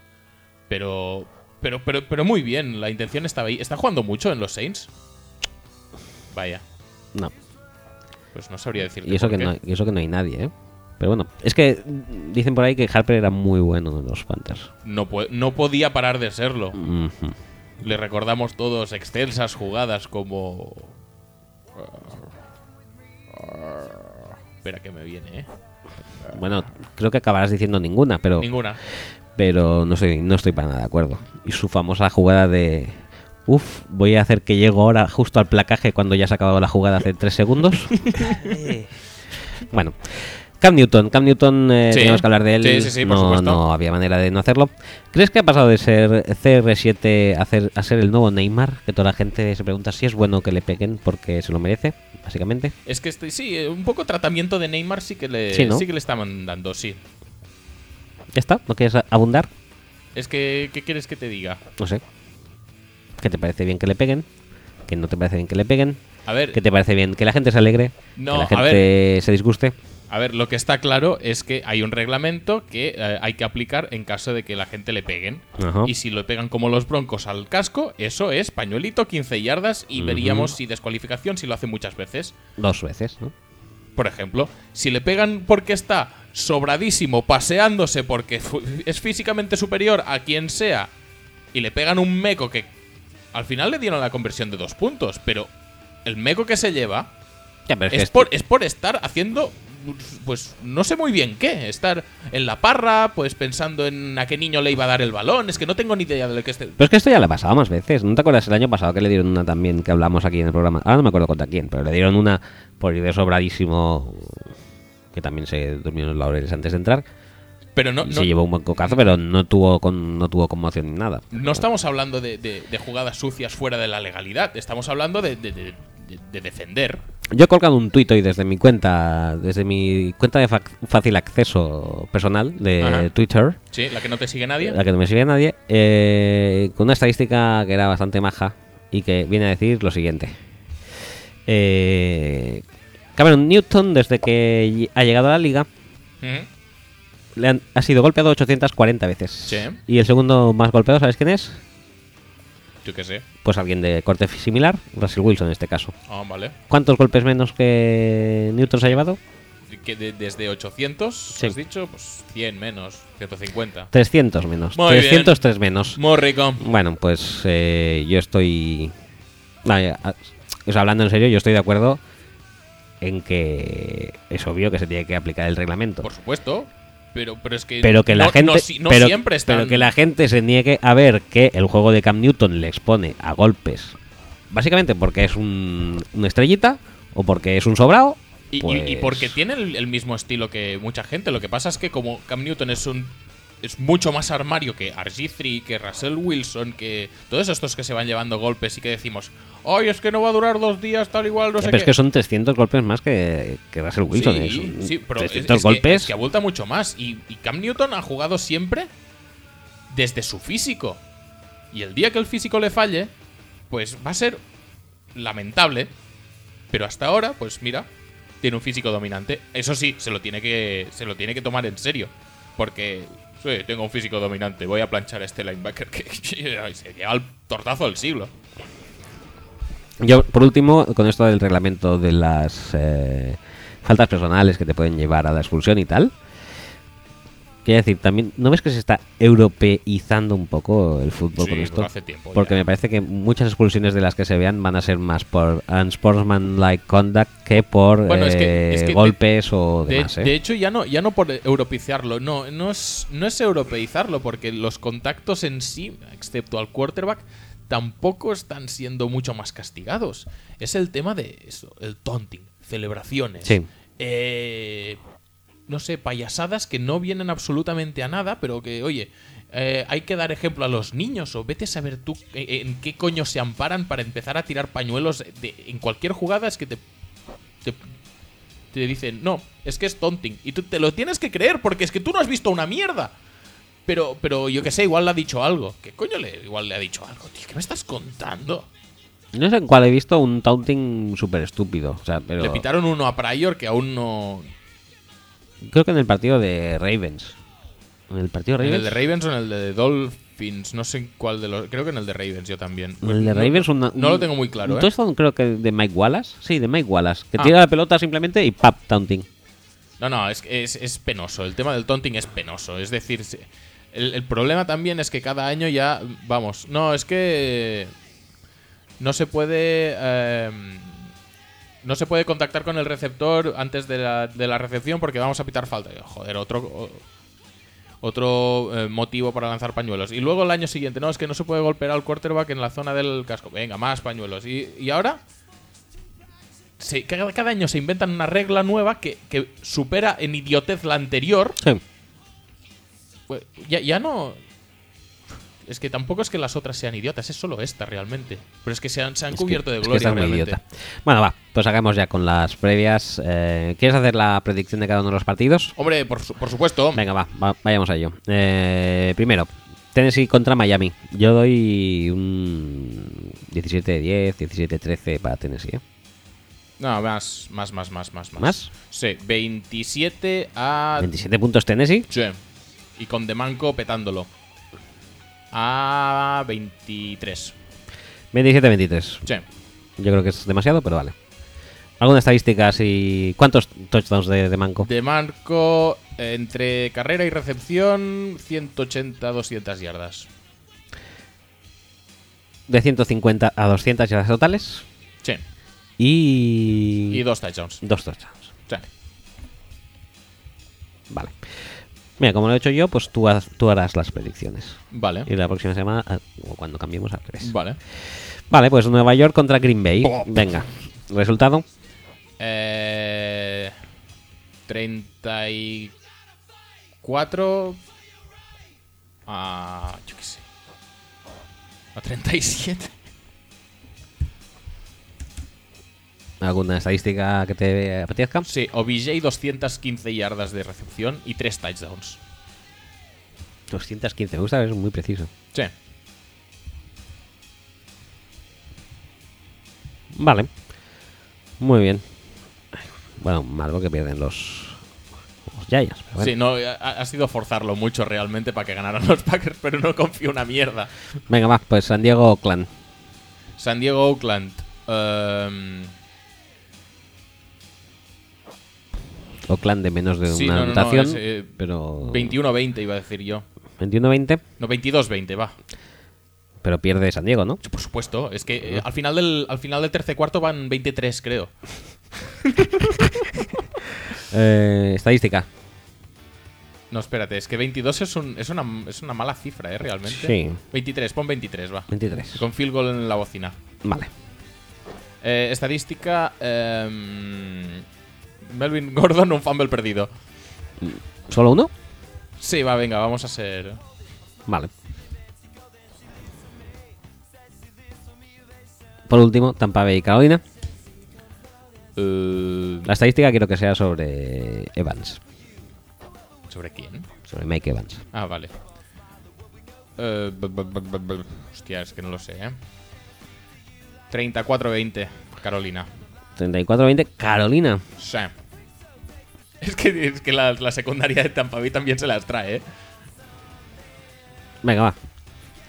Pero, pero, pero, pero muy bien, la intención estaba ahí. ¿Está jugando mucho en los Saints? Vaya, No. pues no sabría decirte Y eso, por que qué. no, y eso que no hay nadie, ¿eh? Pero bueno, es que dicen por ahí que Harper era muy bueno en los Panthers. No, no podía parar de serlo. Le recordamos todos extensas jugadas como. Espera que me viene, ¿eh? Bueno, creo que acabarás diciendo ninguna, pero, Ninguna. pero no, estoy, no estoy para nada de acuerdo. Y su famosa jugada de... Uf, voy a hacer que llego ahora justo al placaje cuando ya se ha acabado la jugada hace tres segundos. bueno, Cam Newton. Cam Newton, eh, Sí. tenemos que hablar de él. Sí, sí, sí, por no, supuesto. no había manera de no hacerlo. ¿Crees que ha pasado de ser CR7 a, ser- a ser el nuevo Neymar? Que toda la gente se pregunta si es bueno que le peguen porque se lo merece, básicamente. Es que este, sí, eh, un poco tratamiento de Neymar sí que le, Sí, ¿no? que le estaban dando, sí. ¿Ya está? ¿No quieres abundar? Es que, ¿qué quieres que te diga? No sé. ¿Qué te parece bien que le peguen? ¿Que no te parece bien que le peguen? A ver, ¿Qué te parece bien que la gente se alegre? No, ¿Que la a gente se disguste? A ver, lo que está claro es que hay un reglamento que eh, hay que aplicar en caso de que la gente le peguen. Ajá. Y si lo pegan como los broncos al casco, eso es pañuelito, 15 yardas y veríamos si descualificación si lo hace muchas veces. Dos veces, ¿no? Por ejemplo, si le pegan porque está sobradísimo, paseándose porque fu- es físicamente superior a quien sea, y le pegan un meco que al final le dieron la conversión de dos puntos, pero el meco que se lleva Ya, pero es, que es es- por, es por estar haciendo, pues no sé muy bien qué, estar en la parra, pues pensando en a qué niño le iba a dar el balón, es que no tengo ni idea de lo que esté... Pero es que esto ya le ha pasado más veces. ¿No te acuerdas el año pasado que le dieron una también que hablamos aquí en el programa? Ahora no me acuerdo contra quién, pero le dieron una por ir de sobradísimo que también se durmió en los laureles antes de entrar. Pero no, se llevó un buen cocazo, pero no tuvo con, no tuvo conmoción ni nada. no estamos hablando de, de- de jugadas sucias fuera de la legalidad, estamos hablando de defender. Yo he colgado un tuit hoy desde mi cuenta, desde mi cuenta de fácil acceso personal de Ajá. Twitter, Sí, la que no te sigue nadie. la que no me sigue nadie, eh, con una estadística que era bastante maja y que viene a decir lo siguiente. Eh, Cameron Newton, desde que ha llegado a la liga, le han- ha sido golpeado 840 veces. Sí. Y el segundo más golpeado, ¿sabes quién es? Yo qué sé. Pues alguien de corte similar, Russell Wilson en este caso. Ah, vale. ¿Cuántos golpes menos que Newton se ha llevado? Que de- desde 800, Sí. has dicho, pues 100 menos, 150. 300 menos. Muy bien. 303 menos. Muy rico. Bueno, pues eh, yo estoy. Vaya, a- o sea, hablando en serio, yo estoy de acuerdo en que es obvio que se tiene que aplicar el reglamento. Por supuesto. Pero, pero es que. Pero que la no- gente, No, pero, siempre están. pero que la gente se niegue a ver que el juego de Cam Newton le expone a golpes, básicamente porque es un, una estrellita o porque es un sobrado. Y, y- pues- y porque tiene el, el mismo estilo que mucha gente. Lo que pasa es que como Cam Newton es un es mucho más armario que RG3, que Russell Wilson, que todos estos que se van llevando golpes y que decimos, ¡ay, es que no va a durar dos días tal igual, no Ya, sé pero qué! es que son 300 golpes más que, que Russell Wilson. ¿eh? Sí, pero es, 300 es que, golpes. es que abulta mucho más. Y, y Cam Newton ha jugado siempre desde su físico. Y el día que el físico le falle, pues va a ser lamentable. Pero hasta ahora, pues mira, tiene un físico dominante. Eso sí, se lo tiene que, se lo tiene que tomar en serio. Porque sí, tengo un físico dominante, voy a planchar a este linebacker que se lleva el tortazo del siglo. Yo, por último, con esto del reglamento de las eh, faltas personales que te pueden llevar a la expulsión y tal. Quiero decir, también, ¿no ves que se está europeizando un poco el fútbol Sí, con esto? hace tiempo Porque ya. me parece que muchas expulsiones de las que se vean van a ser más por unsportsmanlike conduct que por Bueno, es que- eh, es que de- golpes o De, demás. ¿eh? de hecho, ya no, ya no por europeizarlo, no, no es, no es europeizarlo, porque los contactos en sí, excepto al quarterback, tampoco están siendo mucho más castigados. Es el tema de eso, el taunting, celebraciones. Sí. eh, no sé, payasadas que no vienen absolutamente a nada, pero que, oye, eh, hay que dar ejemplo a los niños, o vete a saber tú eh, en qué coño se amparan para empezar a tirar pañuelos de- en cualquier jugada, es que te, te, te dicen, no, es que es taunting. Y tú te lo tienes que creer, porque es que tú no has visto una mierda. Pero, pero yo que sé, igual le ha dicho algo. ¿Qué coño le, igual le ha dicho algo, tío? ¿Qué me estás contando? No sé en cuál he visto un taunting súper estúpido. O sea, pero Le pitaron uno a Pryor que aún no. Creo que en el partido de Ravens. En el partido de ¿En Ravens. el de Ravens o en el de Dolphins? No sé en cuál de los. Creo que en el de Ravens yo también. En el de No- Ravens una- No lo tengo muy claro, un ¿eh? creo que de Mike Wallace. Sí, de Mike Wallace. Que Ah. tira la pelota simplemente y pap, taunting. No, no, es, es, es penoso. El tema del taunting es penoso. Es decir, el, el problema también es que cada año ya. Vamos, no, es que. No se puede. eh, no se puede contactar con el receptor antes de la, de la recepción porque vamos a pitar falta. Joder, otro. Otro eh, motivo para lanzar pañuelos. Y luego el año siguiente, no, es que no se puede golpear al quarterback en la zona del casco. Venga, más pañuelos. Y, y ahora se- cada, cada año se inventan una regla nueva que, que supera en idiotez la anterior. Sí. Pues, ya, ya no. Es que tampoco es que las otras sean idiotas, es solo esta realmente. Pero es que se han, se han Es que- cubierto de es que gloria muy realmente. idiota. Bueno, va, pues hagamos ya con las previas. Eh, ¿Quieres hacer la predicción de cada uno de los partidos? Hombre, por, su- por supuesto. Venga, va, va- vayamos a ello. Eh, primero, Tennessee contra Miami. Yo doy un 17-10, 17-13 para Tennessee. ¿eh? No, más, más, más, más, más. ¿Más? Sí, 27 a 27 puntos Tennessee. Sí. Y con Demanco petándolo. A 23. 27-23. Sí. Yo creo que es demasiado, pero vale. ¿Alguna estadística y ¿Cuántos touchdowns de, de Manco? Demanco entre carrera y recepción 180-200 yardas. De 150 a 200 yardas totales. Sí. Y. Y dos touchdowns. dos touchdowns. Sí. Vale. Mira, como lo he hecho yo, pues tú, harás las predicciones. Vale. Y la próxima semana, ah, o cuando cambiemos al revés. Vale. Vale, pues Nueva York contra Green Bay. Oh. Venga. Resultado. Eh, 34 a. Yo qué sé. A 37. ¿Alguna estadística que te apetezca? Sí, OBJ 215 yardas de recepción y 3 touchdowns. 215, me gusta, es muy preciso. Sí. Vale. Muy bien. Bueno, malo que pierden los, los Giants. pero bueno. Sí, no, ha, ha sido forzarlo mucho realmente para que ganaran los Packers, pero no confío una mierda. Venga, va, pues San Diego Clan. San Diego Oakland. Ehm, Oakland de menos de Sí, una no, no, no, anotación. es, eh, pero. 21-20 iba a decir yo. 21-20. No, 22-20, va. Pero pierde San Diego, ¿no? Por supuesto, es que eh, al, final del, al final del tercer cuarto van 23, creo. Eh, estadística. No, espérate, es que 22 es, un- es, una, es una mala cifra, ¿eh? Realmente. Sí. 23, pon 23, va. 23. Con field goal en la bocina. Vale. Eh, estadística. ehm, Melvin Gordon, un fumble perdido. ¿Solo uno? Sí, va, venga, vamos a ser. Vale. Por último, Tampa Bay y Carolina. eh, La estadística quiero que sea sobre Evans, ¿Sobre quién? sobre Mike Evans. Ah, vale. Bu- hostia, es que no lo sé, ¿eh? 34-20, Carolina. 34-20, Carolina. Sí. Es que, es que la, la secundaria de Tampa Bay también se las trae, ¿eh? Venga, va.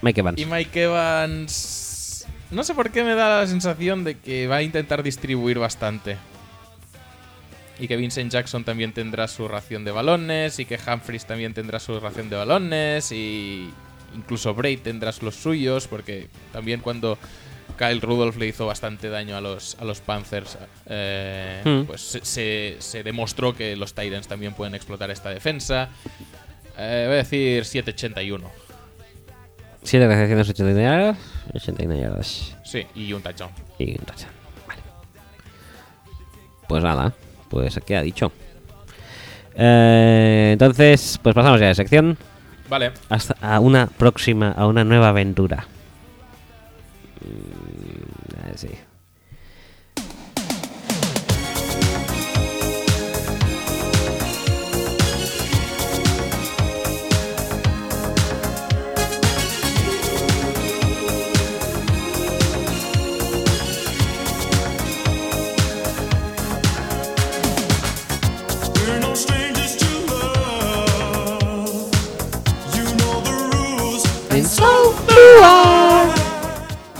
Mike Evans. Y Mike Evans. No sé por qué me da la sensación de que va a intentar distribuir bastante. Y que Vincent Jackson también tendrá su ración de balones. Y que Humphries también tendrá su ración de balones. Y incluso Braid tendrá los suyos. Porque también cuando Kyle Rudolph le hizo bastante daño a los, a los Panthers, eh, Hmm. pues se, se- se demostró que los Tyrants también pueden explotar esta defensa. Eh, voy a decir 781. 7 recepciones, 89 yardas. 89 yardas. Sí, y un touchdown. Y un touchdown. Vale. Pues nada, pues queda dicho. Eh, entonces, pues pasamos ya de sección Vale. hasta a una próxima, a una nueva aventura.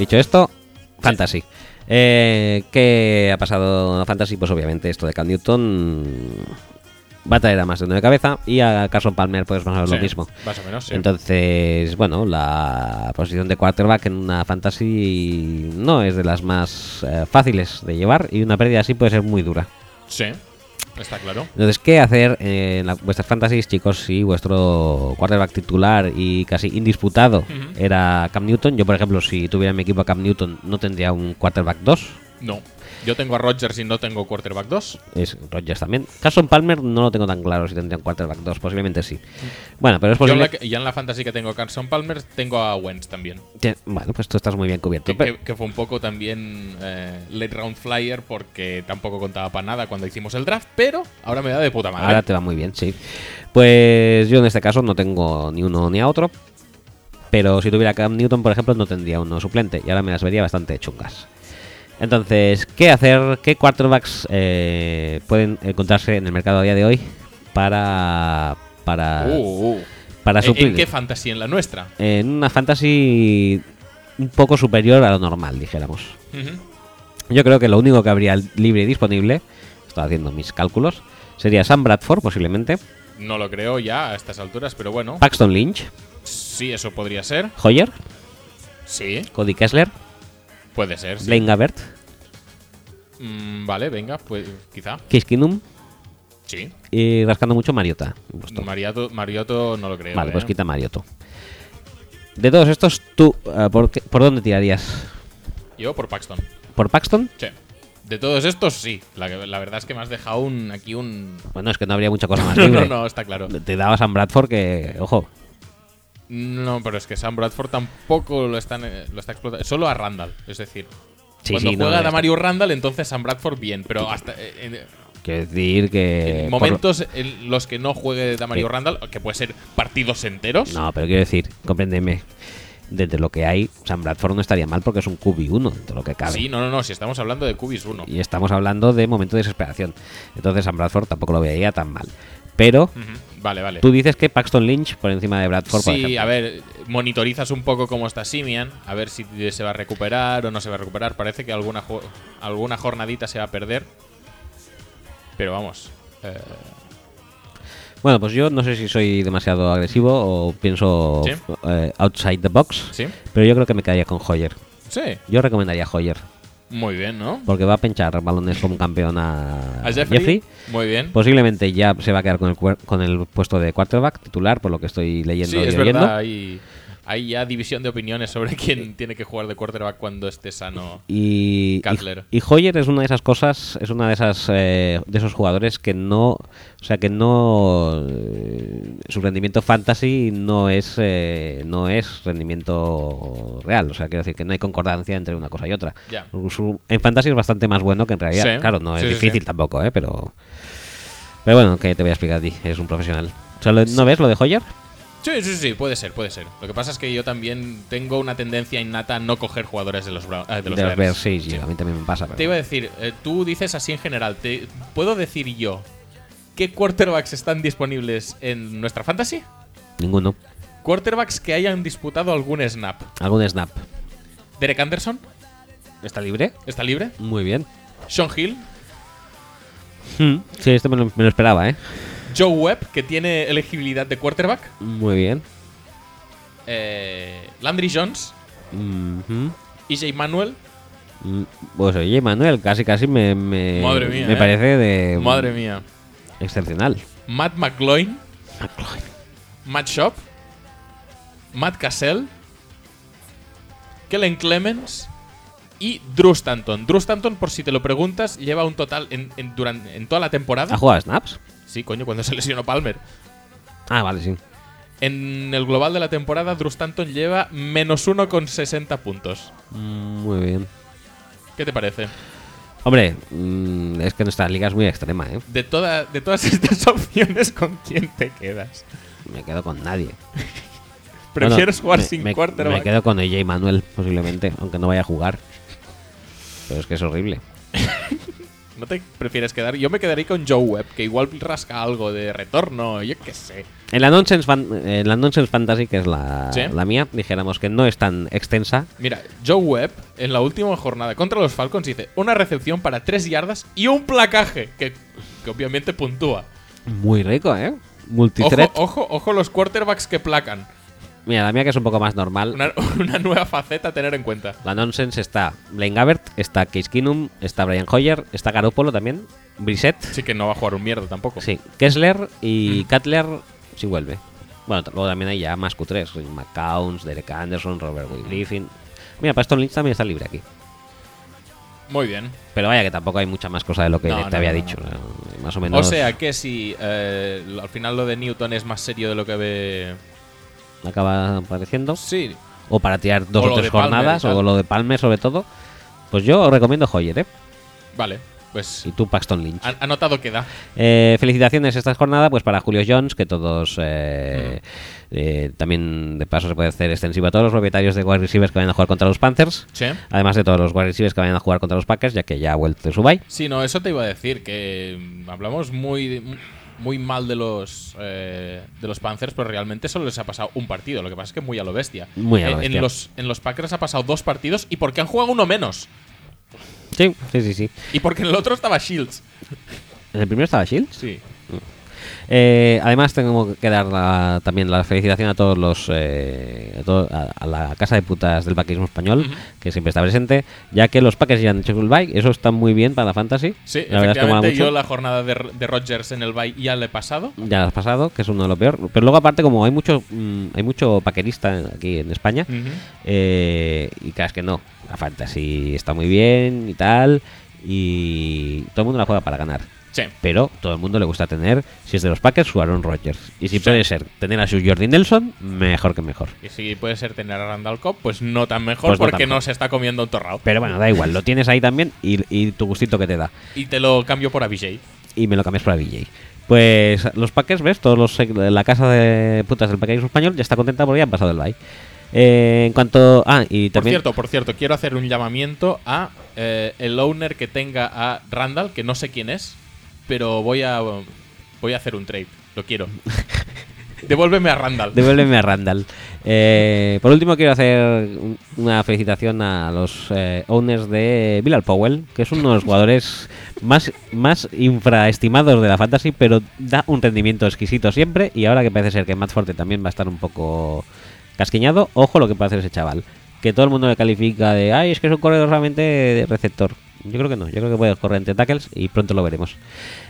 Dicho esto, Fantasy. Eh, ¿Qué ha pasado en Fantasy? Pues obviamente esto de Cam Newton va a traer a más de uno de cabeza y a Carson Palmer menos Sí, lo mismo. Más o menos, sí. Entonces, bueno, la posición de quarterback en una fantasy no es de las más eh, fáciles de llevar y una pérdida así puede ser muy dura. sí, está claro. Entonces, ¿qué hacer en la- vuestras fantasies, chicos? Si vuestro quarterback titular y casi indisputado era Cam Newton, yo por ejemplo, si tuviera en mi equipo a Cam Newton, no tendría un quarterback 2. No. Yo tengo a Rodgers y no tengo quarterback 2. Es Rodgers también. Carson Palmer no lo tengo tan claro si tendría un quarterback 2, posiblemente sí. Bueno, pero es Yo en posible. la, que- y en la fantasy que tengo a Carson Palmer, tengo a Wentz también. Bueno, pues tú estás muy bien cubierto. Que, pero- que- que fue un poco también eh, late round flyer porque tampoco contaba para nada cuando hicimos el draft, pero ahora me da de puta madre. Ahora te va muy bien, sí. Pues yo en este caso no tengo ni uno ni a otro. Pero si tuviera Cam Newton, por ejemplo, no tendría uno suplente. Y ahora me las vería bastante chungas. Entonces, ¿qué hacer? ¿Qué quarterbacks eh, pueden encontrarse en el mercado a día de hoy para para, Uh, uh. para ¿En- suplir? ¿En qué fantasy? ¿En la nuestra? En una fantasy un poco superior a lo normal, dijéramos. Yo creo que lo único que habría libre y disponible, estoy haciendo mis cálculos, sería Sam Bradford, posiblemente, No lo creo ya a estas alturas, pero bueno. Paxton Lynch, Sí, eso podría ser. Hoyer, Sí, Cody Kessler, puede ser. sí. Blaine Gabbert, Mm, vale, venga, pues quizá. Case Keenum Sí. y rascando mucho Mariota. Mariotto, Mariotto no lo creo. vale, ¿eh? pues quita Mariotto. De todos estos, ¿tú eh, por, qué- por dónde tirarías? Yo por Paxton. ¿Por Paxton? Sí. De todos estos, sí. La, la verdad es que me has dejado un, aquí un. Bueno, es que no habría mucha cosa más No, libre. no, no, está claro. Te daba Sam Bradford que, ojo, No, pero es que Sam Bradford tampoco lo, están, eh, lo está explotando. Solo a Randall, es decir. Sí, cuando sí, no, juega está- Damario Randall, entonces Sam Bradford bien. Pero hasta eh, en, quiero decir que... en por- momentos en los que no juegue Damario. Randall, que puede ser partidos enteros. No, pero quiero decir, compréndeme, desde lo que hay, Sam Bradford no estaría mal porque es un QB1, de lo que cabe. Sí, no, no, no. Si estamos hablando de Cubis 1. Y estamos hablando de momento de desesperación. Entonces Sam Bradford tampoco lo veía tan mal. Pero Vale, vale. tú dices que Paxton Lynch por encima de Bradford, por Sí, ejemplo. a ver, monitorizas un poco cómo está Simian, a ver si se va a recuperar o no se va a recuperar. Parece que alguna, jo- alguna jornadita se va a perder. Pero vamos. eh, Bueno, pues yo no sé si soy demasiado agresivo o pienso Sí. eh, outside the box. ¿Sí? Pero yo creo que me quedaría con Hoyer. Sí. Yo recomendaría Hoyer. Muy bien, ¿no? Porque va a pinchar balones como campeón a, A Jeffrey. Jeffrey. Muy bien. Posiblemente ya se va a quedar con el, con el puesto de quarterback titular, por lo que estoy leyendo Sí, y es oyendo. verdad. Y hay ya división de opiniones sobre quién tiene que jugar de quarterback cuando esté sano. Y, Cutler. y, y Hoyer es una de esas cosas, es una de esas eh, de esos jugadores que no, o sea que no eh, su rendimiento fantasy no es eh, no es rendimiento real, o sea quiero decir que no hay concordancia entre una cosa y otra. Ya. Su- en fantasy es bastante más bueno que en realidad. Sí, Claro, no es sí, difícil sí. tampoco, eh, pero pero bueno, que te voy a explicar a ti, eres un profesional. O sea, ¿lo- ¿No ves lo de Hoyer? Sí, sí, sí, puede ser, puede ser. Lo que pasa es que yo también tengo una tendencia innata a no coger jugadores de los, Brown- ah, de los, Bears. Bears, sí, sí, Sí. a mí también me pasa. pero- Te iba a decir, eh, tú dices así en general, te, ¿puedo decir yo qué quarterbacks están disponibles en nuestra fantasy? Ninguno. Quarterbacks que hayan disputado algún snap. ¿Algún snap? Derek Anderson, ¿Está libre? ¿está libre? Muy bien. Sean Hill, Hmm, Sí, me lo, me lo esperaba, ¿eh? Joe Webb, que tiene elegibilidad de quarterback, Muy bien. eh, Landry Jones, Mhm. EJ Manuel. Mm, Pues oye, Manuel, casi casi me, me, Madre mía, me eh. parece de Madre mía. excepcional. Matt McGloin, Matt Shop, Matt Cassell, Kellen Clemens y Drew Stanton. Drew Stanton, por si te lo preguntas, lleva un total en, en, duran- en toda la temporada. ¿Ha jugado snaps? Sí, coño, cuando se lesionó Palmer. Ah, vale, sí. En el global de la temporada, Drew Stanton lleva menos uno con 60 puntos. Mm, Muy bien. ¿Qué te parece? Hombre, mm, es que nuestra liga es muy extrema, ¿eh? De, toda, de todas estas opciones, ¿con quién te quedas? Me quedo con nadie. ¿Prefieres Bueno, jugar me- sin me, quarterback? Me quedo con AJ Manuel, posiblemente, aunque no vaya a jugar. Pero es que es horrible. ¿No te prefieres quedar? Yo me quedaría con Joe Webb, que igual rasca algo de retorno, yo qué sé. En la Nonsense, fan- en la Nonsense Fantasy, que es la, Sí. la mía, dijéramos que no es tan extensa. Mira, Joe Webb en la última jornada contra los Falcons dice una recepción para 3 yardas y un placaje, que, que obviamente puntúa. Muy rico, ¿eh? Ojo, Multithreat. ojo, ojo los quarterbacks que placan. Mira, la mía que es un poco más normal. Una, una nueva faceta a tener en cuenta. La Nonsense está Blaine Gabbert, está Case Keenum, está Brian Hoyer, está Garoppolo también, Brissett, Sí que no va a jugar un mierda tampoco. sí, Kessler y Cutler si vuelve. Bueno, luego también hay ya más Q3, McCounts, Derek Anderson, Robert Will Griffin. Mira, Preston Lynch también está libre aquí. Muy bien. Pero vaya que tampoco hay mucha más cosa de lo que No, te no, había no, dicho. Más o menos. O sea que si eh, al final lo de Newton es más serio de lo que ve... acaba apareciendo. Sí. O para tirar dos O tres de Palmer jornadas, o lo de Palmer sobre todo. Pues yo os recomiendo Hoyer, ¿eh? Vale. Pues Y tú Paxton Lynch. ha- anotado queda. Eh, felicitaciones esta jornada pues para Julio Jones, que todos eh, eh, también de paso se puede hacer extensivo a todos los propietarios de wide receivers que vayan a jugar contra los Panthers. Sí. Además de todos los wide receivers que vayan a jugar contra los Packers, ya que ya ha vuelto de su bye. Sí, no, eso te iba a decir, que mm, hablamos muy, muy mal de los eh, de los Panthers, pero realmente solo les ha pasado un partido. Lo que pasa es que muy a lo bestia. Muy a lo En- bestia. En, los, en los Packers ha pasado dos partidos y porque han jugado uno menos. Sí, sí, sí, sí. Y porque en el otro estaba Shields. ¿En el primero estaba Shields? Sí. Eh, además tengo que dar la- también la felicitación a todos los eh, a, to- a- a la casa de putas del paquismo español que siempre está presente ya que los Packers ya han hecho el bye. Eso está muy bien para la fantasy. Sí, la verdad es que mola efectivamente mucho. yo la jornada de, de Rodgers en el bye ya le he pasado. ya lo has pasado que es uno de lo peor. Pero luego aparte como hay mucho mm, hay mucho paquerista aquí en España eh, y claro es que no. La fantasy está muy bien y tal y todo el mundo la juega para ganar Sí. pero todo el mundo le gusta tener, si es de los Packers, su Aaron Rodgers. Y si puede ser tener a su Jordi Nelson, mejor que mejor. Y si puede ser tener a Randall Cobb, pues no tan mejor Pues porque no se está comiendo un torrao. Pero bueno, da igual, lo tienes ahí también y, y tu gustito que te da. Y te lo cambio por Abijay. Y me lo cambias para VJ. Pues los Packers, ¿ves? Todos los, la casa de putas del paquerismo español ya está contenta porque ya han pasado el bye. Eh, en cuanto. Ah, y Por cierto, por cierto, quiero hacer un llamamiento a eh, el owner que tenga a Randall, que no sé quién es, pero voy a voy a hacer un trade. Lo quiero. Devuélveme a Randall. Devuélveme a Randall. Eh, por último, quiero hacer un- una felicitación a los eh, owners de Bilal Powell, que es uno de los jugadores más, más infraestimados de la fantasy, pero da un rendimiento exquisito siempre. Y ahora que parece ser que Matt Forte también va a estar un poco casquiñado, ojo lo que puede hacer ese chaval. Que todo el mundo le califica de, ay, es que es un corredor realmente de receptor. Yo creo que no. Yo creo que puede correr entre tackles y pronto lo veremos.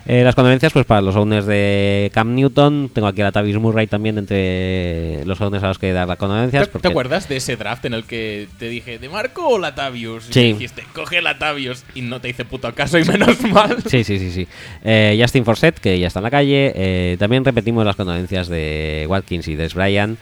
Eh, las condolencias, pues para los owners de Cam Newton. Tengo aquí a la Tavis Murray también entre los owners a los que dar las condolencias. ¿Te, acuerdas de ese draft en el que te dije, ¿de Marco o Latavius? Y Sí. dijiste, coge Latavius. Y no te hice puto caso y menos mal. Sí, sí, sí, sí. Eh, Justin Forsett, que ya está en la calle. Eh, también repetimos las condolencias de Watkins y Des Bryant.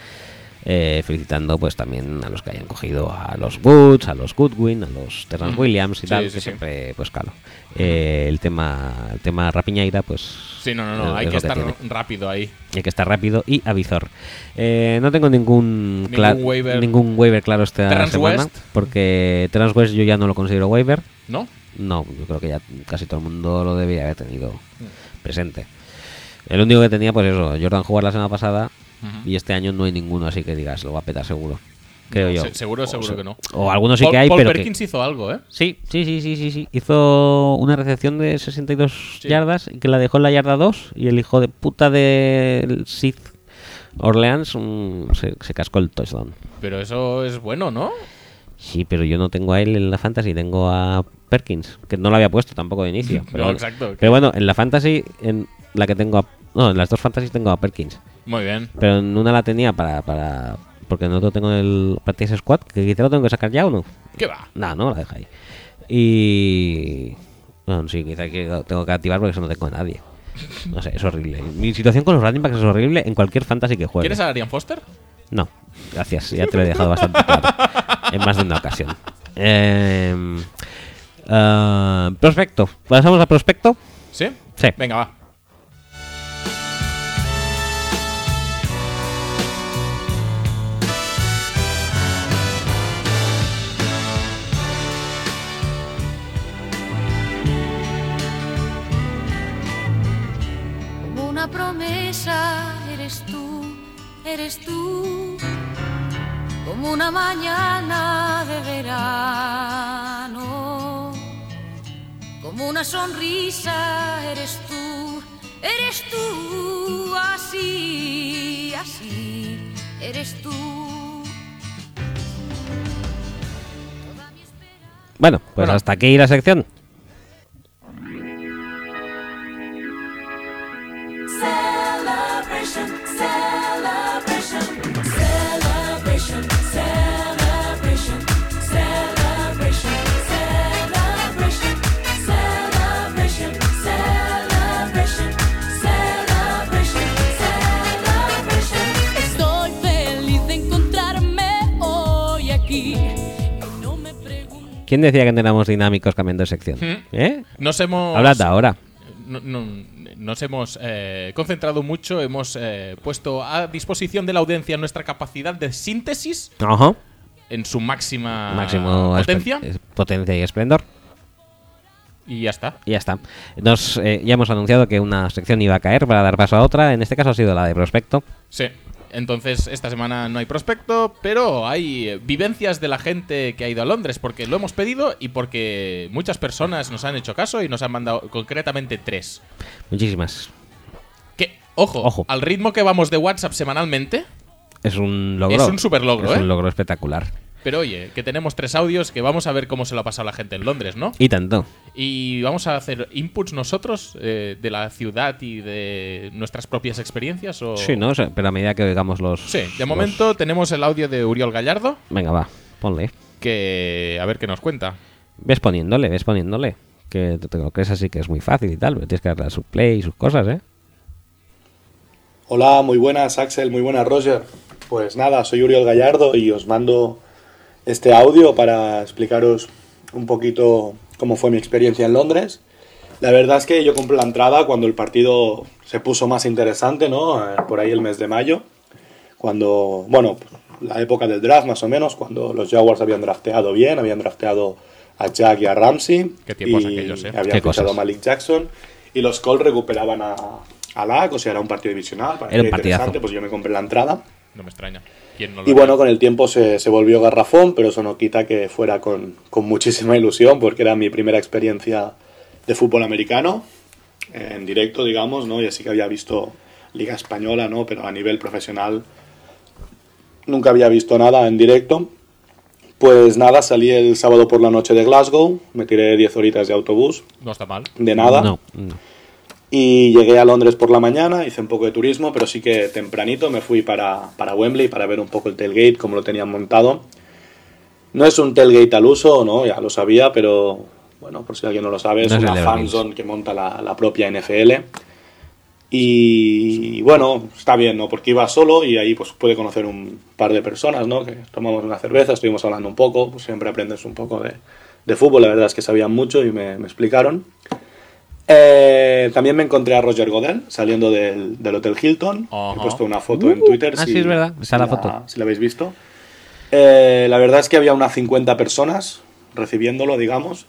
Eh, felicitando pues también a los que hayan cogido a los Woods, a los Goodwin, a los Terrence Williams y Sí, tal, sí, que sí. siempre, pues claro. Eh, el tema el tema Rapiñaira, pues Sí, no, no, no. Hay es que estar rápido ahí. Hay que estar rápido y avizor. Eh, no tengo ningún, Ningún waiver. ningún waiver claro esta Terrence semana. West. Porque Terrence West yo ya no lo considero waiver. ¿No? No, yo creo que ya casi todo el mundo lo debería haber tenido presente. El único que tenía, pues eso, Jordan jugar la semana pasada Y este año no hay ninguno así que digas, lo va a petar seguro. Creo No, yo. se- seguro, O seguro que no. O algunos sí Paul, que hay, Paul pero que- Perkins hizo algo, ¿eh? Sí, sí, sí, sí, sí, sí. Hizo una recepción de 62 Sí. yardas que la dejó en la yarda 2 y el hijo de puta del Sith Orleans se, se cascó el touchdown. Pero eso es bueno, ¿no? Sí, pero yo no tengo a él en la fantasy, tengo a Perkins, que no lo había puesto tampoco de inicio. Pero, No, exacto. Pero bueno, en la fantasy, en la que tengo a... No, en las dos fantasies tengo a Perkins. Muy bien. Pero en una la tenía para... para porque no lo tengo en el Practice Squad, que quizá lo tengo que sacar ya o no. ¿Qué va? No, no, la deja ahí. Y... Bueno, sí, quizá que tengo que activar porque eso no tengo a nadie. No sé, es horrible. Mi situación con los running backs es horrible en cualquier fantasy que juegue. ¿Quieres a Arian Foster? No, gracias, ya te lo he dejado bastante claro. en más de una ocasión. Eh, ah, prospecto. ¿Pasamos a prospecto? ¿Sí? Sí. Venga, va. Eres tú. Como una mañana de verano. Como una sonrisa eres tú, eres tú. Así, así, eres tú. Bueno, pues Bueno. hasta aquí la sección. Celebration, celebration, ¿Quién decía que no éramos dinámicos cambiando de sección? Hmm. ¿Eh? Nos hemos. Hablad ahora. no- no- nos hemos eh, concentrado mucho, hemos eh, puesto a disposición de la audiencia nuestra capacidad de síntesis Ajá. en su máxima Máximo potencia y esplendor. y ya está. Y ya está. Nos, eh, ya hemos anunciado que una sección iba a caer para dar paso a otra. En este caso ha sido la de prospecto. Sí. Entonces, esta semana no hay prospecto, pero hay vivencias de la gente que ha ido a Londres, porque lo hemos pedido y porque muchas personas nos han hecho caso y nos han mandado concretamente tres. Muchísimas. Que, ojo, Ojo. al ritmo que vamos de WhatsApp semanalmente, Es un logro. Es un superlogro, Es ¿eh? un logro espectacular. Pero oye, que tenemos tres audios que vamos a ver cómo se lo ha pasado la gente en Londres, ¿no? Y tanto. Y vamos a hacer inputs nosotros eh, de la ciudad y de nuestras propias experiencias. O... Sí, ¿no? O sea, pero a medida que oigamos los. Sí, de los- momento tenemos el audio de Uriol Gallardo, Venga, va. Ponle. que a ver qué nos cuenta. Ves poniéndole, ves poniéndole. Que te lo crees así que es muy fácil y tal, pero tienes que darle a su play y sus cosas, ¿eh? Hola, muy buenas Axel, muy buenas Roger. Pues nada, soy Uriel Gallardo y os mando este audio para explicaros un poquito cómo fue mi experiencia en Londres. La verdad es que yo compré la entrada cuando el partido se puso más interesante, ¿no? Eh, Por ahí el mes de mayo, cuando, bueno, la época del draft más o menos, cuando los Jaguars habían drafteado bien, habían drafteado a Jack y a Ramsey. Qué tiempos y aquellos, ¿eh? Habían fichado a Malik Jackson y los Colts recuperaban a, a Lack, o sea, era un partido divisional. parecía Era un interesante, Pues yo me compré la entrada. No me extraña. ¿Quién no lo Y bueno, con el tiempo se, se volvió garrafón, pero eso no quita que fuera con, con muchísima ilusión, porque era mi primera experiencia de fútbol americano, eh, en directo, digamos, ¿no? Y así que había visto Liga Española, ¿no? Pero a nivel profesional nunca había visto nada en directo. Pues nada, salí el sábado por la noche de Glasgow, me tiré 10 horitas de autobús, No está mal. de nada. No, no. Y llegué a Londres por la mañana, hice un poco de turismo, pero sí que tempranito me fui para, para Wembley para ver un poco el tailgate, cómo lo tenían montado. No es un tailgate al uso, ¿no? Ya lo sabía, pero bueno, por si alguien no lo sabe, es No es el una de los fan Bills. zone que monta la, la propia NFL. Y bueno, está bien, ¿no? Porque iba solo y ahí pues pude conocer un par de personas, ¿no? Que tomamos una cerveza, estuvimos hablando un poco, pues siempre aprendes un poco de, de fútbol, la verdad es que sabían mucho y me, me explicaron. Eh, también me encontré a Roger Godel saliendo del, del Hotel Hilton. Ajá. He puesto una foto en Twitter. ah, sí, es verdad, está la foto. Si la habéis visto. Eh, la verdad es que había unas 50 personas recibiéndolo, digamos.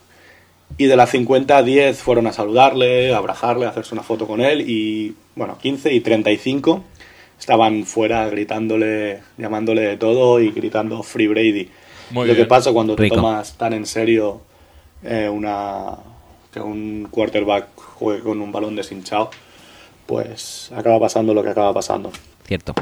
Y de las 50, 10 fueron a saludarle, a abrazarle, a hacerse una foto con él. Y bueno, 15 y 35 estaban fuera gritándole, llamándole de todo y gritando Free Brady. Muy Lo que bien. pasa cuando te Rico. tomas tan en serio eh, una que un quarterback juegue con un balón deshinchado, pues acaba pasando lo que acaba pasando. Cierto.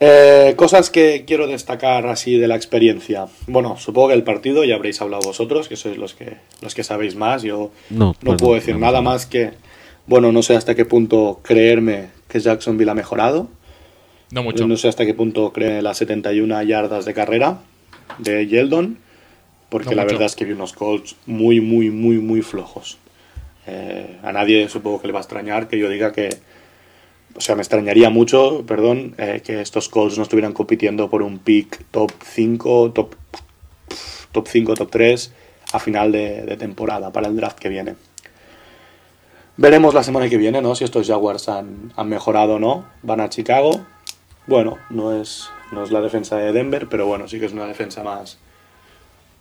Eh, cosas que quiero destacar así de la experiencia. Bueno, supongo que el partido ya habréis hablado vosotros, que sois los que los que sabéis más. Yo No, no pues puedo no, decir no, nada más que, bueno, no sé hasta qué punto creerme que Jacksonville ha mejorado. No mucho. No sé hasta qué punto cree las 71 yardas de carrera de Yeldon, porque No la mucho. verdad es que vi unos Colts muy, muy, muy, muy flojos. Eh, a nadie supongo que le va a extrañar que yo diga que, o sea, me extrañaría mucho, perdón, eh, que estos Colts no estuvieran compitiendo por un pick top 5, top, top 5, top 3 a final de, de temporada para el draft que viene. Veremos la semana que viene, ¿no? Si estos Jaguars han, han mejorado o no. Van a Chicago. Bueno, no es, no es la defensa de Denver, pero bueno, sí que es una defensa más.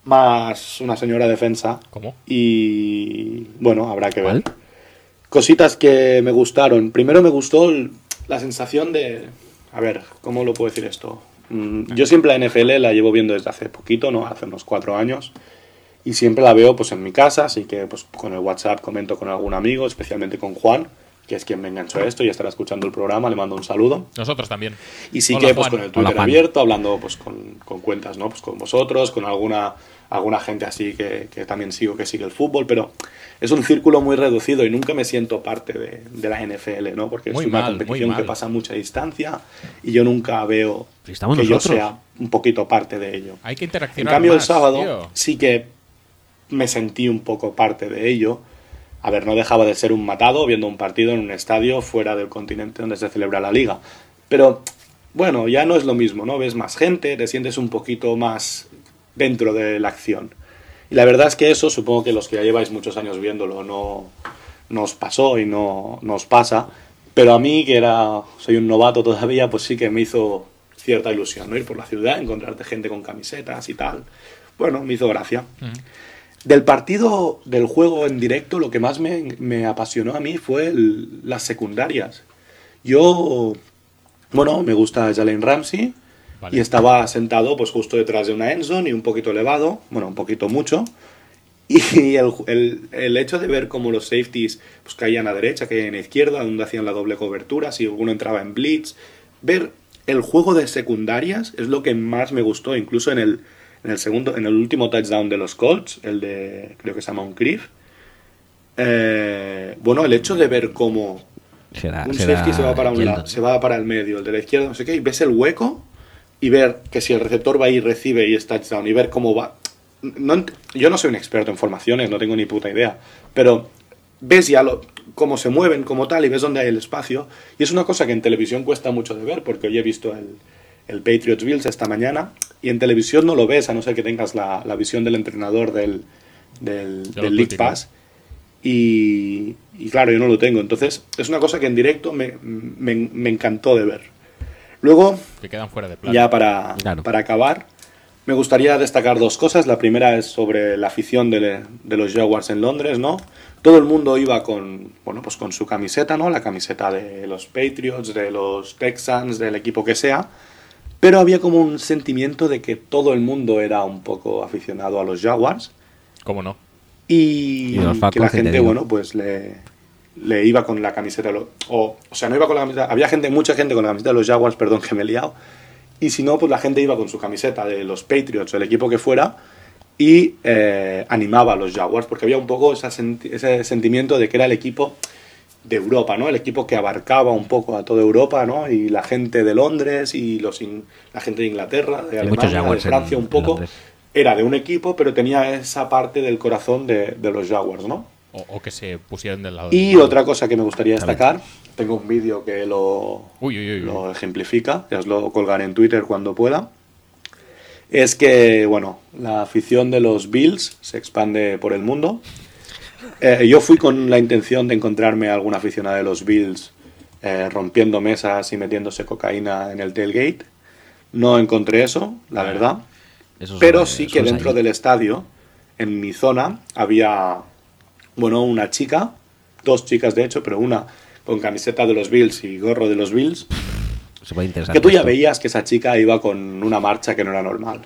Más una señora defensa. ¿Cómo? Y bueno, habrá que ver. Cositas que me gustaron. Primero me gustó la sensación de. A ver, ¿cómo lo puedo decir esto? Mm, Yo siempre la NFL la llevo viendo desde hace poquito, ¿no? Hace unos cuatro años. Y siempre la veo pues en mi casa, así que pues con el WhatsApp comento con algún amigo, especialmente con Juan, que es quien me enganchó a esto y estará escuchando el programa, le mando un saludo. Nosotros también. Y sí Hola, que pues Juan. con el Twitter abierto, hablando pues con, con cuentas, ¿no? Pues con vosotros, con alguna, alguna gente así que, que también sigo que sigue el fútbol, pero es un círculo muy reducido y nunca me siento parte de, de la NFL, ¿no? Porque Muy es una mal, competición que pasa mucha distancia y yo nunca veo que nosotros. yo sea un poquito parte de ello. Hay que En interaccionar cambio, el sábado tío. sí que me sentí un poco parte de ello. A ver, no dejaba de ser un matado viendo un partido en un estadio fuera del continente donde se celebra la liga. Pero bueno, ya no es lo mismo, ¿no? Ves más gente, te sientes un poquito más dentro de la acción. Y la verdad es que eso, supongo que los que ya lleváis muchos años viéndolo, no, no os pasó y no, no os pasa. Pero a mí, que era, soy un novato todavía, pues sí que me hizo cierta ilusión, ¿no? Ir por la ciudad, encontrarte gente con camisetas y tal. Bueno, me hizo gracia. Del partido, del juego en directo, lo que más me, me apasionó a mí fue el- las secundarias. Yo, bueno, me gusta Jalen Ramsey Vale. y estaba sentado pues justo detrás de una endzone y un poquito elevado, bueno, un poquito mucho. Y el, el- el hecho de ver cómo los safeties pues, caían a derecha, caían a izquierda, donde hacían la doble cobertura, si alguno entraba en blitz, ver el juego de secundarias es lo que más me gustó, incluso en el, en el segundo, en el último touchdown de los Colts, el de creo que se llama un Criff. Eh, bueno, el hecho de ver cómo Será, un será safety se va para un lado, se va para el medio, el de la izquierda, no sé qué, y ves el hueco y ver que si el receptor va ahí recibe y es touchdown y ver cómo va. No yo no soy un experto en formaciones, no tengo ni puta idea, pero ves ya lo- cómo se mueven como tal y ves dónde hay el espacio y es una cosa que en televisión cuesta mucho de ver porque hoy he visto el, el Patriots Bills esta mañana y en televisión no lo ves a no ser que tengas la, la visión del entrenador del, del, del League. Pass y, y claro, yo no lo tengo. Entonces, es una cosa que en directo me, me- me encantó de ver. Luego, Que quedan fuera de plan. ya para, Claro. para acabar, me gustaría destacar dos cosas. La primera es sobre la afición de, de los Jaguars en Londres, ¿no? Todo el mundo iba con, bueno, pues con su camiseta, ¿no? La camiseta de los Patriots, de los Texans, del equipo que sea. Pero había como un sentimiento de que todo el mundo era un poco aficionado a los Jaguars ¿Cómo no? y, que la ¿qué te gente, bueno, pues le, le iba con la camiseta, lo- o, o sea, no iba con la camiseta, había gente, mucha gente con la camiseta de los Jaguars, perdón que me he liado, y si no, pues la gente iba con su camiseta de los Patriots o el equipo que fuera y eh, animaba a los Jaguars, porque había un poco esa senti- ese sentimiento de que era el equipo de Europa, ¿no? El equipo que abarcaba un poco a toda Europa, ¿no? Y la gente de Londres y los la gente de Inglaterra, de Alemania, de en- Francia, un poco. Era de un equipo, pero tenía esa parte del corazón de, de los Jaguars, ¿no? O, o que se pusieron del lado. Y del otra cosa que me gustaría destacar, tengo un vídeo que lo, Uy, uy, uy, uy. lo ejemplifica, ya os lo colgaré en Twitter cuando pueda, es que, bueno, la afición de los Bills se expande por el mundo. Eh, yo fui con la intención de encontrarme a algún aficionado de los Bills eh, rompiendo mesas y metiéndose cocaína en el tailgate. No encontré eso, la verdad. Eso es- Pero sí que dentro ahí. del estadio, en mi zona, había, bueno, una chica, dos chicas de hecho, pero una con camiseta de los Bills y gorro de los Bills, Se puede interesante. que tú ya esto. veías que esa chica iba con una marcha que no era normal.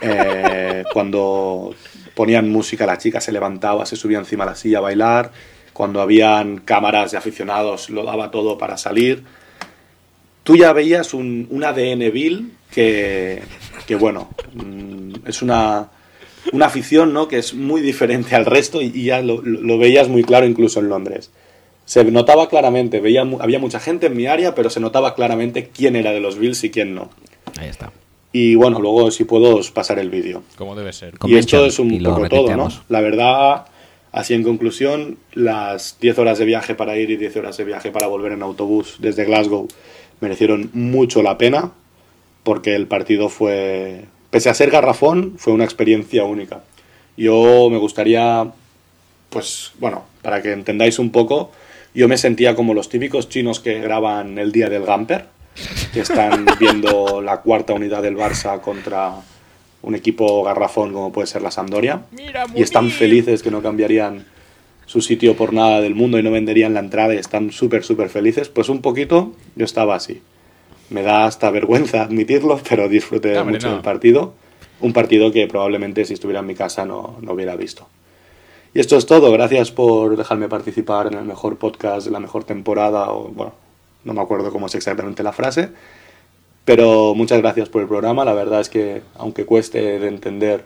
Eh, cuando ponían música, la chica se levantaba, se subía encima de la silla a bailar. Cuando habían cámaras de aficionados, lo daba todo para salir. Tú ya veías un, un ADN Bill que, que bueno, mm, es una, una afición ¿no? que es muy diferente al resto y, y ya lo, lo- veías muy claro incluso en Londres. Se notaba claramente, veía, había mucha gente en mi área, pero se notaba claramente quién era de los Bills y quién no. Ahí está. Y bueno, luego si puedo os pasaré el vídeo. Como debe ser. Y esto es un poco todo, ¿no? La verdad, así en conclusión, las 10 horas de viaje para ir y 10 horas de viaje para volver en autobús desde Glasgow merecieron mucho la pena porque el partido fue, pese a ser garrafón, fue una experiencia única. Yo me gustaría, pues bueno, para que entendáis un poco, yo me sentía como los típicos chinos que graban el día del Gamper, que están viendo la cuarta unidad del Barça contra un equipo garrafón como puede ser la Sampdoria Mira, y están felices que no cambiarían su sitio por nada del mundo y no venderían la entrada y están súper, súper felices, pues un poquito yo estaba así. Me da hasta vergüenza admitirlo, pero disfruté No, mucho no. del partido. Un partido que probablemente si estuviera en mi casa no, no hubiera visto. Y esto es todo. Gracias por dejarme participar en el mejor podcast de la mejor temporada. O, bueno, no me acuerdo cómo es exactamente la frase. Pero muchas gracias por el programa. La verdad es que, aunque cueste de entender,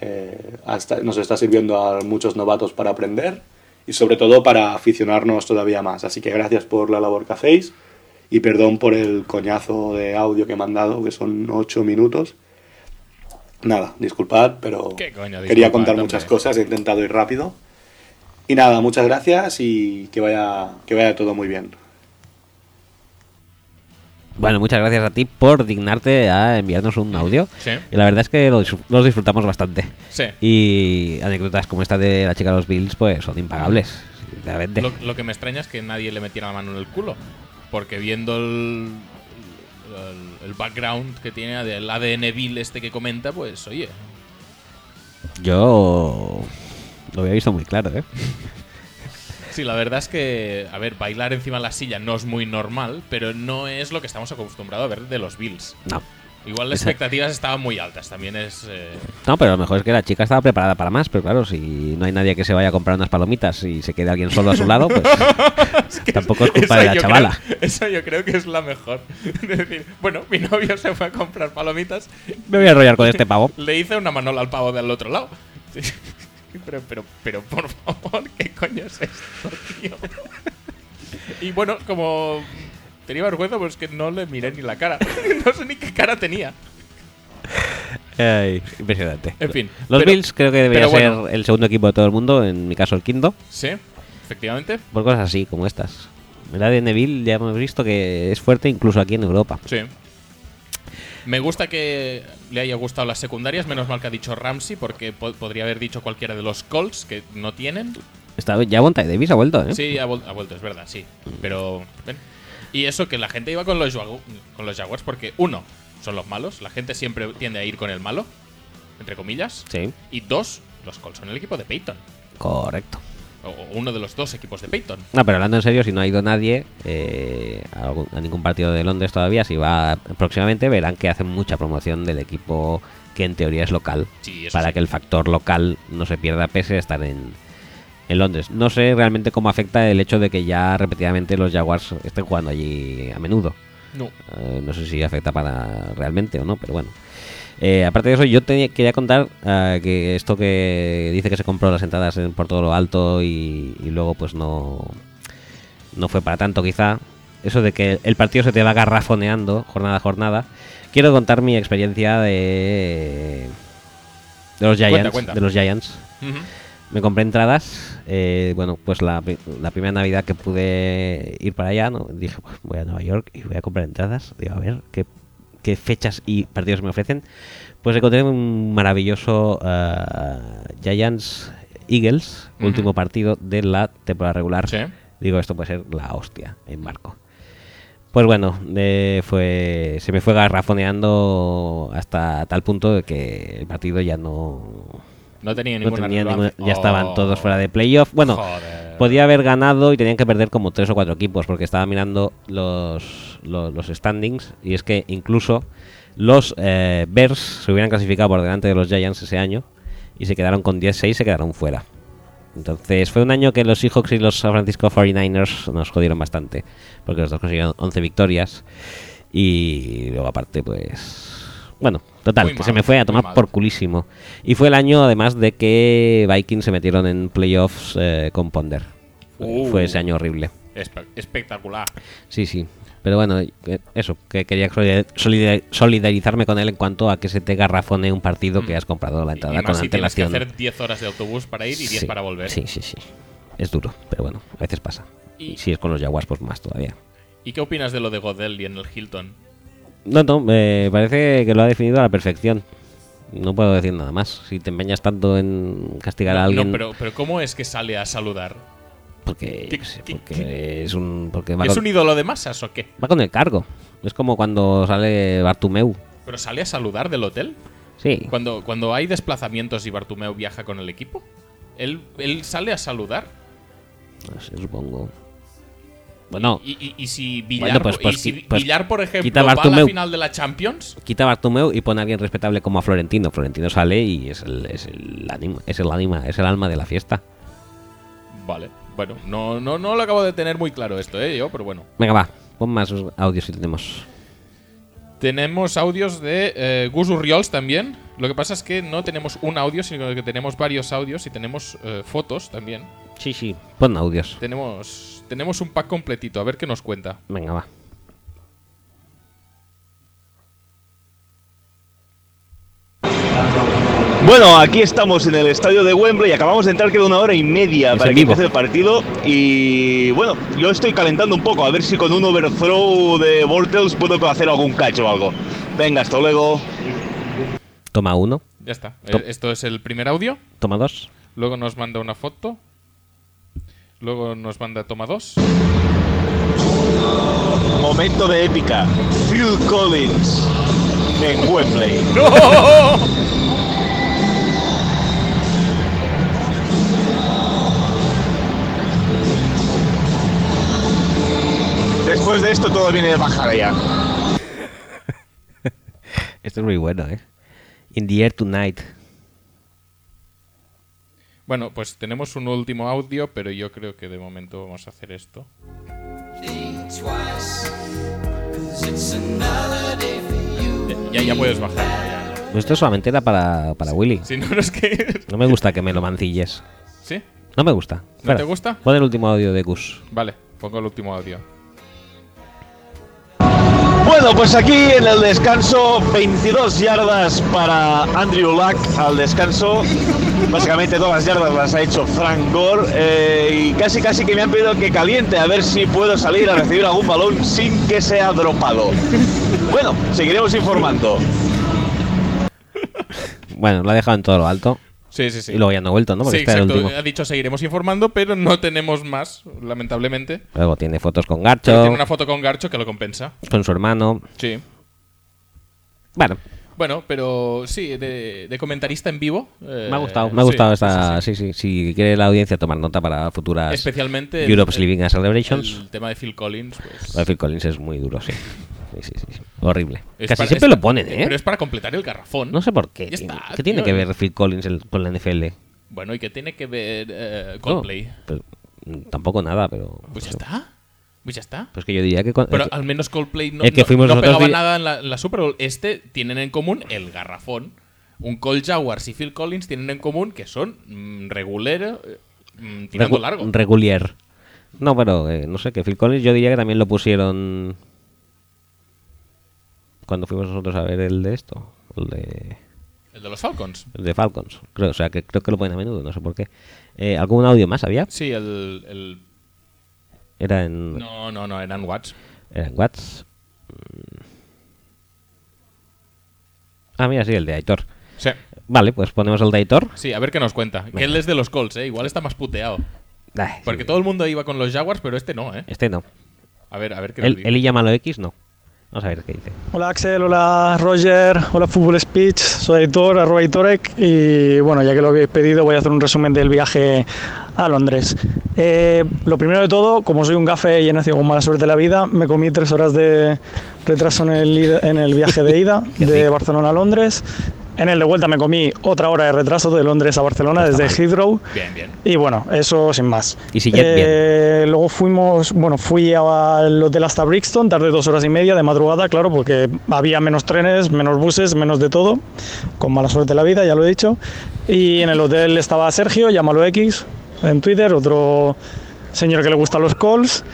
eh, hasta- nos está sirviendo a muchos novatos para aprender y sobre todo para aficionarnos todavía más. Así que gracias por la labor que hacéis y perdón por el coñazo de audio que me han dado, que son ocho minutos. Nada, disculpad, pero ¿Qué coño? quería contar hombre. muchas cosas, he intentado ir rápido. Y nada, muchas gracias y que vaya, que vaya todo muy bien. Bueno, muchas gracias a ti por dignarte a enviarnos un audio. Sí. Y la verdad es que los disfrutamos bastante. Sí. Y anécdotas como esta de la chica de los Bills, pues son impagables. Lo, lo que me extraña es que nadie le metiera la mano en el culo. Porque viendo el, el, el background que tiene del ADN Bill este que comenta, pues oye, Yo lo había visto muy claro, ¿eh? Sí, la verdad es que, a ver, bailar encima de la silla no es muy normal, pero no es lo que estamos acostumbrados a ver de los Bills. No. Igual las expectativas estaban muy altas, también es... eh, No, pero lo mejor es que la chica estaba preparada para más, pero claro, si no hay nadie que se vaya a comprar unas palomitas y se quede alguien solo a su lado, pues tampoco es culpa de la chavala. creo- esa yo creo que es la mejor. Es decir, bueno, mi novio se fue a comprar palomitas, Me voy a enrollar con este pavo. le hice una manola al pavo del otro lado. Pero, pero, pero, por favor, ¿qué coño es esto, tío? Y bueno, como tenía vergüenza, pues que no le miré ni la cara. No sé ni qué cara tenía. Ay, impresionante. En fin, Los pero- Bills creo que debería bueno. ser el segundo equipo de todo el mundo, en mi caso el quinto, Sí, efectivamente. por cosas así como estas. El ADN Bill ya hemos visto que es fuerte incluso aquí en Europa. Sí. Me gusta que le haya gustado las secundarias, menos mal que ha dicho Ramsey, porque po- podría haber dicho cualquiera de los Colts que no tienen. Está, ya Bonta Davis ha vuelto, ¿eh? Sí, ha, ha vuelto, es verdad, sí. Pero. ven. Y eso que la gente iba con los, con los Jaguars, porque uno, son los malos. La gente siempre tiende a ir con el malo, entre comillas. Sí, Y dos, los Colts son el equipo de Peyton. correcto. O, uno de los dos equipos de Peyton. No, pero hablando en serio, si no ha ido nadie eh, a, algún- a ningún partido de Londres todavía, si va próximamente, verán que hacen mucha promoción del equipo que en teoría es local, Sí, para sí. que el factor local no se pierda pese a estar en, en Londres. No sé realmente cómo afecta el hecho de que ya repetidamente los Jaguars estén jugando allí a menudo. No. Eh, no sé si afecta para realmente o no, pero bueno. Eh, aparte de eso, yo tenía- quería contar eh, que esto que dice que se compró las entradas en- por todo lo alto y, y luego pues no, no fue para tanto quizá. Eso de que el partido se te va garrafoneando jornada a jornada. Quiero contar mi experiencia de, de los Giants. cuenta. De los Giants. Me compré entradas. eh, bueno, pues la, la primera Navidad que pude ir para allá, ¿no? dije, pues voy a Nueva York y voy a comprar entradas. Digo, a ver qué, qué fechas y partidos me ofrecen. Pues encontré un maravilloso eh, Giants Eagles, último partido de la temporada regular. Sí. Digo, esto puede ser la hostia en barco. Pues bueno, eh, fue, se me fue garrafoneando hasta tal punto de que el partido ya no, No tenía no ninguna tenía ninguna- ya estaban Oh. todos fuera de playoff. Bueno, Joder. podía haber ganado y tenían que perder como tres o cuatro equipos porque estaba mirando los, los, los standings y es que incluso los eh, Bears se hubieran clasificado por delante de los Giants ese año y se quedaron con 10-6 se quedaron fuera. Entonces fue un año que los Seahawks y los San Francisco 49ers nos jodieron bastante porque los dos consiguieron 11 victorias y luego aparte pues... Bueno, total, Muy que mal, se me fue a tomar por culísimo. Y fue el año además de que Vikings se metieron en playoffs eh, con Ponder. Uh. Fue ese año horrible. Espe- espectacular. Sí, sí. Pero bueno, que- eso, que quería solidar- solidar- solidarizarme con él en cuanto a que se te garrafone un partido que has comprado la Mm. Y entrada con si tienes que antelación. hacer 10 horas de autobús para ir y 10 Sí, para volver. Sí, sí, sí. Es duro, pero bueno, a veces pasa. Y- Y si es con los Jaguars, pues más todavía. ¿Y qué opinas de lo de Godel y en el Hilton? No, no, me parece que lo ha definido a la perfección. No puedo decir nada más. Si te empeñas tanto en castigar a No, alguien. pero, pero ¿cómo es que sale a saludar? Porque, ¿Qué- porque es un. Porque ¿Es con, un ídolo de masas o qué? va con el cargo. Es como cuando sale Bartumeu. ¿Pero sale a saludar del hotel? Sí. Cuando, cuando hay desplazamientos y Bartumeo viaja con el equipo, él, él sale a saludar. No sé, supongo. Bueno, Y, y- y si Villar, Bueno, pues- y pues si qui- pues Villar, por ejemplo, quita va a la Bartomeu. final de la Champions, quita a Bartumeu y pone a alguien respetable como a Florentino. Florentino sale y es el, es el ánima, es el ánima, es el alma de la fiesta. vale. Bueno, no, no, no lo acabo de tener muy claro esto, ¿eh? Yo, pero bueno. Venga, va, pon más audios si tenemos. Tenemos audios de eh, Gus Urriols también. Lo que pasa es que no tenemos un audio, sino que tenemos varios audios y tenemos eh, fotos también. Sí, sí, pon audios. Tenemos, tenemos un pack completito, a ver qué nos cuenta. Venga, va. Bueno, aquí estamos en el estadio de Wembley. Acabamos de entrar, queda una hora y media Es para que empiece el partido. Y bueno, yo estoy calentando un poco, a ver si con un overthrow de Bortles puedo hacer algún cacho o algo. Venga, hasta luego. Toma uno, Ya está. Eh, esto es el primer audio. toma dos. Luego nos manda una foto. Luego nos manda toma dos. Momento de épica. Phil Collins en Wembley. Después de esto todo viene de bajada ya. Esto es muy bueno, eh. In the air tonight. Bueno, pues tenemos un último audio, pero yo creo que de momento vamos a hacer esto. Ya, ya puedes bajar. ya. Esto solamente era para, para Willy. Si no, no es que. No me gusta que me lo mancilles. ¿Sí? No me gusta. Fuera. te gusta? Pon el último audio de Gus. Vale, pongo el último audio. Bueno, pues aquí en el descanso, 22 yardas para Andrew Luck al descanso. Básicamente todas las yardas las ha hecho Frank Gore. eh, y casi casi que me han pedido que caliente a ver si puedo salir a recibir algún balón sin que sea dropado. Bueno, seguiremos informando. Bueno, lo ha dejado en todo lo alto. Sí, sí, sí. Y luego ya no ha vuelto, ¿no? Porque sí, este era el exacto. último. Ha dicho seguiremos informando, pero no tenemos más, lamentablemente. Luego tiene fotos con Pero Garcho, tiene una foto con Garcho que lo compensa. con su hermano. Sí. Bueno, Bueno, pero sí, de, de comentarista en vivo. eh, me ha gustado, me ha gustado sí, esta. sí, Sí, Si quiere la audiencia tomar nota para futuras Especialmente Europe's el- Living and Celebrations. El tema de Phil Collins, pues. Lo de Phil Collins es muy duro, sí. Sí, sí. Horrible. es Casi para- siempre es lo ponen, ¿eh? Pero es para completar el garrafón. No sé por qué. Está, ¿Qué tiene que ver Phil Collins el- con la NFL? Bueno, ¿y qué tiene que ver eh, No, Coldplay? pero, mm, tampoco nada, pero. Pues ya está. Pues ya está. Pues que yo diría que. con- Pero que- al menos Coldplay no, el que fuimos no pegaba nada en la, en la Super Bowl. Este tienen en común el garrafón. Un Colt Jaguars y Phil Collins tienen en común que son mm, regular, eh, mm, tirando regu- largo. Regulier. No, pero eh, no sé, que Phil Collins yo diría que también lo pusieron. Cuando fuimos nosotros a ver el de esto. El de. El de los Falcons. El de Falcons. Creo, o sea, que creo que lo ponen a menudo, no sé por qué. Eh, ¿Algún audio más había? Sí, el. el- Era en. no, no, no, eran Watts. Era en Watts. Mm. Ah, mira, sí, el de Aitor. Sí. Vale, pues ponemos el de Aitor. Sí, a ver qué nos cuenta. Que él es de los Colts, ¿eh? Igual está más puteado. Ay, Porque sí. todo el mundo iba con los Jaguars, pero este no, ¿eh? Este no. A ver, a ver qué nos Él, dice. él y X, no. Vamos a ver qué dice. Hola Axel, hola Roger, hola Fútbol Speech, soy Aitor, arroba Aitorek y bueno, ya que lo habéis pedido voy a hacer un resumen del viaje a Londres. Eh, lo primero de todo, como soy un gafe y he nacido con mala suerte de la vida, me comí tres horas de retraso en el, en el viaje de ida de Barcelona a Londres. En el de vuelta me comí otra hora de retraso de Londres a Barcelona desde Heathrow. Bien, bien. Y bueno, eso sin más. Y si Eh, Luego fuimos, bueno, fui al hotel hasta Brixton, tardé dos horas y media de madrugada, claro, porque había menos trenes, menos buses, menos de todo, con mala suerte de la vida, ya lo he dicho. Y en el hotel estaba Sergio, llámalo X, en Twitter, otro señor que le gustan los calls.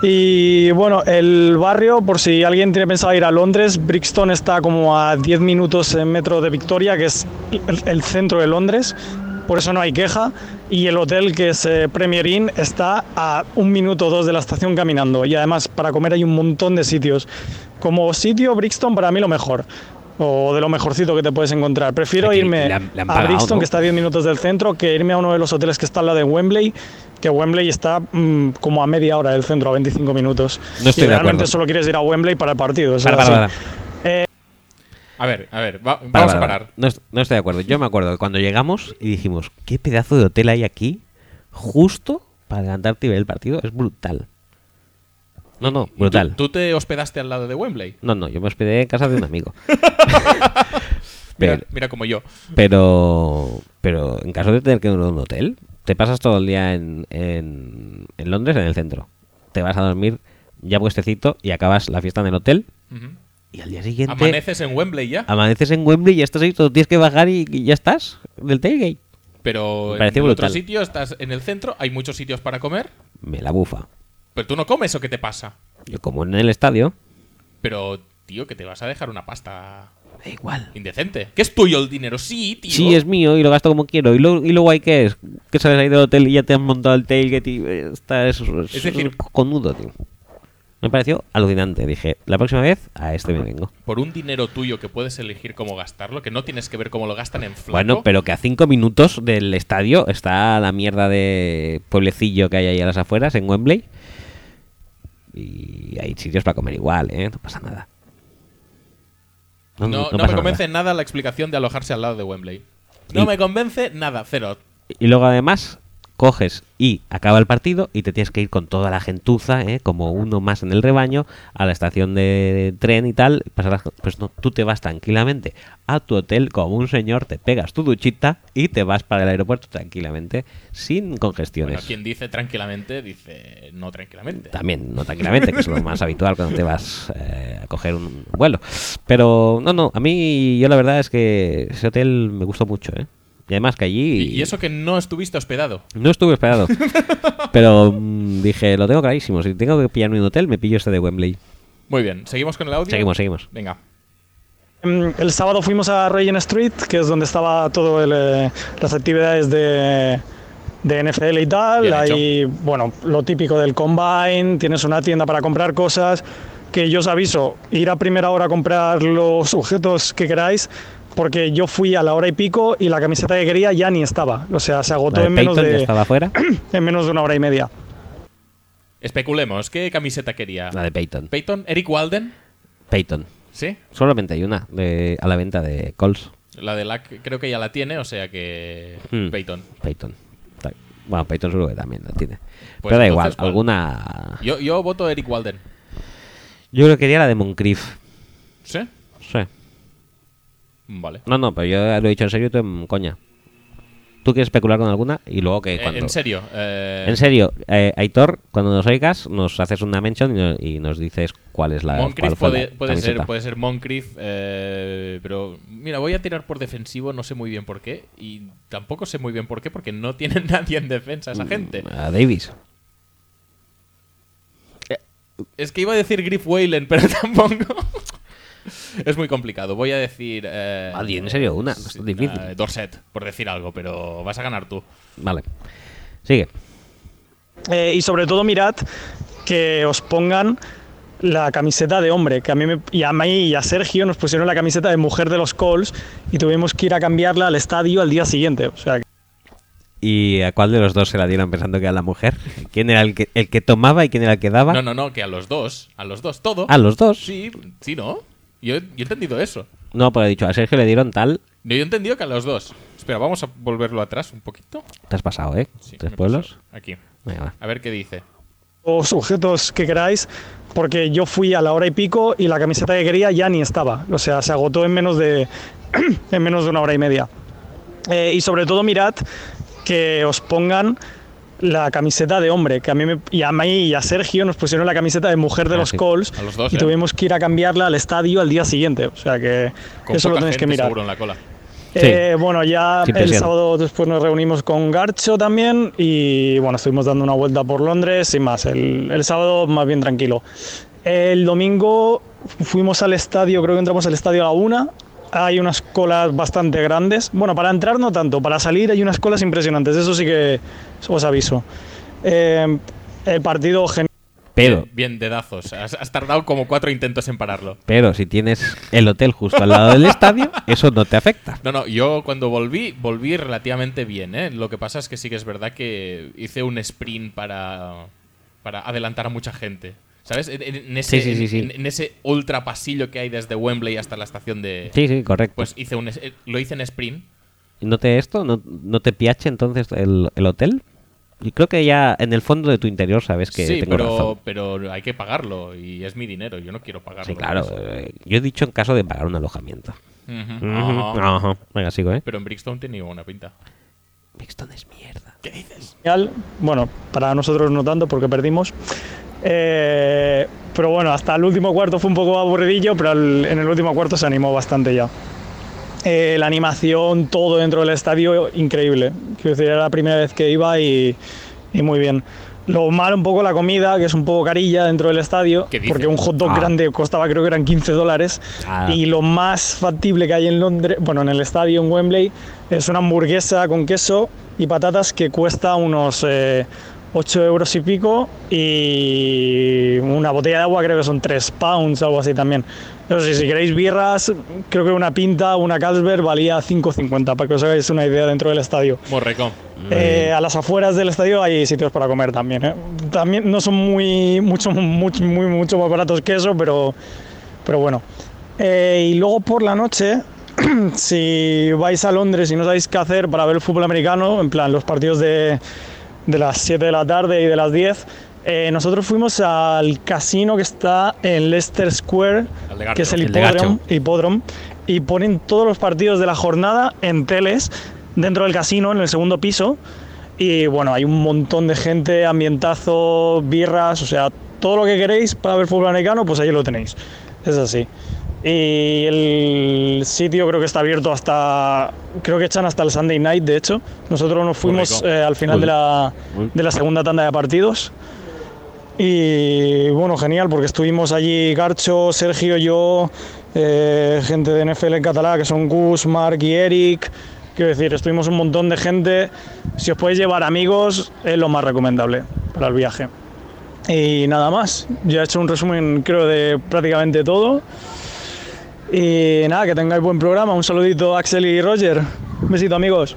Y bueno, el barrio, por si alguien tiene pensado ir a Londres, Brixton está como a 10 minutos en metro de Victoria, que es el, centro de Londres, por eso no hay queja. Y el hotel, que es eh, Premier Inn, está a un minuto o dos de la estación caminando. Y además, para comer hay un montón de sitios. Como sitio, Brixton para mí lo mejor. O de lo mejorcito que te puedes encontrar. Prefiero Aquí irme le han- le han a Brixton, ¿no? que está a 10 minutos del centro, que irme a uno de los hoteles que está al lado de Wembley, que Wembley está mm, como a media hora del centro, a 25 minutos. No estoy y de realmente acuerdo. solo quieres ir a Wembley para el partido. Para, es para. A ver, a ver, va- Para, vamos para, a para. parar. No, no estoy de acuerdo. Yo me acuerdo de cuando llegamos y dijimos, ¿qué pedazo de hotel hay aquí? Justo para levantarte y ver el partido. Es brutal. No, no, ¿Y brutal. ¿Tú, tú te hospedaste al lado de Wembley? No, no, yo me hospedé en casa de un amigo. Mira, pero, mira como yo. pero, pero en caso de tener que ir a un hotel, te pasas todo el día en, en, en Londres, en el centro. Te vas a dormir ya puestecito y acabas la fiesta en el hotel y al día siguiente Amaneces en Wembley ya. amaneces en Wembley y ya estás ahí, todo tienes que bajar y, y ya estás del tailgate. Pero en otro sitio estás en el centro, hay muchos sitios para comer. Me la bufa. Pero tú no comes o qué te pasa. Yo como en el estadio, Pero, tío, que te vas a dejar una pasta da igual. indecente. Que es tuyo el dinero, sí, tío. Sí, es mío y lo gasto como quiero. ¿Y lo, y lo guay que es? Que sales ahí del hotel y ya te has montado el tailgate y eh, está es, es, Es decir- conudo, tío. Me pareció alucinante. Dije, la próxima vez a este me vengo. Por un dinero tuyo que puedes elegir cómo gastarlo, que no tienes que ver cómo lo gastan en flaco. Bueno, pero que a cinco minutos del estadio está la mierda de pueblecillo que hay ahí a las afueras, en Wembley. Y hay sitios para comer igual, ¿eh? No pasa nada. No, no, me nada. convence nada la explicación de alojarse al lado de Wembley. No Y- me convence nada, cero. Y luego además coges y acaba el partido y te tienes que ir con toda la gentuza, ¿eh? como uno más en el rebaño, a la estación de tren y tal. pasarás- Pues no, tú te vas tranquilamente a tu hotel como un señor, te pegas tu duchita y te vas para el aeropuerto tranquilamente, sin congestiones. Bueno, quien dice tranquilamente, dice no tranquilamente. También, no tranquilamente, que es lo más habitual cuando te vas eh, a coger un vuelo. Pero no, no, a mí yo la verdad es que ese hotel me gustó mucho, ¿eh? Y además que allí... Y, y eso que no estuviste hospedado. No estuve esperado. pero mm, dije, lo tengo clarísimo. Si tengo que pillarme un hotel, me pillo este de Wembley. Muy bien, ¿seguimos con el audio? Seguimos, seguimos. Venga. Mm, El sábado fuimos a Regent Street, que es donde estaba todo el, eh, las actividades de, de NFL y tal. Ahí, bueno, lo típico del combine, tienes una tienda para comprar cosas. Que yo os aviso, ir a primera hora a comprar los objetos que queráis, porque yo fui a la hora y pico y la camiseta que quería ya ni estaba. O sea, se agotó en menos, de, estaba afuera. en menos de una hora y media. Especulemos, ¿qué camiseta quería? La de Peyton. ¿Peyton? ¿Eric Walden? Peyton. ¿Sí? Solamente hay una de, a la venta de Coles. La de LAC creo que ya la tiene, o sea que. Hmm. Peyton. Peyton. Bueno, Peyton seguro que también la tiene. Pues Pero da entonces, igual, ¿cuál? alguna... Yo, yo voto Eric Walden. Yo creo que quería la de Moncrief. ¿Sí? Vale. No, no, pero yo lo he dicho en serio y tú en coña. ¿Tú quieres especular con alguna? Y luego que Eh, cuando... en serio. eh, En serio, eh, Aitor, cuando nos oigas, nos haces una mention y, no- y nos dices cuál es la Moncrief puede, la puede ser, puede ser Moncrief, pero mira, voy a tirar por defensivo, no sé muy bien por qué, y tampoco sé muy bien por qué, porque no tiene nadie en defensa esa gente. A Davis. Es que iba a decir Griff Whalen, pero tampoco. Es muy complicado. Voy a decir. Eh, en serio, una, no es tan difícil. eh, Dorset, por decir algo, pero vas a ganar tú. Vale. Sigue. Eh, y sobre todo mirad que os pongan la camiseta de hombre, que a mí me- y a mí y a Sergio nos pusieron la camiseta de mujer de los Colts y tuvimos que ir a cambiarla al estadio al día siguiente. O sea, que- ¿Y a cuál de los dos se la dieron pensando que era la mujer? ¿Quién era el que, el que tomaba y quién era el que daba? No, no, no, que a los dos. A los dos, todo. ¿A los dos? Sí, sí, ¿no? Yo, yo he entendido eso. No, porque he dicho, a Sergio le dieron tal. Yo he entendido que a los dos. Espera, vamos a volverlo atrás un poquito. Te has pasado, ¿eh? Sí, Tres pueblos. Aquí. Venga, va. A ver qué dice. los objetos que queráis, porque yo fui a la hora y pico y la camiseta que quería ya ni estaba. O sea, se agotó en menos de, en menos de una hora y media. Eh, y sobre todo mirad que os pongan la camiseta de hombre, que a mí me- y a mí y a Sergio nos pusieron la camiseta de mujer de Ah, los sí. Colts A los dos, y ¿eh? tuvimos que ir a cambiarla al estadio al día siguiente. O sea que Con eso lo tenéis que mirar. seguro en la cola. Eh, bueno, ya Sin el presión. sábado después nos reunimos con Garcho también y bueno, estuvimos dando una vuelta por Londres sin más. El, el sábado más bien tranquilo. El domingo fuimos al estadio, creo que entramos al estadio a la una. Hay unas colas bastante grandes. Bueno, para entrar no tanto, para salir hay unas colas impresionantes, eso sí que os aviso. Eh, el partido genial. Pero, Bien, dedazos. Has, has tardado como cuatro intentos en pararlo. pero si tienes el hotel justo al lado del estadio, eso no te afecta. No, no, yo cuando volví, volví relativamente bien, ¿eh? Lo que pasa es que sí que es verdad que hice un sprint para, para adelantar a mucha gente. ¿Sabes? En, ese, Sí, sí, sí, en- en ese ultra pasillo que hay desde Wembley hasta la estación de... Sí, sí, correcto. Pues hice un, eh, lo hice en sprint. ¿Y ¿No te esto? ¿No, no te piache entonces el, el hotel? Y creo que ya en el fondo de tu interior sabes que sí, tengo pero, razón. pero hay que pagarlo y es mi dinero. Yo no quiero pagarlo. Sí, claro. eh, yo he dicho en caso de pagar un alojamiento. Ujú. Ujú, Ajá. ajá. Venga, sigo, ¿eh? Pero en Brixton tenía una pinta. Brixton es mierda. ¿Qué dices? Bueno, para nosotros no tanto porque perdimos. Eh, pero bueno, hasta el último cuarto fue un poco aburridillo, pero en el último cuarto se animó bastante ya. Eh, la animación, todo dentro del estadio, increíble. Quiero decir, era la primera vez que iba y, y muy bien. Lo malo un poco la comida, que es un poco carilla dentro del estadio, porque un hot dog Ah. grande costaba creo que eran 15 dólares. Ah. Y lo más factible que hay en Londres, bueno, en el estadio en Wembley, es una hamburguesa con queso y patatas que cuesta unos eh, 8 euros y pico y una botella de agua creo que son 3 pounds, algo así también. Pero sí, si queréis birras, creo que una pinta, una Carlsberg valía 5,50 para que os hagáis una idea dentro del estadio. Morreco. Eh, a las afueras del estadio hay sitios para comer también. ¿eh? También no son muy mucho, mucho, muy, mucho más baratos que eso, pero, pero bueno. Eh, y luego por la noche, si vais a Londres y no sabéis qué hacer para ver el fútbol americano, en plan los partidos de, de las 7 de la tarde y de las 10, eh, nosotros fuimos al casino que está en Leicester Square, que es el El hipódromo, hipódromo, y ponen todos los partidos de la jornada en teles dentro del casino, en el segundo piso. Y bueno, hay un montón de gente, ambientazo, birras, o sea, todo lo que queréis para ver fútbol americano, pues ahí lo tenéis. Es así. Y el sitio creo que está abierto hasta, creo que echan hasta el Sunday night, de hecho. Nosotros nos fuimos eh, al final de la, de la segunda tanda de partidos. Y bueno, genial, porque estuvimos allí Garcho, Sergio, yo, eh, gente de NFL en catalá, que son Gus, Mark y Eric. Quiero decir, estuvimos un montón de gente. Si os podéis llevar amigos, es lo más recomendable para el viaje. Y nada más, ya he hecho un resumen, creo, de prácticamente todo. Y nada, que tengáis buen programa. Un saludito a Axel y Roger. Un besito, amigos.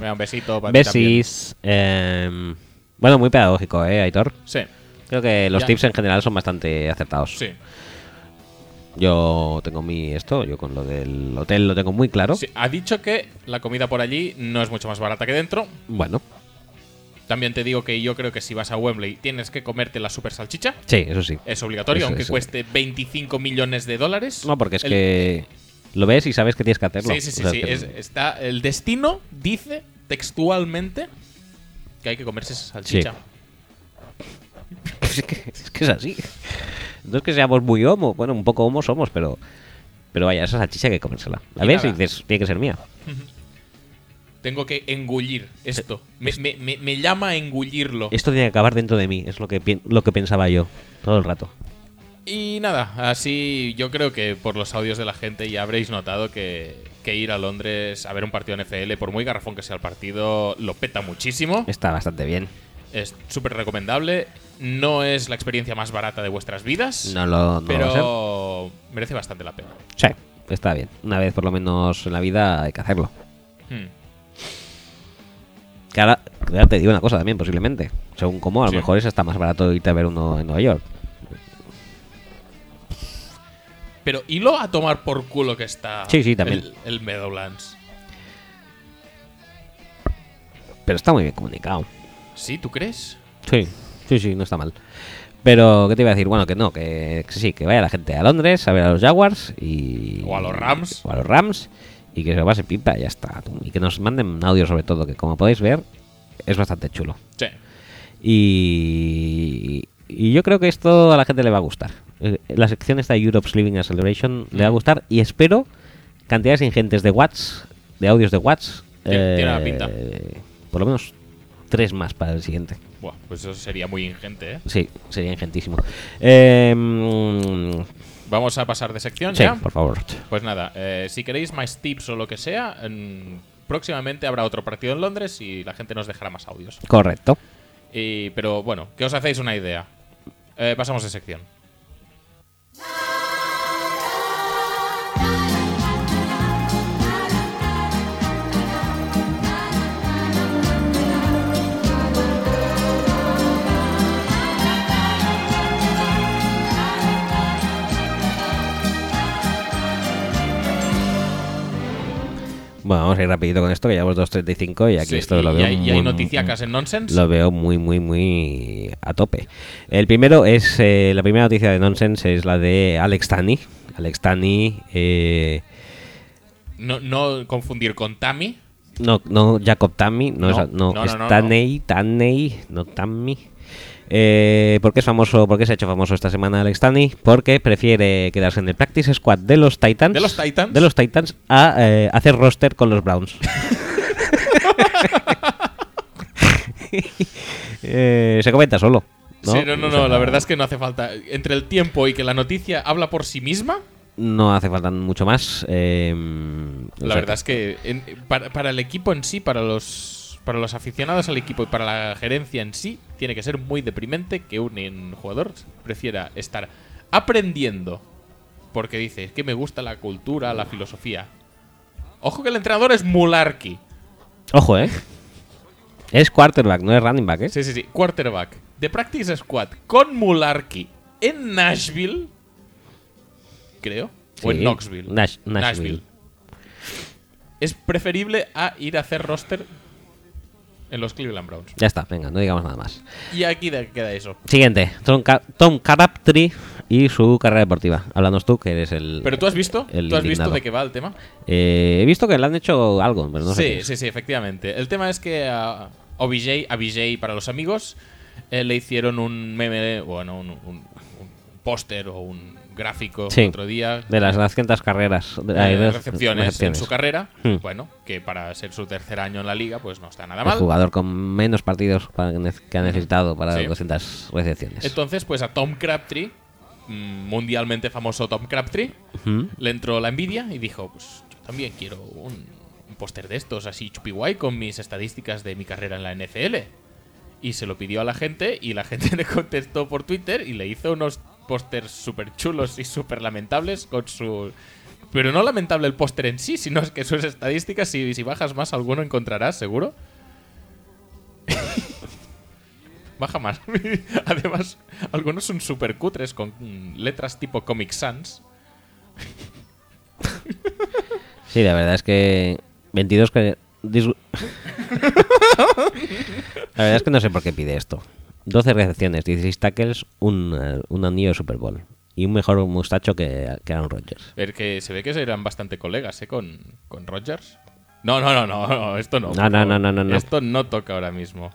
Un besito para. Besis. em, bueno, muy pedagógico, ¿eh, Aitor? Sí, Creo que los Ya. tips en general son bastante acertados. sí. Yo tengo mi esto, yo con lo del hotel lo tengo muy claro. Sí, Ha dicho que la comida por allí no es mucho más barata que dentro. Bueno, También te digo que yo creo que si vas a Wembley tienes que comerte la super salchicha. sí, eso sí. Es obligatorio, Eso, aunque eso. cueste 25 millones de dólares. No, porque es El- que lo ves y sabes que tienes que hacerlo. Sí, sí, sí, O sea, sí. que- es- está, el destino dice textualmente que hay que comerse esa salchicha. Es, que, es que es así. No es que seamos muy homo, bueno, un poco homo somos, pero pero vaya, esa salchicha hay que comérsela. Y dices, tiene que ser mía. Tengo que engullir esto. Me, me- me- me llama a engullirlo. Esto tiene que acabar dentro de mí, es lo que, lo que pensaba yo todo el rato. Y nada, así yo creo que por los audios de la gente ya habréis notado que, que ir a Londres a ver un partido NFL, por muy garrafón que sea el partido, lo peta muchísimo. Está bastante bien. Es súper recomendable. No es la experiencia más barata de vuestras vidas, No lo, no lo pero merece bastante la pena. Sí, está bien. Una vez por lo menos en la vida hay que hacerlo. Hmm. Que ahora, te digo una cosa también, posiblemente. Según cómo, a lo Sí. mejor es hasta más barato irte a ver uno en Nueva York. Pero hilo a tomar por culo que está Sí, sí, también. El, el Meadowlands. Pero está muy bien comunicado. ¿Sí? ¿Tú crees? Sí, sí, sí, no está mal. Pero, ¿qué te iba a decir? Bueno, que no, que, que sí, que vaya la gente a Londres a ver a los Jaguars y. O a los Rams. O a los Rams y que se lo pase pipa y ya está. Y que nos manden audio sobre todo, que como podéis ver, es bastante chulo. Sí. Y, y yo creo que esto a la gente le va a gustar. Eh, La sección esta de Europe's Living a Celebration le va a gustar y espero cantidades ingentes de watts, de audios de watts. Tiene- tiene la pinta. Por lo menos tres más para el siguiente. Buah, pues eso sería muy ingente, ¿eh? Sí, sería ingentísimo. Eh, mm, Vamos a pasar de sección sí, ya. por favor. Pues nada, eh, si queréis más tips o lo que sea, en- próximamente habrá otro partido en Londres y la gente nos dejará más audios. Correcto. Y, pero bueno, que os hacéis una idea. Eh, pasamos de sección. Bueno, vamos a ir rapidito con esto, que llevamos 2.35 y aquí Sí, esto y, lo y veo hay, y hay muy- noticiacas en Nonsense. Lo veo muy, muy, muy a tope. El primero es, eh, la primera noticia de Nonsense es la de Alex Tani. Alex Tani, eh, No, no confundir con Tammy. no, no Jacob Tami, no, No, es, no, no, es Taney, Taney, no Tami. Eh, ¿Por qué es famoso? ¿Por qué se ha hecho famoso esta semana Alex Tani? Porque prefiere quedarse en el practice squad de los Titans. ¿De los Titans? de los Titans a eh, hacer roster con los Browns. Eh, se comenta solo. ¿no? Sí, no, no, no, la verdad es que no hace falta. Entre el tiempo y que la noticia habla por sí misma, No hace falta mucho más. eh, la verdad es que en- para, para el equipo en sí, para los, para los aficionados al equipo y para la gerencia en sí, tiene que ser muy deprimente que un jugador prefiera estar aprendiendo porque dice "Es que me gusta la cultura, la filosofía. Ojo que el entrenador es Mularki. Ojo, ¿eh? Es quarterback, no es running back, ¿eh? Sí, sí, sí. Quarterback. De Practice Squad con Mularki en Nashville. Creo. O en Knoxville. Nash- Nashville. Es preferible a ir a hacer roster en los Cleveland Browns. Ya está, venga, no digamos nada más. Y aquí de- queda eso. Siguiente, Tom, Ca- Tom Crabtree y su carrera deportiva. Háblanos tú, que eres el. Pero tú has visto, el tú has visto de qué va el tema. Eh, he visto que le han hecho algo, pero no sé. qué sí, sí, sí, efectivamente. El tema es que a OBJ, a BJ para los amigos, eh, le hicieron un meme, bueno, un, un- un póster o un gráfico Sí. el otro día. De las 200 carreras. de- eh, de- recepciones, recepciones. en su carrera. Hmm. Bueno, que para ser su tercer año en la liga, pues no está nada El mal. jugador con menos partidos que ha necesitado para Sí. 200 recepciones. Entonces, pues a Tom Crabtree, mm, mundialmente famoso Tom Crabtree, Ujú. le entró la envidia y dijo, pues yo también quiero un, un póster de estos, así chupi guay, con mis estadísticas de mi carrera en la NFL. Y se lo pidió a la gente y la gente le contestó por Twitter y le hizo unos pósters súper chulos y súper lamentables con su... Pero no lamentable el póster en sí, sino es que sus estadísticas, si, si bajas más, alguno encontrarás, seguro. Baja más. Además, algunos son súper cutres con letras tipo Comic Sans. Sí, la verdad es que 22 que... dis- la verdad es que no sé por qué pide esto. 12 recepciones, 16 tackles, un, eh, un anillo de Super Bowl. Y un mejor mustacho que, que Aaron Rodgers. Ver que se ve que eran bastante colegas, ¿eh? Con, con Rogers. No, no, no, no, no, esto no. No, no, no, no, no, no. Esto no toca ahora mismo.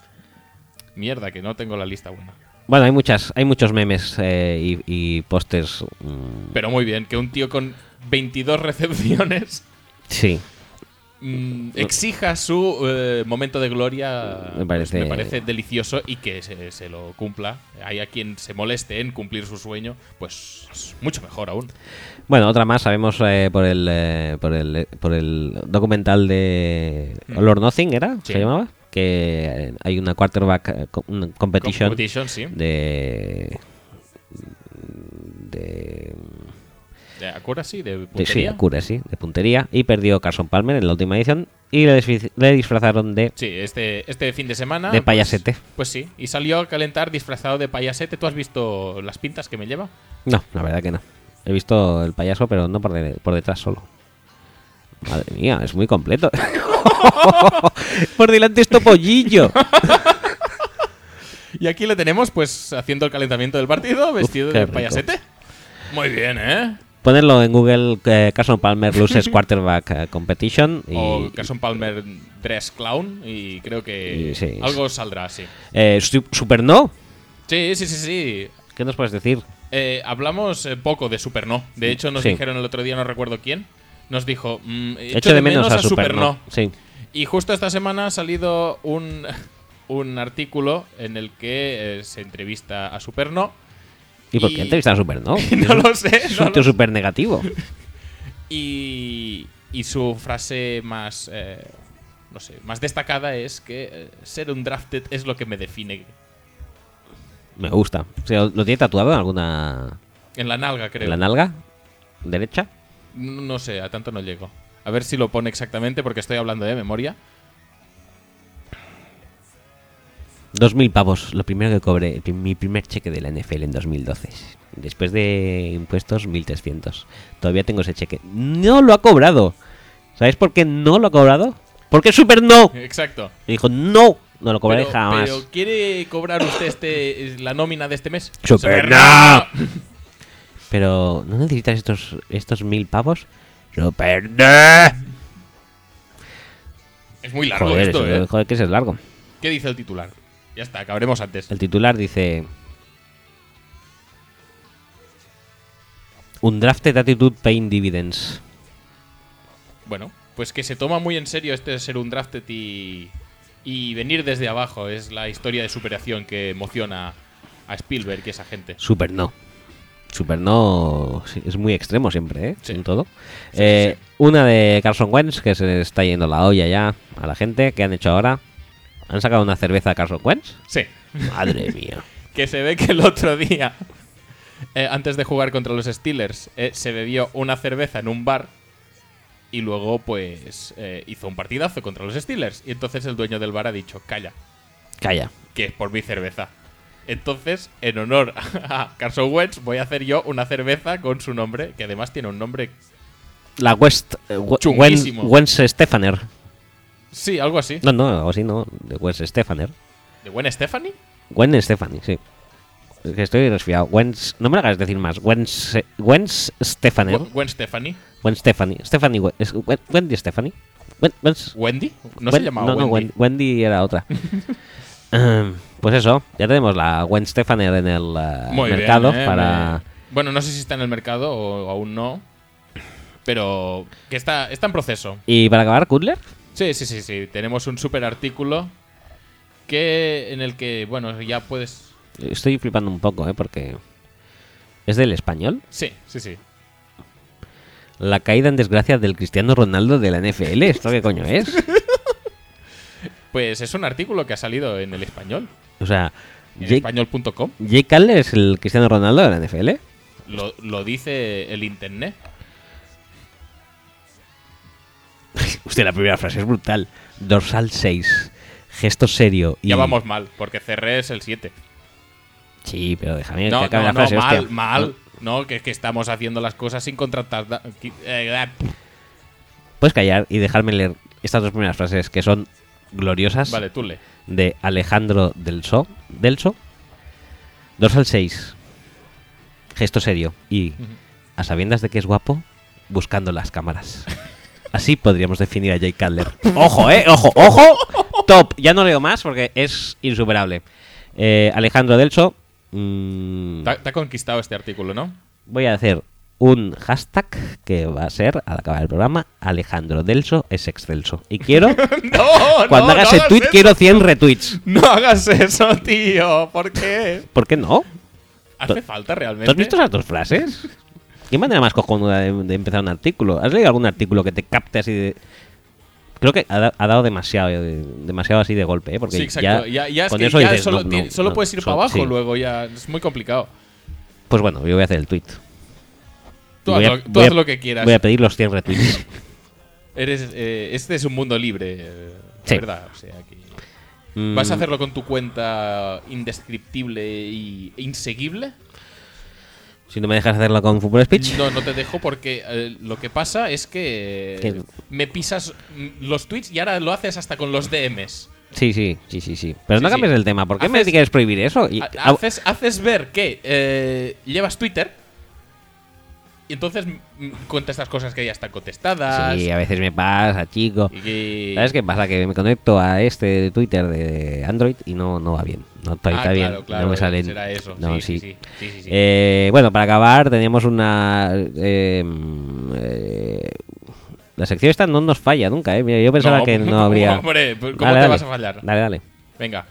Mierda, que no tengo la lista buena. Bueno, hay muchas, hay muchos memes eh, y, y pósters. mm, Pero muy bien, que un tío con 22 recepciones sí, mm, exija su eh, momento de gloria. Me pues parece- me parece delicioso y que se, se lo cumpla. Hay a quien se moleste en cumplir su sueño, pues mucho mejor aún. Bueno, otra más, sabemos eh, por el eh, por el por el documental de Mm. All or Nothing, ¿era? Sí. ¿Se llamaba? Que hay una quarterback una competition, Competition, sí. de de De accuracy, de de- sí, puntería. accuracy, de puntería y perdió Carson Palmer en la última edición y le, disfrazaron de Sí, este, este fin de semana. De pues- payasete. Pues, sí, y salió a calentar disfrazado de payasete. ¿Tú has visto las pintas que me lleva? No, la verdad que no. He visto el payaso, pero no por, de- por detrás solo. Madre mía, es muy completo. por delante esto pollillo. Y aquí le tenemos, pues, haciendo el calentamiento del partido, vestido de payasete. Muy bien, ¿eh? Ponerlo en Google, eh, Carson Palmer loses quarterback eh, competition. Y, O Carson Palmer Dress Clown, y creo que Y sí, algo saldrá, sí. eh, su- Super No. Sí, sí, sí, sí. ¿Qué nos puedes decir? Eh, hablamos eh, poco de Super No. De hecho, nos Sí. dijeron el otro día, no recuerdo quién, nos dijo, mm, Echo de menos a Super No. Sí. Y justo esta semana ha salido un, un artículo en el que eh, se entrevista a Superno. ¿Y por qué entrevistar a Super No? lo sé. Es no un tío lo súper negativo. Y, y su frase más, eh, no sé, más destacada es que eh, ser un drafted es lo que me define. Me gusta. O sea, ¿Lo tiene tatuado en alguna. En la nalga, creo. en la nalga? ¿Derecha? No no sé, a tanto no llego. A ver si lo pone exactamente porque estoy hablando de memoria. Dos mil pavos, lo primero que cobré, mi primer cheque de la NFL en 2012. Después de impuestos, 1300. Todavía tengo ese cheque. No lo ha cobrado. ¿Sabéis por qué no lo ha cobrado? Porque es super no. Exacto. Y dijo, no, no lo cobraré Pero, jamás. pero ¿quiere cobrar usted este la nómina de este mes? Super no. Pero, ¿no necesitas estos, estos mil pavos? Super no. Es muy largo Joder, esto, eso- ¿eh? joder, que ese es largo. ¿Qué dice el titular? Ya está, acabaremos antes. El titular dice... Un drafted attitude paying dividends. Bueno, pues que se toma muy en serio este de ser un drafted y, y venir desde abajo. Es la historia de superación que emociona a Spielberg y esa gente. Super no. Super no es muy extremo siempre, ¿eh? Sí. En todo. Sí, Eh, sí, Una de Carson Wentz, que se está yendo la olla ya a la gente. ¿Qué han hecho ahora? ¿Han sacado una cerveza a Carson Wentz? Sí. Madre mía. Que se ve que el otro día, eh, antes de jugar contra los Steelers, eh, se bebió una cerveza en un bar y luego, pues, eh, hizo un partidazo contra los Steelers. Y entonces el dueño del bar ha dicho: Calla, Calla. que es por mi cerveza. Entonces, en honor a Carson Wentz, voy a hacer yo una cerveza con su nombre, que además tiene un nombre. La West... Wentz Stefaner. Sí, algo así. No, no, algo así no. De Wentz Stefaner. ¿De Gwen Stephanie? Gwen Stefani, sí. Es que estoy resfriado. Wentz... No me lo hagas decir más. Wentz, Wentz Stefaner. Gwen- Gwen Stephanie. Gwen Stefani. Stephanie Wen- es Wen- Wendy Stephanie. Wen- Wentz- ¿Wendy? No se llamaba no, no, Wendy. Wen- Wendy era otra. Ehm, pues eso, ya tenemos la Gwen Stefaner en el eh, Muy bien, mercado eh, para... Bueno, no sé si está en el mercado o aún no. Pero que está, está en proceso. Y para acabar, Kudler. Sí, sí, sí, sí. Tenemos un super artículo que en el que, bueno, ya puedes... Estoy flipando un poco, ¿eh? Porque... ¿Es del español? Sí, sí, sí. La caída en desgracia del Cristiano Ronaldo de la NFL. ¿Esto qué coño es? Pues es un artículo que ha salido en el español. O sea, español.com. Jake Cutler es el Cristiano Ronaldo de la NFL. Lo, lo dice el internet. Usted, la primera frase es brutal. Dorsal 6. Gesto serio. Y... Ya vamos mal, porque cerré es el 7. Sí, pero déjame No, que acabe no, la no, frase. mal, hostia. mal. No, que, que estamos haciendo las cosas sin contratar... eh, Puedes callar y dejarme leer estas dos primeras frases que son gloriosas vale, tú lee. de Alejandro Delso. Delso. Dorsal 6. Gesto serio. Y, a sabiendas de que es guapo, buscando las cámaras. Así podríamos definir a Jake Cutler. Ojo, eh, ojo, ojo. Top. Ya no leo más porque es insuperable. Eh, Alejandro Delso. mm, Te ha- te ha conquistado este artículo, ¿no? voy a hacer un hashtag que va a ser, al acabar el programa, Alejandro Delso es excelso. Y quiero, No, cuando no, hagas no el tweet, eso. quiero 100 retweets. No hagas eso, tío. ¿Por qué? ¿Por qué no? ¿Hace falta realmente? ¿Tú has visto esas dos frases? ¿Qué manera más cojonuda de, de empezar un artículo? ¿Has leído algún artículo que te capte así de.? Creo que ha, da- ha dado demasiado, eh, demasiado así de golpe, ¿eh? Porque Sí, exacto. Ya, ya es con que eso ya dices, solo, no, no, solo no, puedes ir para abajo sí. luego, ya es muy complicado. Pues bueno, yo voy a hacer el tweet. Tú, haz, a- lo, tú a- haz lo que quieras. Voy a pedir los 100 retweets. Eres, eh, este es un mundo libre, eh, Sí. verdad. O sea, que Mm, ¿Vas a hacerlo con tu cuenta indescriptible e inseguible? Si no me dejas hacerlo con Football Speech. No, no te dejo porque eh, lo que pasa es que Que- me pisas los tweets y ahora lo haces hasta con los DMs. Sí, sí, sí, sí, sí. Pero Sí, no sí. cambies el tema. ¿Por qué me Haces- quieres prohibir eso? Y- haces, haces ver que eh, llevas Twitter y entonces contestas cosas que ya están contestadas. sí, a veces me pasa, chico. y ¿Sabes qué pasa? Que me conecto a este Twitter de Android y no, no va bien. No está, Ah, está bien. claro, claro, no me salen. será eso. No, sí, sí. sí, sí, sí, sí, sí. Eh, bueno, para acabar, teníamos una. eh, eh, la sección esta no nos falla nunca, ¿eh? Mira, yo pensaba No, que no habría. hombre, ¿cómo Dale, te dale. vas a fallar? Dale, dale. Venga.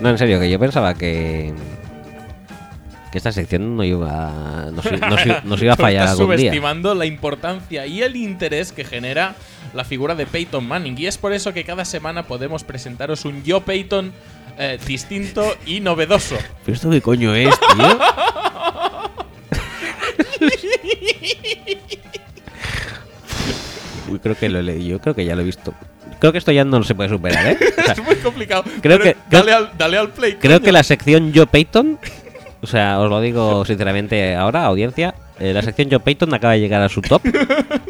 No, en serio, que yo pensaba que. Que esta sección no iba. Nos, iba a fallar estás algún día. subestimando la importancia y el interés que genera la figura de Peyton Manning. Y es por eso que cada semana podemos presentaros un yo Peyton eh, distinto y novedoso. ¿Pero esto qué coño es, tío? Uy, creo que lo he leído. Yo creo que ya lo he visto. Creo que esto ya no se puede superar, ¿eh? O sea, es muy complicado. creo Pero que- dale, creo- al, dale al play. creo coño. que la sección Yo Peyton, o sea, os lo digo sinceramente ahora, audiencia, eh, la sección Yo Peyton acaba de llegar a su top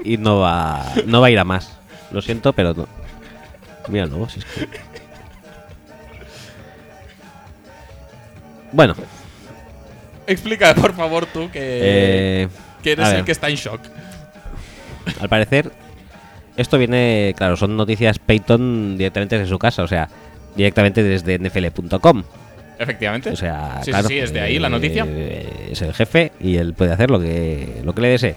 y no va, no va a ir a más. Lo siento, pero no. Mira, no, si es que... Bueno, Explica, por favor, tú que, eh, que eres el que está en shock. al parecer, esto viene, claro, son noticias Peyton directamente desde su casa, o sea, directamente desde nfl.com. Efectivamente. O sea, sí, sí, claro, sí, es de ahí la noticia. eh, es el jefe y él puede hacer lo que, lo que le desee.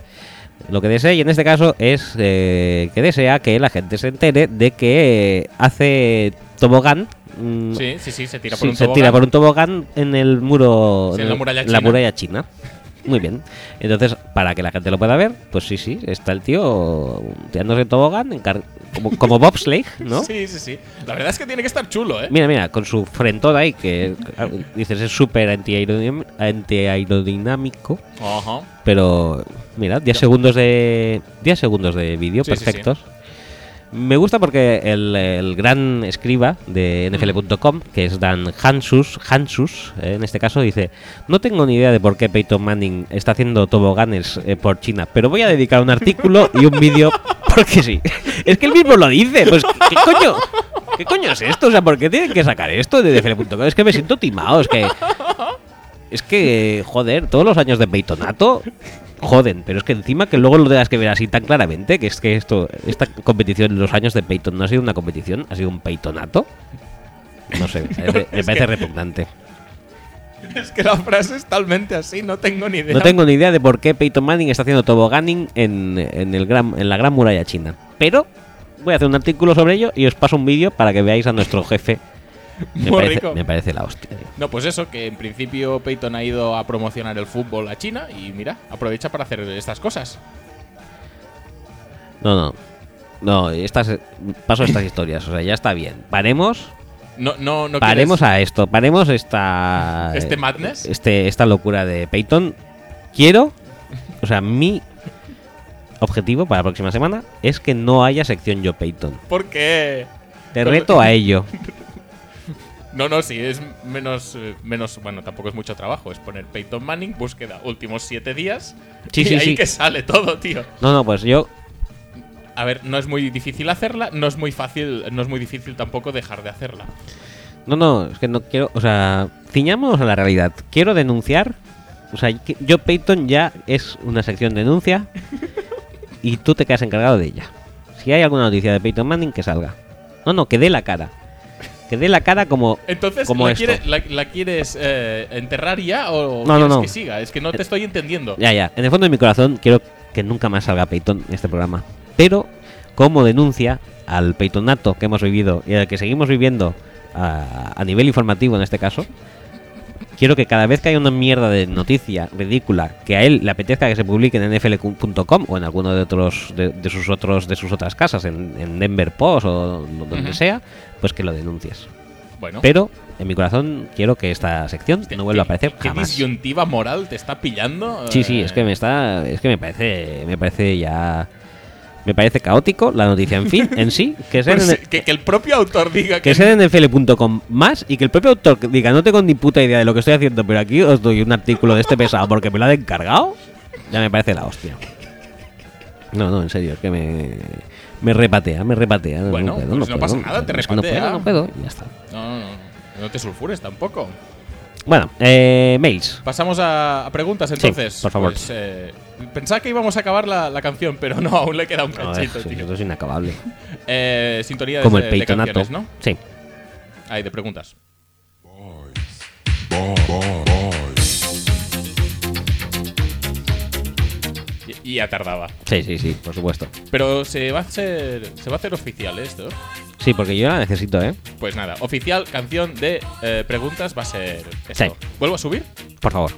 Lo que desee, y en este caso es eh, que desea que la gente se entere de que eh, hace tobogán. mm, Sí, sí, sí, se tira sí, por un se tobogán. tira por un tobogán en el muro. Sí, en la muralla la china. muralla china. Muy bien. Entonces, para que la gente lo pueda ver, pues sí, sí, está el tío tirándose en tobogán, en car- como, como bobsleigh, ¿no? Sí, sí, sí. La verdad es que tiene que estar chulo, ¿eh? Mira, mira, con su frentón ahí, que dices es súper antiaerodinámico, Ajá. pero mira, 10 segundos de 10 segundos de vídeo Sí, sí, sí. Me gusta porque el, gran escriba de NFL.com, que es Dan Hansus, Hansus eh, en este caso, dice: No tengo ni idea de por qué Peyton Manning está haciendo toboganes eh, por China, pero voy a dedicar un artículo y un vídeo porque sí. Es que él mismo lo dice. Pues, ¿qué coño? ¿Qué coño es esto? O sea, ¿por qué tienen que sacar esto de NFL.com? Es que me siento timado, es que. Es que, joder, todos los años de Peytonato joden, pero es que encima que luego lo tengas que ver así tan claramente, que es que esto, esta competición, los años de Peyton no ha sido una competición, ha sido un Peytonato. No sé, me parece, me es parece que- repugnante. Es que la frase es talmente así, no tengo ni idea. No tengo ni idea de por qué Peyton Manning está haciendo toboganing en, en, el gran, en la gran muralla china. Pero voy a hacer un artículo sobre ello y os paso un vídeo para que veáis a nuestro jefe. Me Muy parece, rico. me parece la hostia. tío. No, pues eso, que en principio Peyton ha ido a promocionar el fútbol a China y mira, aprovecha para hacer estas cosas. No, no. No, estas, paso estas historias. O sea, ya está bien. Paremos No, no, no paremos quieres- a esto, paremos esta. ¿Este madness? Este, esta locura de Peyton. Quiero. O sea, mi objetivo para la próxima semana es que no haya sección Yo Peyton. ¿Por qué? Te Pero- reto a ello. No, no, sí, es menos, eh, menos. Bueno, tampoco es mucho trabajo. Es poner Peyton Manning, búsqueda, últimos siete días. Sí, y sí, ahí sí. que sale todo, tío. No, no, pues yo. A ver, no es muy difícil hacerla, no es muy fácil, no es muy difícil tampoco dejar de hacerla. No, no, es que no quiero. O sea, ciñamos a la realidad. Quiero denunciar. O sea, yo, Peyton, ya es una sección denuncia. y tú te quedas encargado de ella. Si hay alguna noticia de Peyton Manning, que salga. No, no, que dé la cara. Que dé la cara como. Entonces, como ¿la, esto. quiere- la- la quieres eh, enterrar ya o No, no, quieres no. que siga? Es que no te estoy entendiendo. Ya, ya. En el fondo de mi corazón quiero que nunca más salga Peyton en este programa. Pero, como denuncia al Peytonato que hemos vivido y al que seguimos viviendo a, a nivel informativo en este caso, quiero que cada vez que haya una mierda de noticia ridícula que a él le apetezca que se publique en nfl.com o en alguno de otros de, de sus otros de sus otras casas, en, en Denver Post o donde sea, pues que lo denuncies. Bueno, Pero en mi corazón quiero que esta sección no vuelva a ¿qué- aparecer ¿Qué jamás. disyuntiva moral te está pillando? Sí, sí, es que me está, es que me parece, me parece ya, me parece caótico la noticia en fin, en sí, que Pues en, sí, que, que el propio autor diga que, que sea en NFL.com más y que el propio autor diga no tengo ni puta idea de lo que estoy haciendo, pero aquí os doy un artículo de este pesado porque me lo han encargado, ya me parece la hostia. No, no, en serio, es que me, me repatea, me repatea. Bueno, puedo, pues no pasa nada, te no repatea. puedo, no puedo, y ya está. No, no, no, no te sulfures tampoco. Bueno, eh, mails. Pasamos a, a preguntas entonces. por favor. Pues, eh, pensaba que íbamos a acabar la, la canción, pero no, aún le queda un No, cachito, es, tío. eso es inacabable. Eh, sintonía de, Como el de peitonato. canciones, ¿no? Sí. Ahí, de preguntas. Y, y ya tardaba. Sí, sí, sí, por supuesto. Pero se va a hacer, se va a hacer oficial esto. Sí, porque yo la necesito, ¿eh? Pues nada, oficial canción de eh, preguntas va a ser esto. Sí. ¿Vuelvo a subir? Por favor.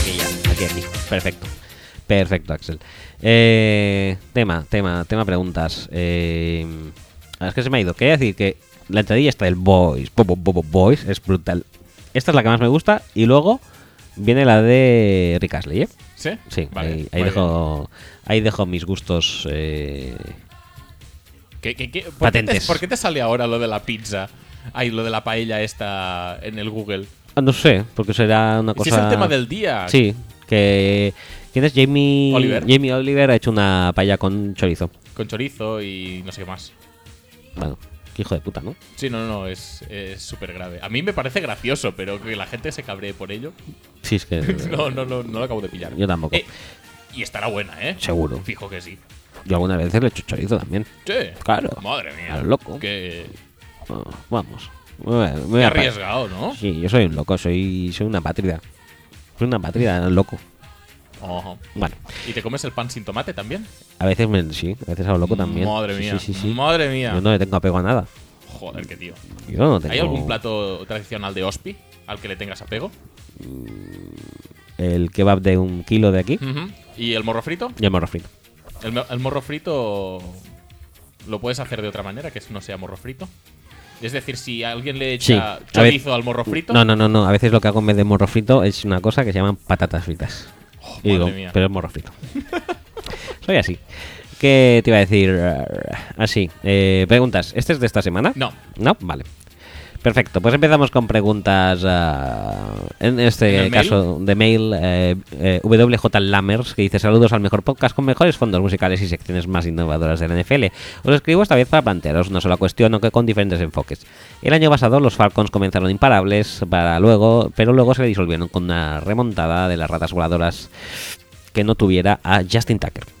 Aquí ya, aquí, aquí. Perfecto. Perfecto, Axel. Eh, tema, tema, tema preguntas. Eh, es que se me ha ido. Quería decir que la entradilla está del Boys, bo- bo- bo- bo- Boys, es brutal. Esta es la que más me gusta y luego viene la de Rick Astley, ¿eh? ¿Sí? Sí, Vale, ahí, dejo, ahí dejo mis gustos. eh, ¿Qué, qué, qué? ¿Por, qué te, Patentes. por qué te sale ahora lo de la pizza? Ay, lo de la paella esta en el Google. ah, no sé, porque será una Si cosa. es el tema del día. Sí, que. ¿Quién es? Jamie Oliver. Jamie Oliver ha hecho una paella con chorizo. Con chorizo y no sé qué más. Bueno, qué hijo de puta, ¿no? Sí, no, no, es es súper grave. A mí me parece gracioso, pero que la gente se cabree por ello. Sí, es que. no, no, no, no lo acabo de pillar. Yo tampoco. Eh, y estará buena, ¿eh? Seguro. Fijo que sí. Yo algunas veces le he hecho chorizo también. Sí. Claro. Madre mía. Al loco. Que Oh, vamos. Me arriesgado, ¿no? Sí, yo soy un loco, soy, soy una pátrida. Soy una pátrida, loco. Bueno, ¿Y te comes el pan sin tomate también? a veces me, sí, a veces hago loco también. Madre mía. Sí, sí, sí. Madre mía. Yo no le tengo apego a nada. Joder, qué tío. Yo no tengo ¿Hay algún plato tradicional de Ospi al que le tengas apego? el kebab de un kilo de aquí. ¿Y el morro frito? y el morro frito. El, mo- el morro frito lo puedes hacer de otra manera, que no sea morro frito. Es decir, si alguien le echa a chorizo al morro frito, No, no, no, no. A veces lo que hago en vez de morro frito es una cosa que se llaman patatas fritas. Y digo, Oh, mía. pero es morro frito. Soy así. ¿Qué te iba a decir? Así. eh, preguntas. ¿Este es de esta semana? No. No, vale. Perfecto, pues empezamos con preguntas. ah, en ¿En este caso de mail, eh, eh, WJ Lammers, que dice: Saludos al mejor podcast con mejores fondos musicales y secciones más innovadoras de la NFL. Os escribo esta vez para plantearos una sola cuestión, aunque con diferentes enfoques. El año pasado los Falcons comenzaron imparables, para luego, pero luego se disolvieron con una remontada de las ratas voladoras que no tuviera a Justin Tucker.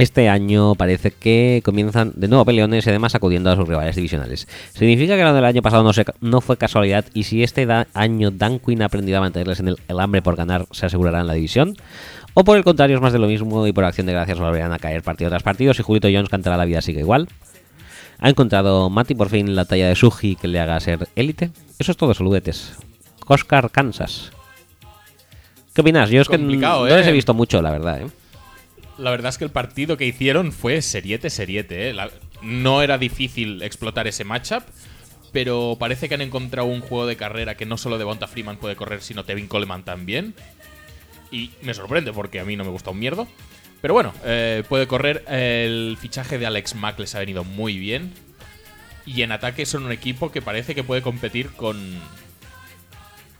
Este año parece que comienzan de nuevo peleones y además acudiendo a sus rivales divisionales. ¿Significa que lo del año pasado no, se- no fue casualidad? ¿Y si este da- año Dan Quinn ha aprendido a mantenerles en el, el hambre por ganar, se asegurará en la división? ¿O por el contrario es más de lo mismo y por acción de gracias volverán a caer partido tras partido si Julito Jones cantará la vida sigue igual? ¿Ha encontrado Mati por fin la talla de Suji que le haga ser élite? Eso es todo, saludetes. Oscar, Kansas. ¿Qué opinas? Yo es que no les he ¿eh? visto mucho, la verdad. ¿eh? La verdad es que el partido que hicieron fue seriete, seriete. ¿eh? No era difícil explotar ese matchup, pero parece que han encontrado un juego de carrera que no solo Devonta Freeman puede correr, sino Tevin Coleman también. Y me sorprende porque a mí no me gusta un mierdo. Pero bueno, eh, puede correr. El fichaje de Alex Mack les ha venido muy bien. Y en ataque son un equipo que parece que puede competir con,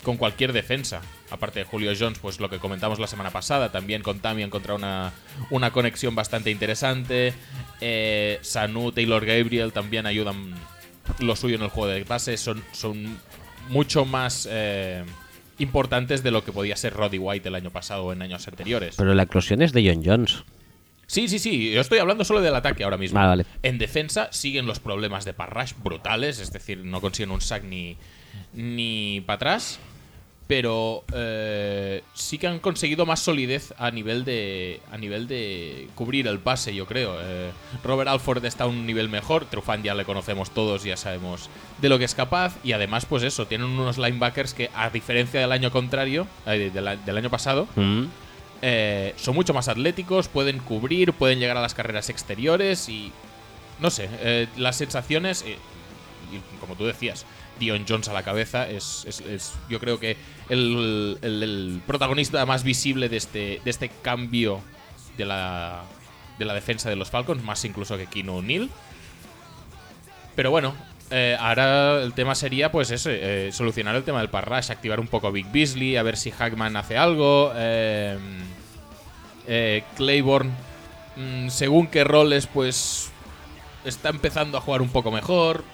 con cualquier defensa. Aparte de Julio Jones, pues lo que comentamos la semana pasada, también con Tami encontrado una, una conexión bastante interesante. Eh, Sanu, Taylor Gabriel también ayudan lo suyo en el juego de base. Son, son mucho más eh, importantes de lo que podía ser Roddy White el año pasado o en años anteriores. Pero la eclosión es de John Jones. Sí, sí, sí. Yo estoy hablando solo del ataque ahora mismo. Vale. En defensa siguen los problemas de Parrash brutales, es decir, no consiguen un sack ni, ni para atrás. Pero eh, sí que han conseguido más solidez a nivel de a nivel de cubrir el pase, yo creo. Eh, Robert Alford está a un nivel mejor. Trufant ya le conocemos todos, ya sabemos de lo que es capaz. Y además, pues eso, tienen unos linebackers que, a diferencia del año contrario, eh, del, del año pasado, Mm. eh, son mucho más atléticos, pueden cubrir, pueden llegar a las carreras exteriores y. No sé, las sensaciones. y como tú decías, Dion Jones a la cabeza es, es- es, yo creo que el, el- protagonista más visible de este, de este cambio de la, de la defensa de los Falcons, más incluso que Kino O'Neill. Pero bueno, eh, ahora el tema sería, pues ese, eh, solucionar el tema del parrash, activar un poco a Big Beasley, a ver si Hackman hace algo. eh, eh, Claiborne, mm, según qué roles, pues está empezando a jugar un poco mejor.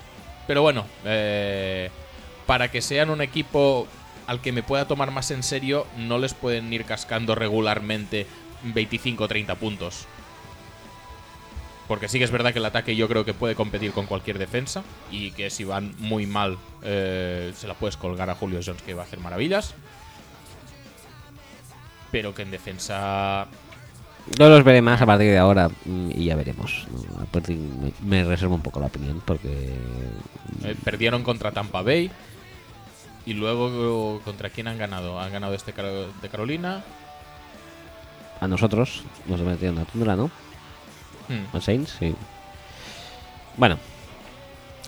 Pero bueno, eh, para que sean un equipo al que me pueda tomar más en serio, no les pueden ir cascando regularmente 25 o 30 puntos. Porque sí que es verdad que el ataque yo creo que puede competir con cualquier defensa y que si van muy mal eh, se la puedes colgar a Julio Jones que va a hacer maravillas. Pero que en defensa Yo los veré más a partir de ahora mm, y ya veremos. ¿no? Me, reservo un poco la opinión porque eh, perdieron contra Tampa Bay y luego contra quién han ganado. Han ganado este de Carolina. a nosotros nos metieron en la tundra, ¿no? Hmm. A Saints, sí. Bueno,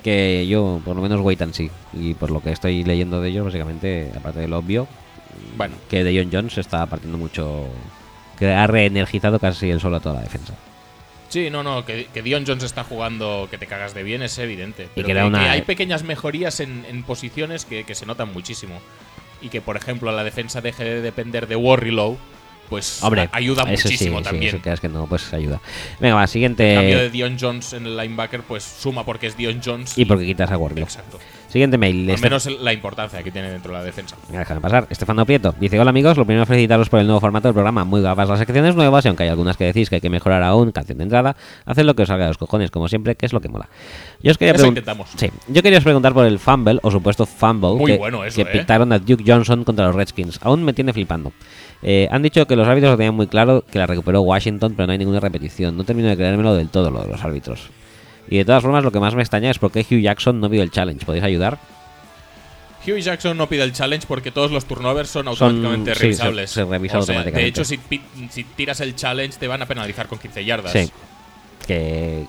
que yo por lo menos wait and see. Y por lo que estoy leyendo de ellos, básicamente, aparte de lo obvio, Bueno, que de John Jones está partiendo mucho. Que ha reenergizado casi el solo a toda la defensa. Sí, no, no, que, que Dion Jones está jugando que te cagas de bien es evidente. Pero que que, da una- que hay pequeñas mejorías en, en posiciones que, se notan muchísimo. Y que, por ejemplo, la defensa deje de depender de Warrilow, pues Hombre, ayuda muchísimo sí, sí, también. eso que es que no, pues ayuda. Venga, va, En siguiente. cambio de Dion Jones en el linebacker, pues suma porque es Dion Jones. Y porque quitas a Warlock. Exacto. Siguiente mail. Al Este- menos la importancia que tiene dentro de la defensa. Déjame pasar. Estefano Prieto dice: Hola amigos, lo primero felicitaros por el nuevo formato del programa. Muy guapas las secciones nuevas y aunque hay algunas que decís que hay que mejorar aún, canción de entrada, haced lo que os salga de los cojones, como siempre, que es lo que mola. Yo os quería Eso pregun- intentamos. Sí, yo quería os preguntar por el fumble o supuesto fumble Muy que, bueno eso, que ¿eh? pitaron a Duke Johnson contra los Redskins. Aún me tiene flipando. Eh, han dicho que los árbitros lo tenían muy claro, que la recuperó Washington, pero no hay ninguna repetición. No termino de creérmelo del todo lo de los árbitros. Y de todas formas, lo que más me extraña es por qué Hugh Jackson no vio el challenge. ¿Podéis ayudar? Hugh Jackson no pide el challenge porque todos los turnovers son automáticamente revisables. se- se revisa O sea, automáticamente. De hecho, si, tiras el challenge te van a penalizar con 15 yardas. Sí. Que,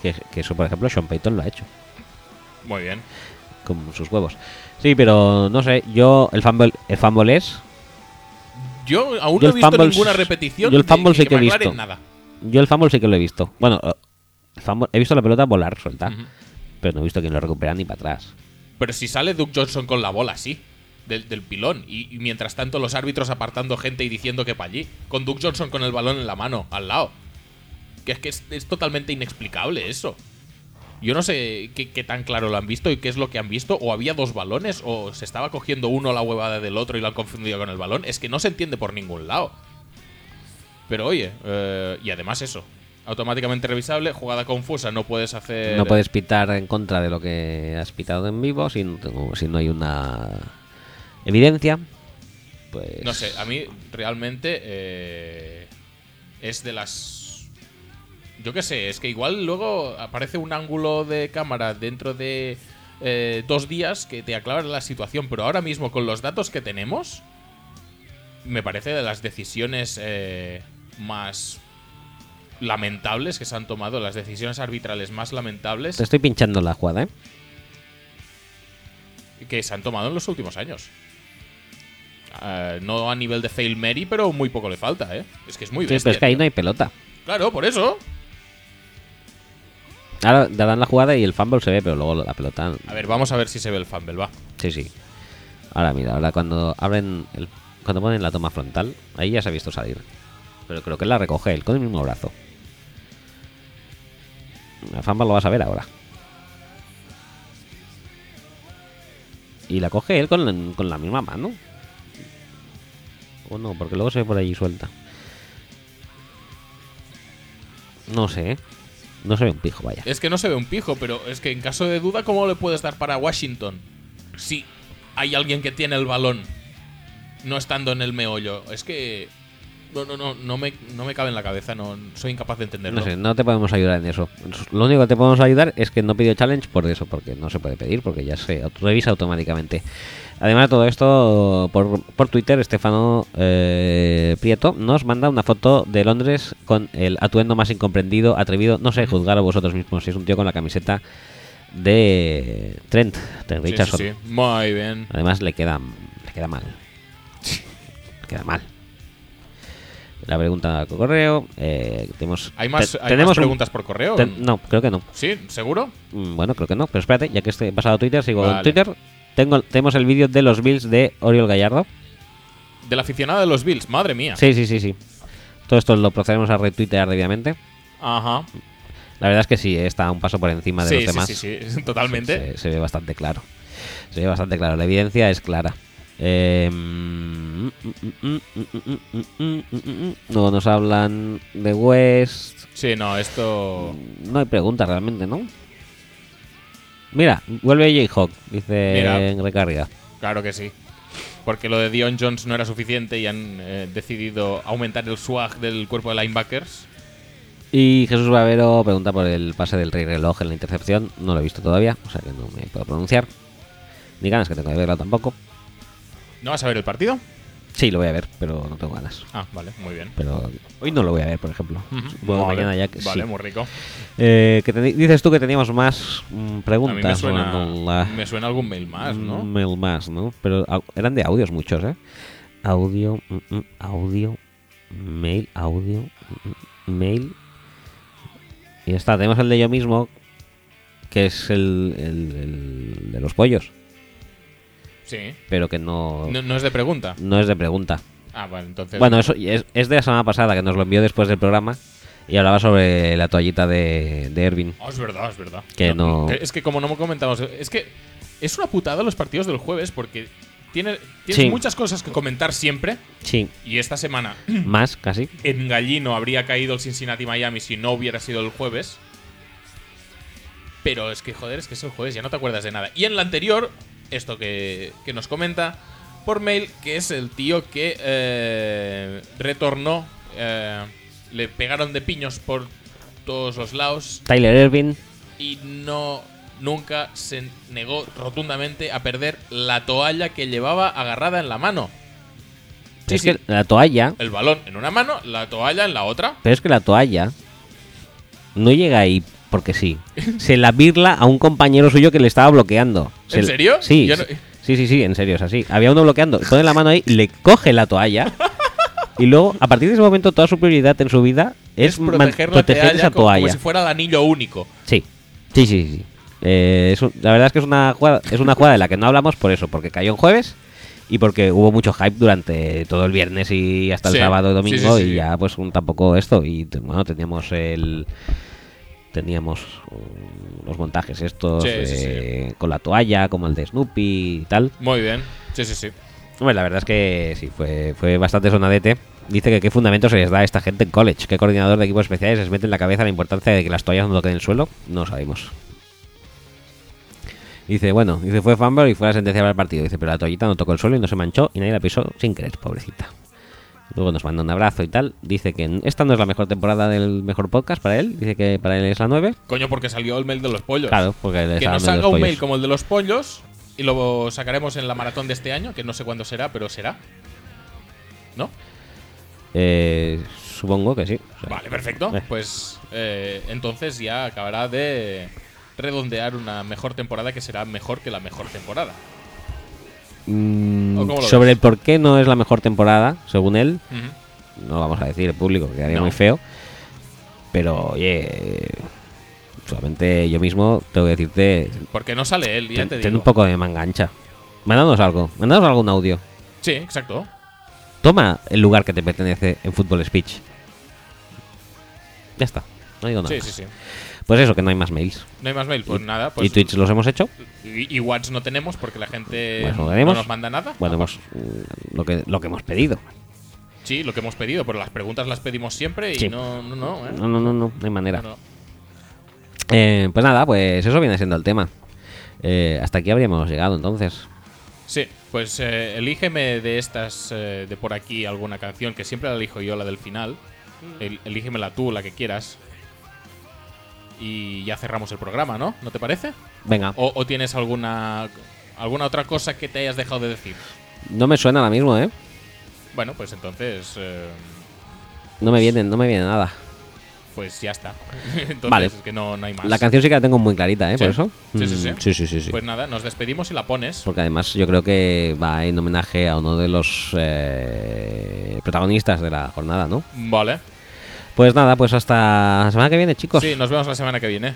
que, que eso, por ejemplo, Sean Payton lo ha hecho. Muy bien. Con sus huevos. Sí, pero no sé. Yo, el fumble, el fumble es. Yo aún Yo no he visto fumble- ninguna repetición. yo el de- fumble sí que he me aclaren visto. nada. Yo el fumble sí que lo he visto. Bueno, he visto la pelota volar suelta. Pero no he visto quién lo recupera ni para atrás. Pero si sale Duke Johnson con la bola, sí. Del, del pilón. Y, y mientras tanto, los árbitros apartando gente y diciendo que para allí. Con Duke Johnson con el balón en la mano, al lado. Que es que es, es totalmente inexplicable eso. Yo no sé qué, qué tan claro lo han visto y qué es lo que han visto. O había dos balones, o se estaba cogiendo uno la huevada del otro y lo han confundido con el balón. Es que no se entiende por ningún lado. Pero oye, eh, y además eso. Automáticamente revisable, jugada confusa, no puedes hacer. No puedes pitar en contra de lo que has pitado en vivo si no, tengo- si no hay una evidencia. Pues. No sé, a mí realmente eh, es de las... Yo qué sé, es que igual luego aparece un ángulo de cámara dentro de eh, dos días que te aclara la situación, pero ahora mismo con los datos que tenemos, me parece de las decisiones eh, más lamentables que se han tomado, las decisiones arbitrales más lamentables Te estoy pinchando la jugada, ¿eh? que se han tomado en los últimos años. Eh, no a nivel de fail Mary, pero muy poco le falta, ¿eh? Es que es muy Sí, bestia. pero es que ahí tío. no hay pelota. Claro, por eso. Ahora darán la jugada y el fumble se ve, pero luego la pelota. A ver, vamos a ver si se ve el fumble, va. Sí, sí. Ahora mira, ahora cuando abren el, cuando ponen la toma frontal, ahí ya se ha visto salir. Pero creo que la recoge él con el mismo brazo. La fumble lo vas a ver ahora. Y la coge él con con la misma mano. O no, porque luego se ve por allí suelta. No sé. ¿eh? No se ve un pijo, vaya. Es que no se ve un pijo, pero es que en caso de duda, ¿cómo le puedes dar para Washington? Si hay alguien que tiene el balón no estando en el meollo. Es que. No, no, no, no me, no me cabe en la cabeza, no soy incapaz de entenderlo. No sé, no te podemos ayudar en eso. Lo único que te podemos ayudar es que no pidió challenge por eso, porque no se puede pedir, porque ya se revisa automáticamente. Además de todo esto, por, por Twitter, Estefano eh, Prieto nos manda una foto de Londres con el atuendo más incomprendido, atrevido. No sé, juzgar a vosotros mismos si es un tío con la camiseta de Trent, de Sí, sí, Richardson. sí. Muy bien. Además le queda, le queda mal. Le queda mal. La pregunta por correo. eh, tenemos, ¿Hay más, te- hay tenemos más un- preguntas por correo? te- no, creo que no. ¿Sí? ¿Seguro? Mm, Bueno, creo que no. Pero espérate, ya que estoy he pasado a Twitter, sigo en. Twitter. Tengo, tenemos el vídeo de los Bills de Oriol Gallardo. Del aficionado de los Bills, madre mía. Sí, sí, sí, sí. Todo esto lo procedemos a retuitear debidamente. Ajá. La verdad es que sí, está un paso por encima de Sí, los sí, demás. sí, sí, totalmente. Se, se ve bastante claro. Se ve bastante claro. La evidencia es clara. Em, no nos hablan de West. Sí, no, esto. No hay preguntas realmente, ¿no? Mira, vuelve J-Hawk, dice en recarga. Claro que sí. Porque lo de Dion Jones no era suficiente y han eh, decidido aumentar el swag del cuerpo de linebackers. Y Jesús Bavero pregunta por el pase del Rey Reloj en la intercepción. No lo he visto todavía, o sea que no me puedo pronunciar. Ni ganas que tengo de verlo tampoco. ¿No vas a ver el partido? Sí, lo voy a ver, pero no tengo ganas. Ah, vale, muy bien. Pero hoy no lo voy a ver, por ejemplo. Ujú. Supongo que Vale, mañana ya que Vale, sí. muy rico. Eh, que dices tú que teníamos más mm, A mí me preguntas. suena, bueno, la- me suena algún mail más, ¿no? Un mail más, ¿no? Pero eran de audios muchos, ¿eh? Audio, mm, mm, audio, mail, audio, mm, mm, mail. Y ya está, tenemos el de yo mismo, que es el, el- el de los pollos, Sí. pero que no, No, no es de pregunta. no es de pregunta. Ah, bueno, entonces. Bueno, eso es, es de la semana pasada, que nos lo envió después del programa, y hablaba sobre la toallita de, de Ervin. Oh, es verdad, es verdad. Que no- que- Es que como no me comentamos. Es que es una putada los partidos del jueves porque tiene, tienes Sí. muchas cosas que comentar siempre. Sí, Y esta semana más casi. en Gallino habría caído el Cincinnati Miami si no hubiera sido el jueves. Pero es que, joder, es que es el jueves, ya no te acuerdas de nada. Y en la anterior, esto que, que nos comenta por mail, que es el tío que eh, retornó, eh, le pegaron de piños por todos los lados Tyler Ervin, y no nunca se negó rotundamente a perder la toalla que llevaba agarrada en la mano. Sí, es sí. que la toalla El balón en una mano, la toalla en la otra. Pero es que la toalla no llega ahí porque sí. Se la birla a un compañero suyo que le estaba bloqueando. Se ¿En serio? Sí, no- sí, sí, sí, en serio, es así. Había uno bloqueando, pone la mano ahí, le coge la toalla y luego, a partir de ese momento, toda su prioridad en su vida es, Es proteger la proteger toalla esa como, como toalla. si fuera el anillo único. Sí, sí, sí, sí. Eh, es un- la verdad es que es una, jugada, es una jugada de la que no hablamos por eso, porque cayó en jueves y porque hubo mucho hype durante todo el viernes y hasta el Sí, sábado y domingo sí, sí. y ya pues un, tampoco esto y bueno teníamos el teníamos los montajes estos Sí, sí, eh, con la toalla como el de Snoopy y tal Muy bien. Sí, sí, sí. Hombre, la verdad es que sí, fue, fue bastante sonadete. Dice que qué fundamento se les da a esta gente en college. ¿Qué coordinador de equipos especiales les mete en la cabeza la importancia de que las toallas no toquen el suelo? No sabemos. Dice, bueno, dice fue fumble y fue la sentencia para el partido. Dice, pero la toallita no tocó el suelo y no se manchó y nadie la pisó sin querer, pobrecita. Luego nos manda un abrazo y tal. Dice que esta no es la mejor temporada del mejor podcast para él. Dice que para él es la 9. Coño, porque salió el mail de los pollos. Claro, porque le que nos los un mail como el de los pollos y lo sacaremos en la maratón de este año, que no sé cuándo será, pero será. ¿No? Eh, supongo que sí. O sea, Vale, perfecto. Eh. Pues eh, entonces ya acabará de redondear una mejor temporada que será mejor que la mejor temporada. Mm, ¿O cómo lo sobre ves? el por qué no es la mejor temporada, según él, no lo vamos a decir en público, que quedaría No. muy feo. Pero, oye, solamente yo mismo tengo que decirte, Porque no sale él, ya ten, te ten digo. un poco de mangancha. Mándanos algo, mándanos algún audio. Sí, exacto. Toma el lugar que te pertenece en Fútbol Speech. Ya está, no digo nada. Sí, más. sí, sí. Pues eso, que no hay más mails. No hay más mail, pues nada. Pues ¿Y tweets los hemos hecho? Y, y Whats no tenemos porque la gente Pues no nos manda nada. Bueno, hemos, mm, lo, que, lo que hemos pedido. Sí, lo que hemos pedido, pero las preguntas las pedimos siempre y Sí. no, no, no, ¿eh? No, no, no, no, no hay manera. No. Eh, pues nada, pues eso viene siendo el tema. Eh, hasta aquí habríamos llegado entonces. Sí, pues eh, elígeme de estas, eh, de por aquí, alguna canción, que siempre la elijo yo, la del final. El- elígemela tú, la que quieras. Y ya cerramos el programa, ¿no? ¿No te parece? Venga, ¿O, o tienes alguna, alguna otra cosa que te hayas dejado de decir? no me suena ahora mismo, ¿eh? Bueno, pues entonces, eh, No me viene, no me viene nada. pues ya está. entonces, Vale. es que no, no hay más. La canción sí que la tengo muy clarita, ¿eh? ¿Sí? Por eso. Sí, sí, Mm, sí. sí, sí, sí, sí. Pues nada, nos despedimos y la pones. Porque además yo creo que va en homenaje a uno de los eh, protagonistas de la jornada, ¿no? Vale. Pues nada, pues hasta la semana que viene, chicos. Sí, nos vemos la semana que viene.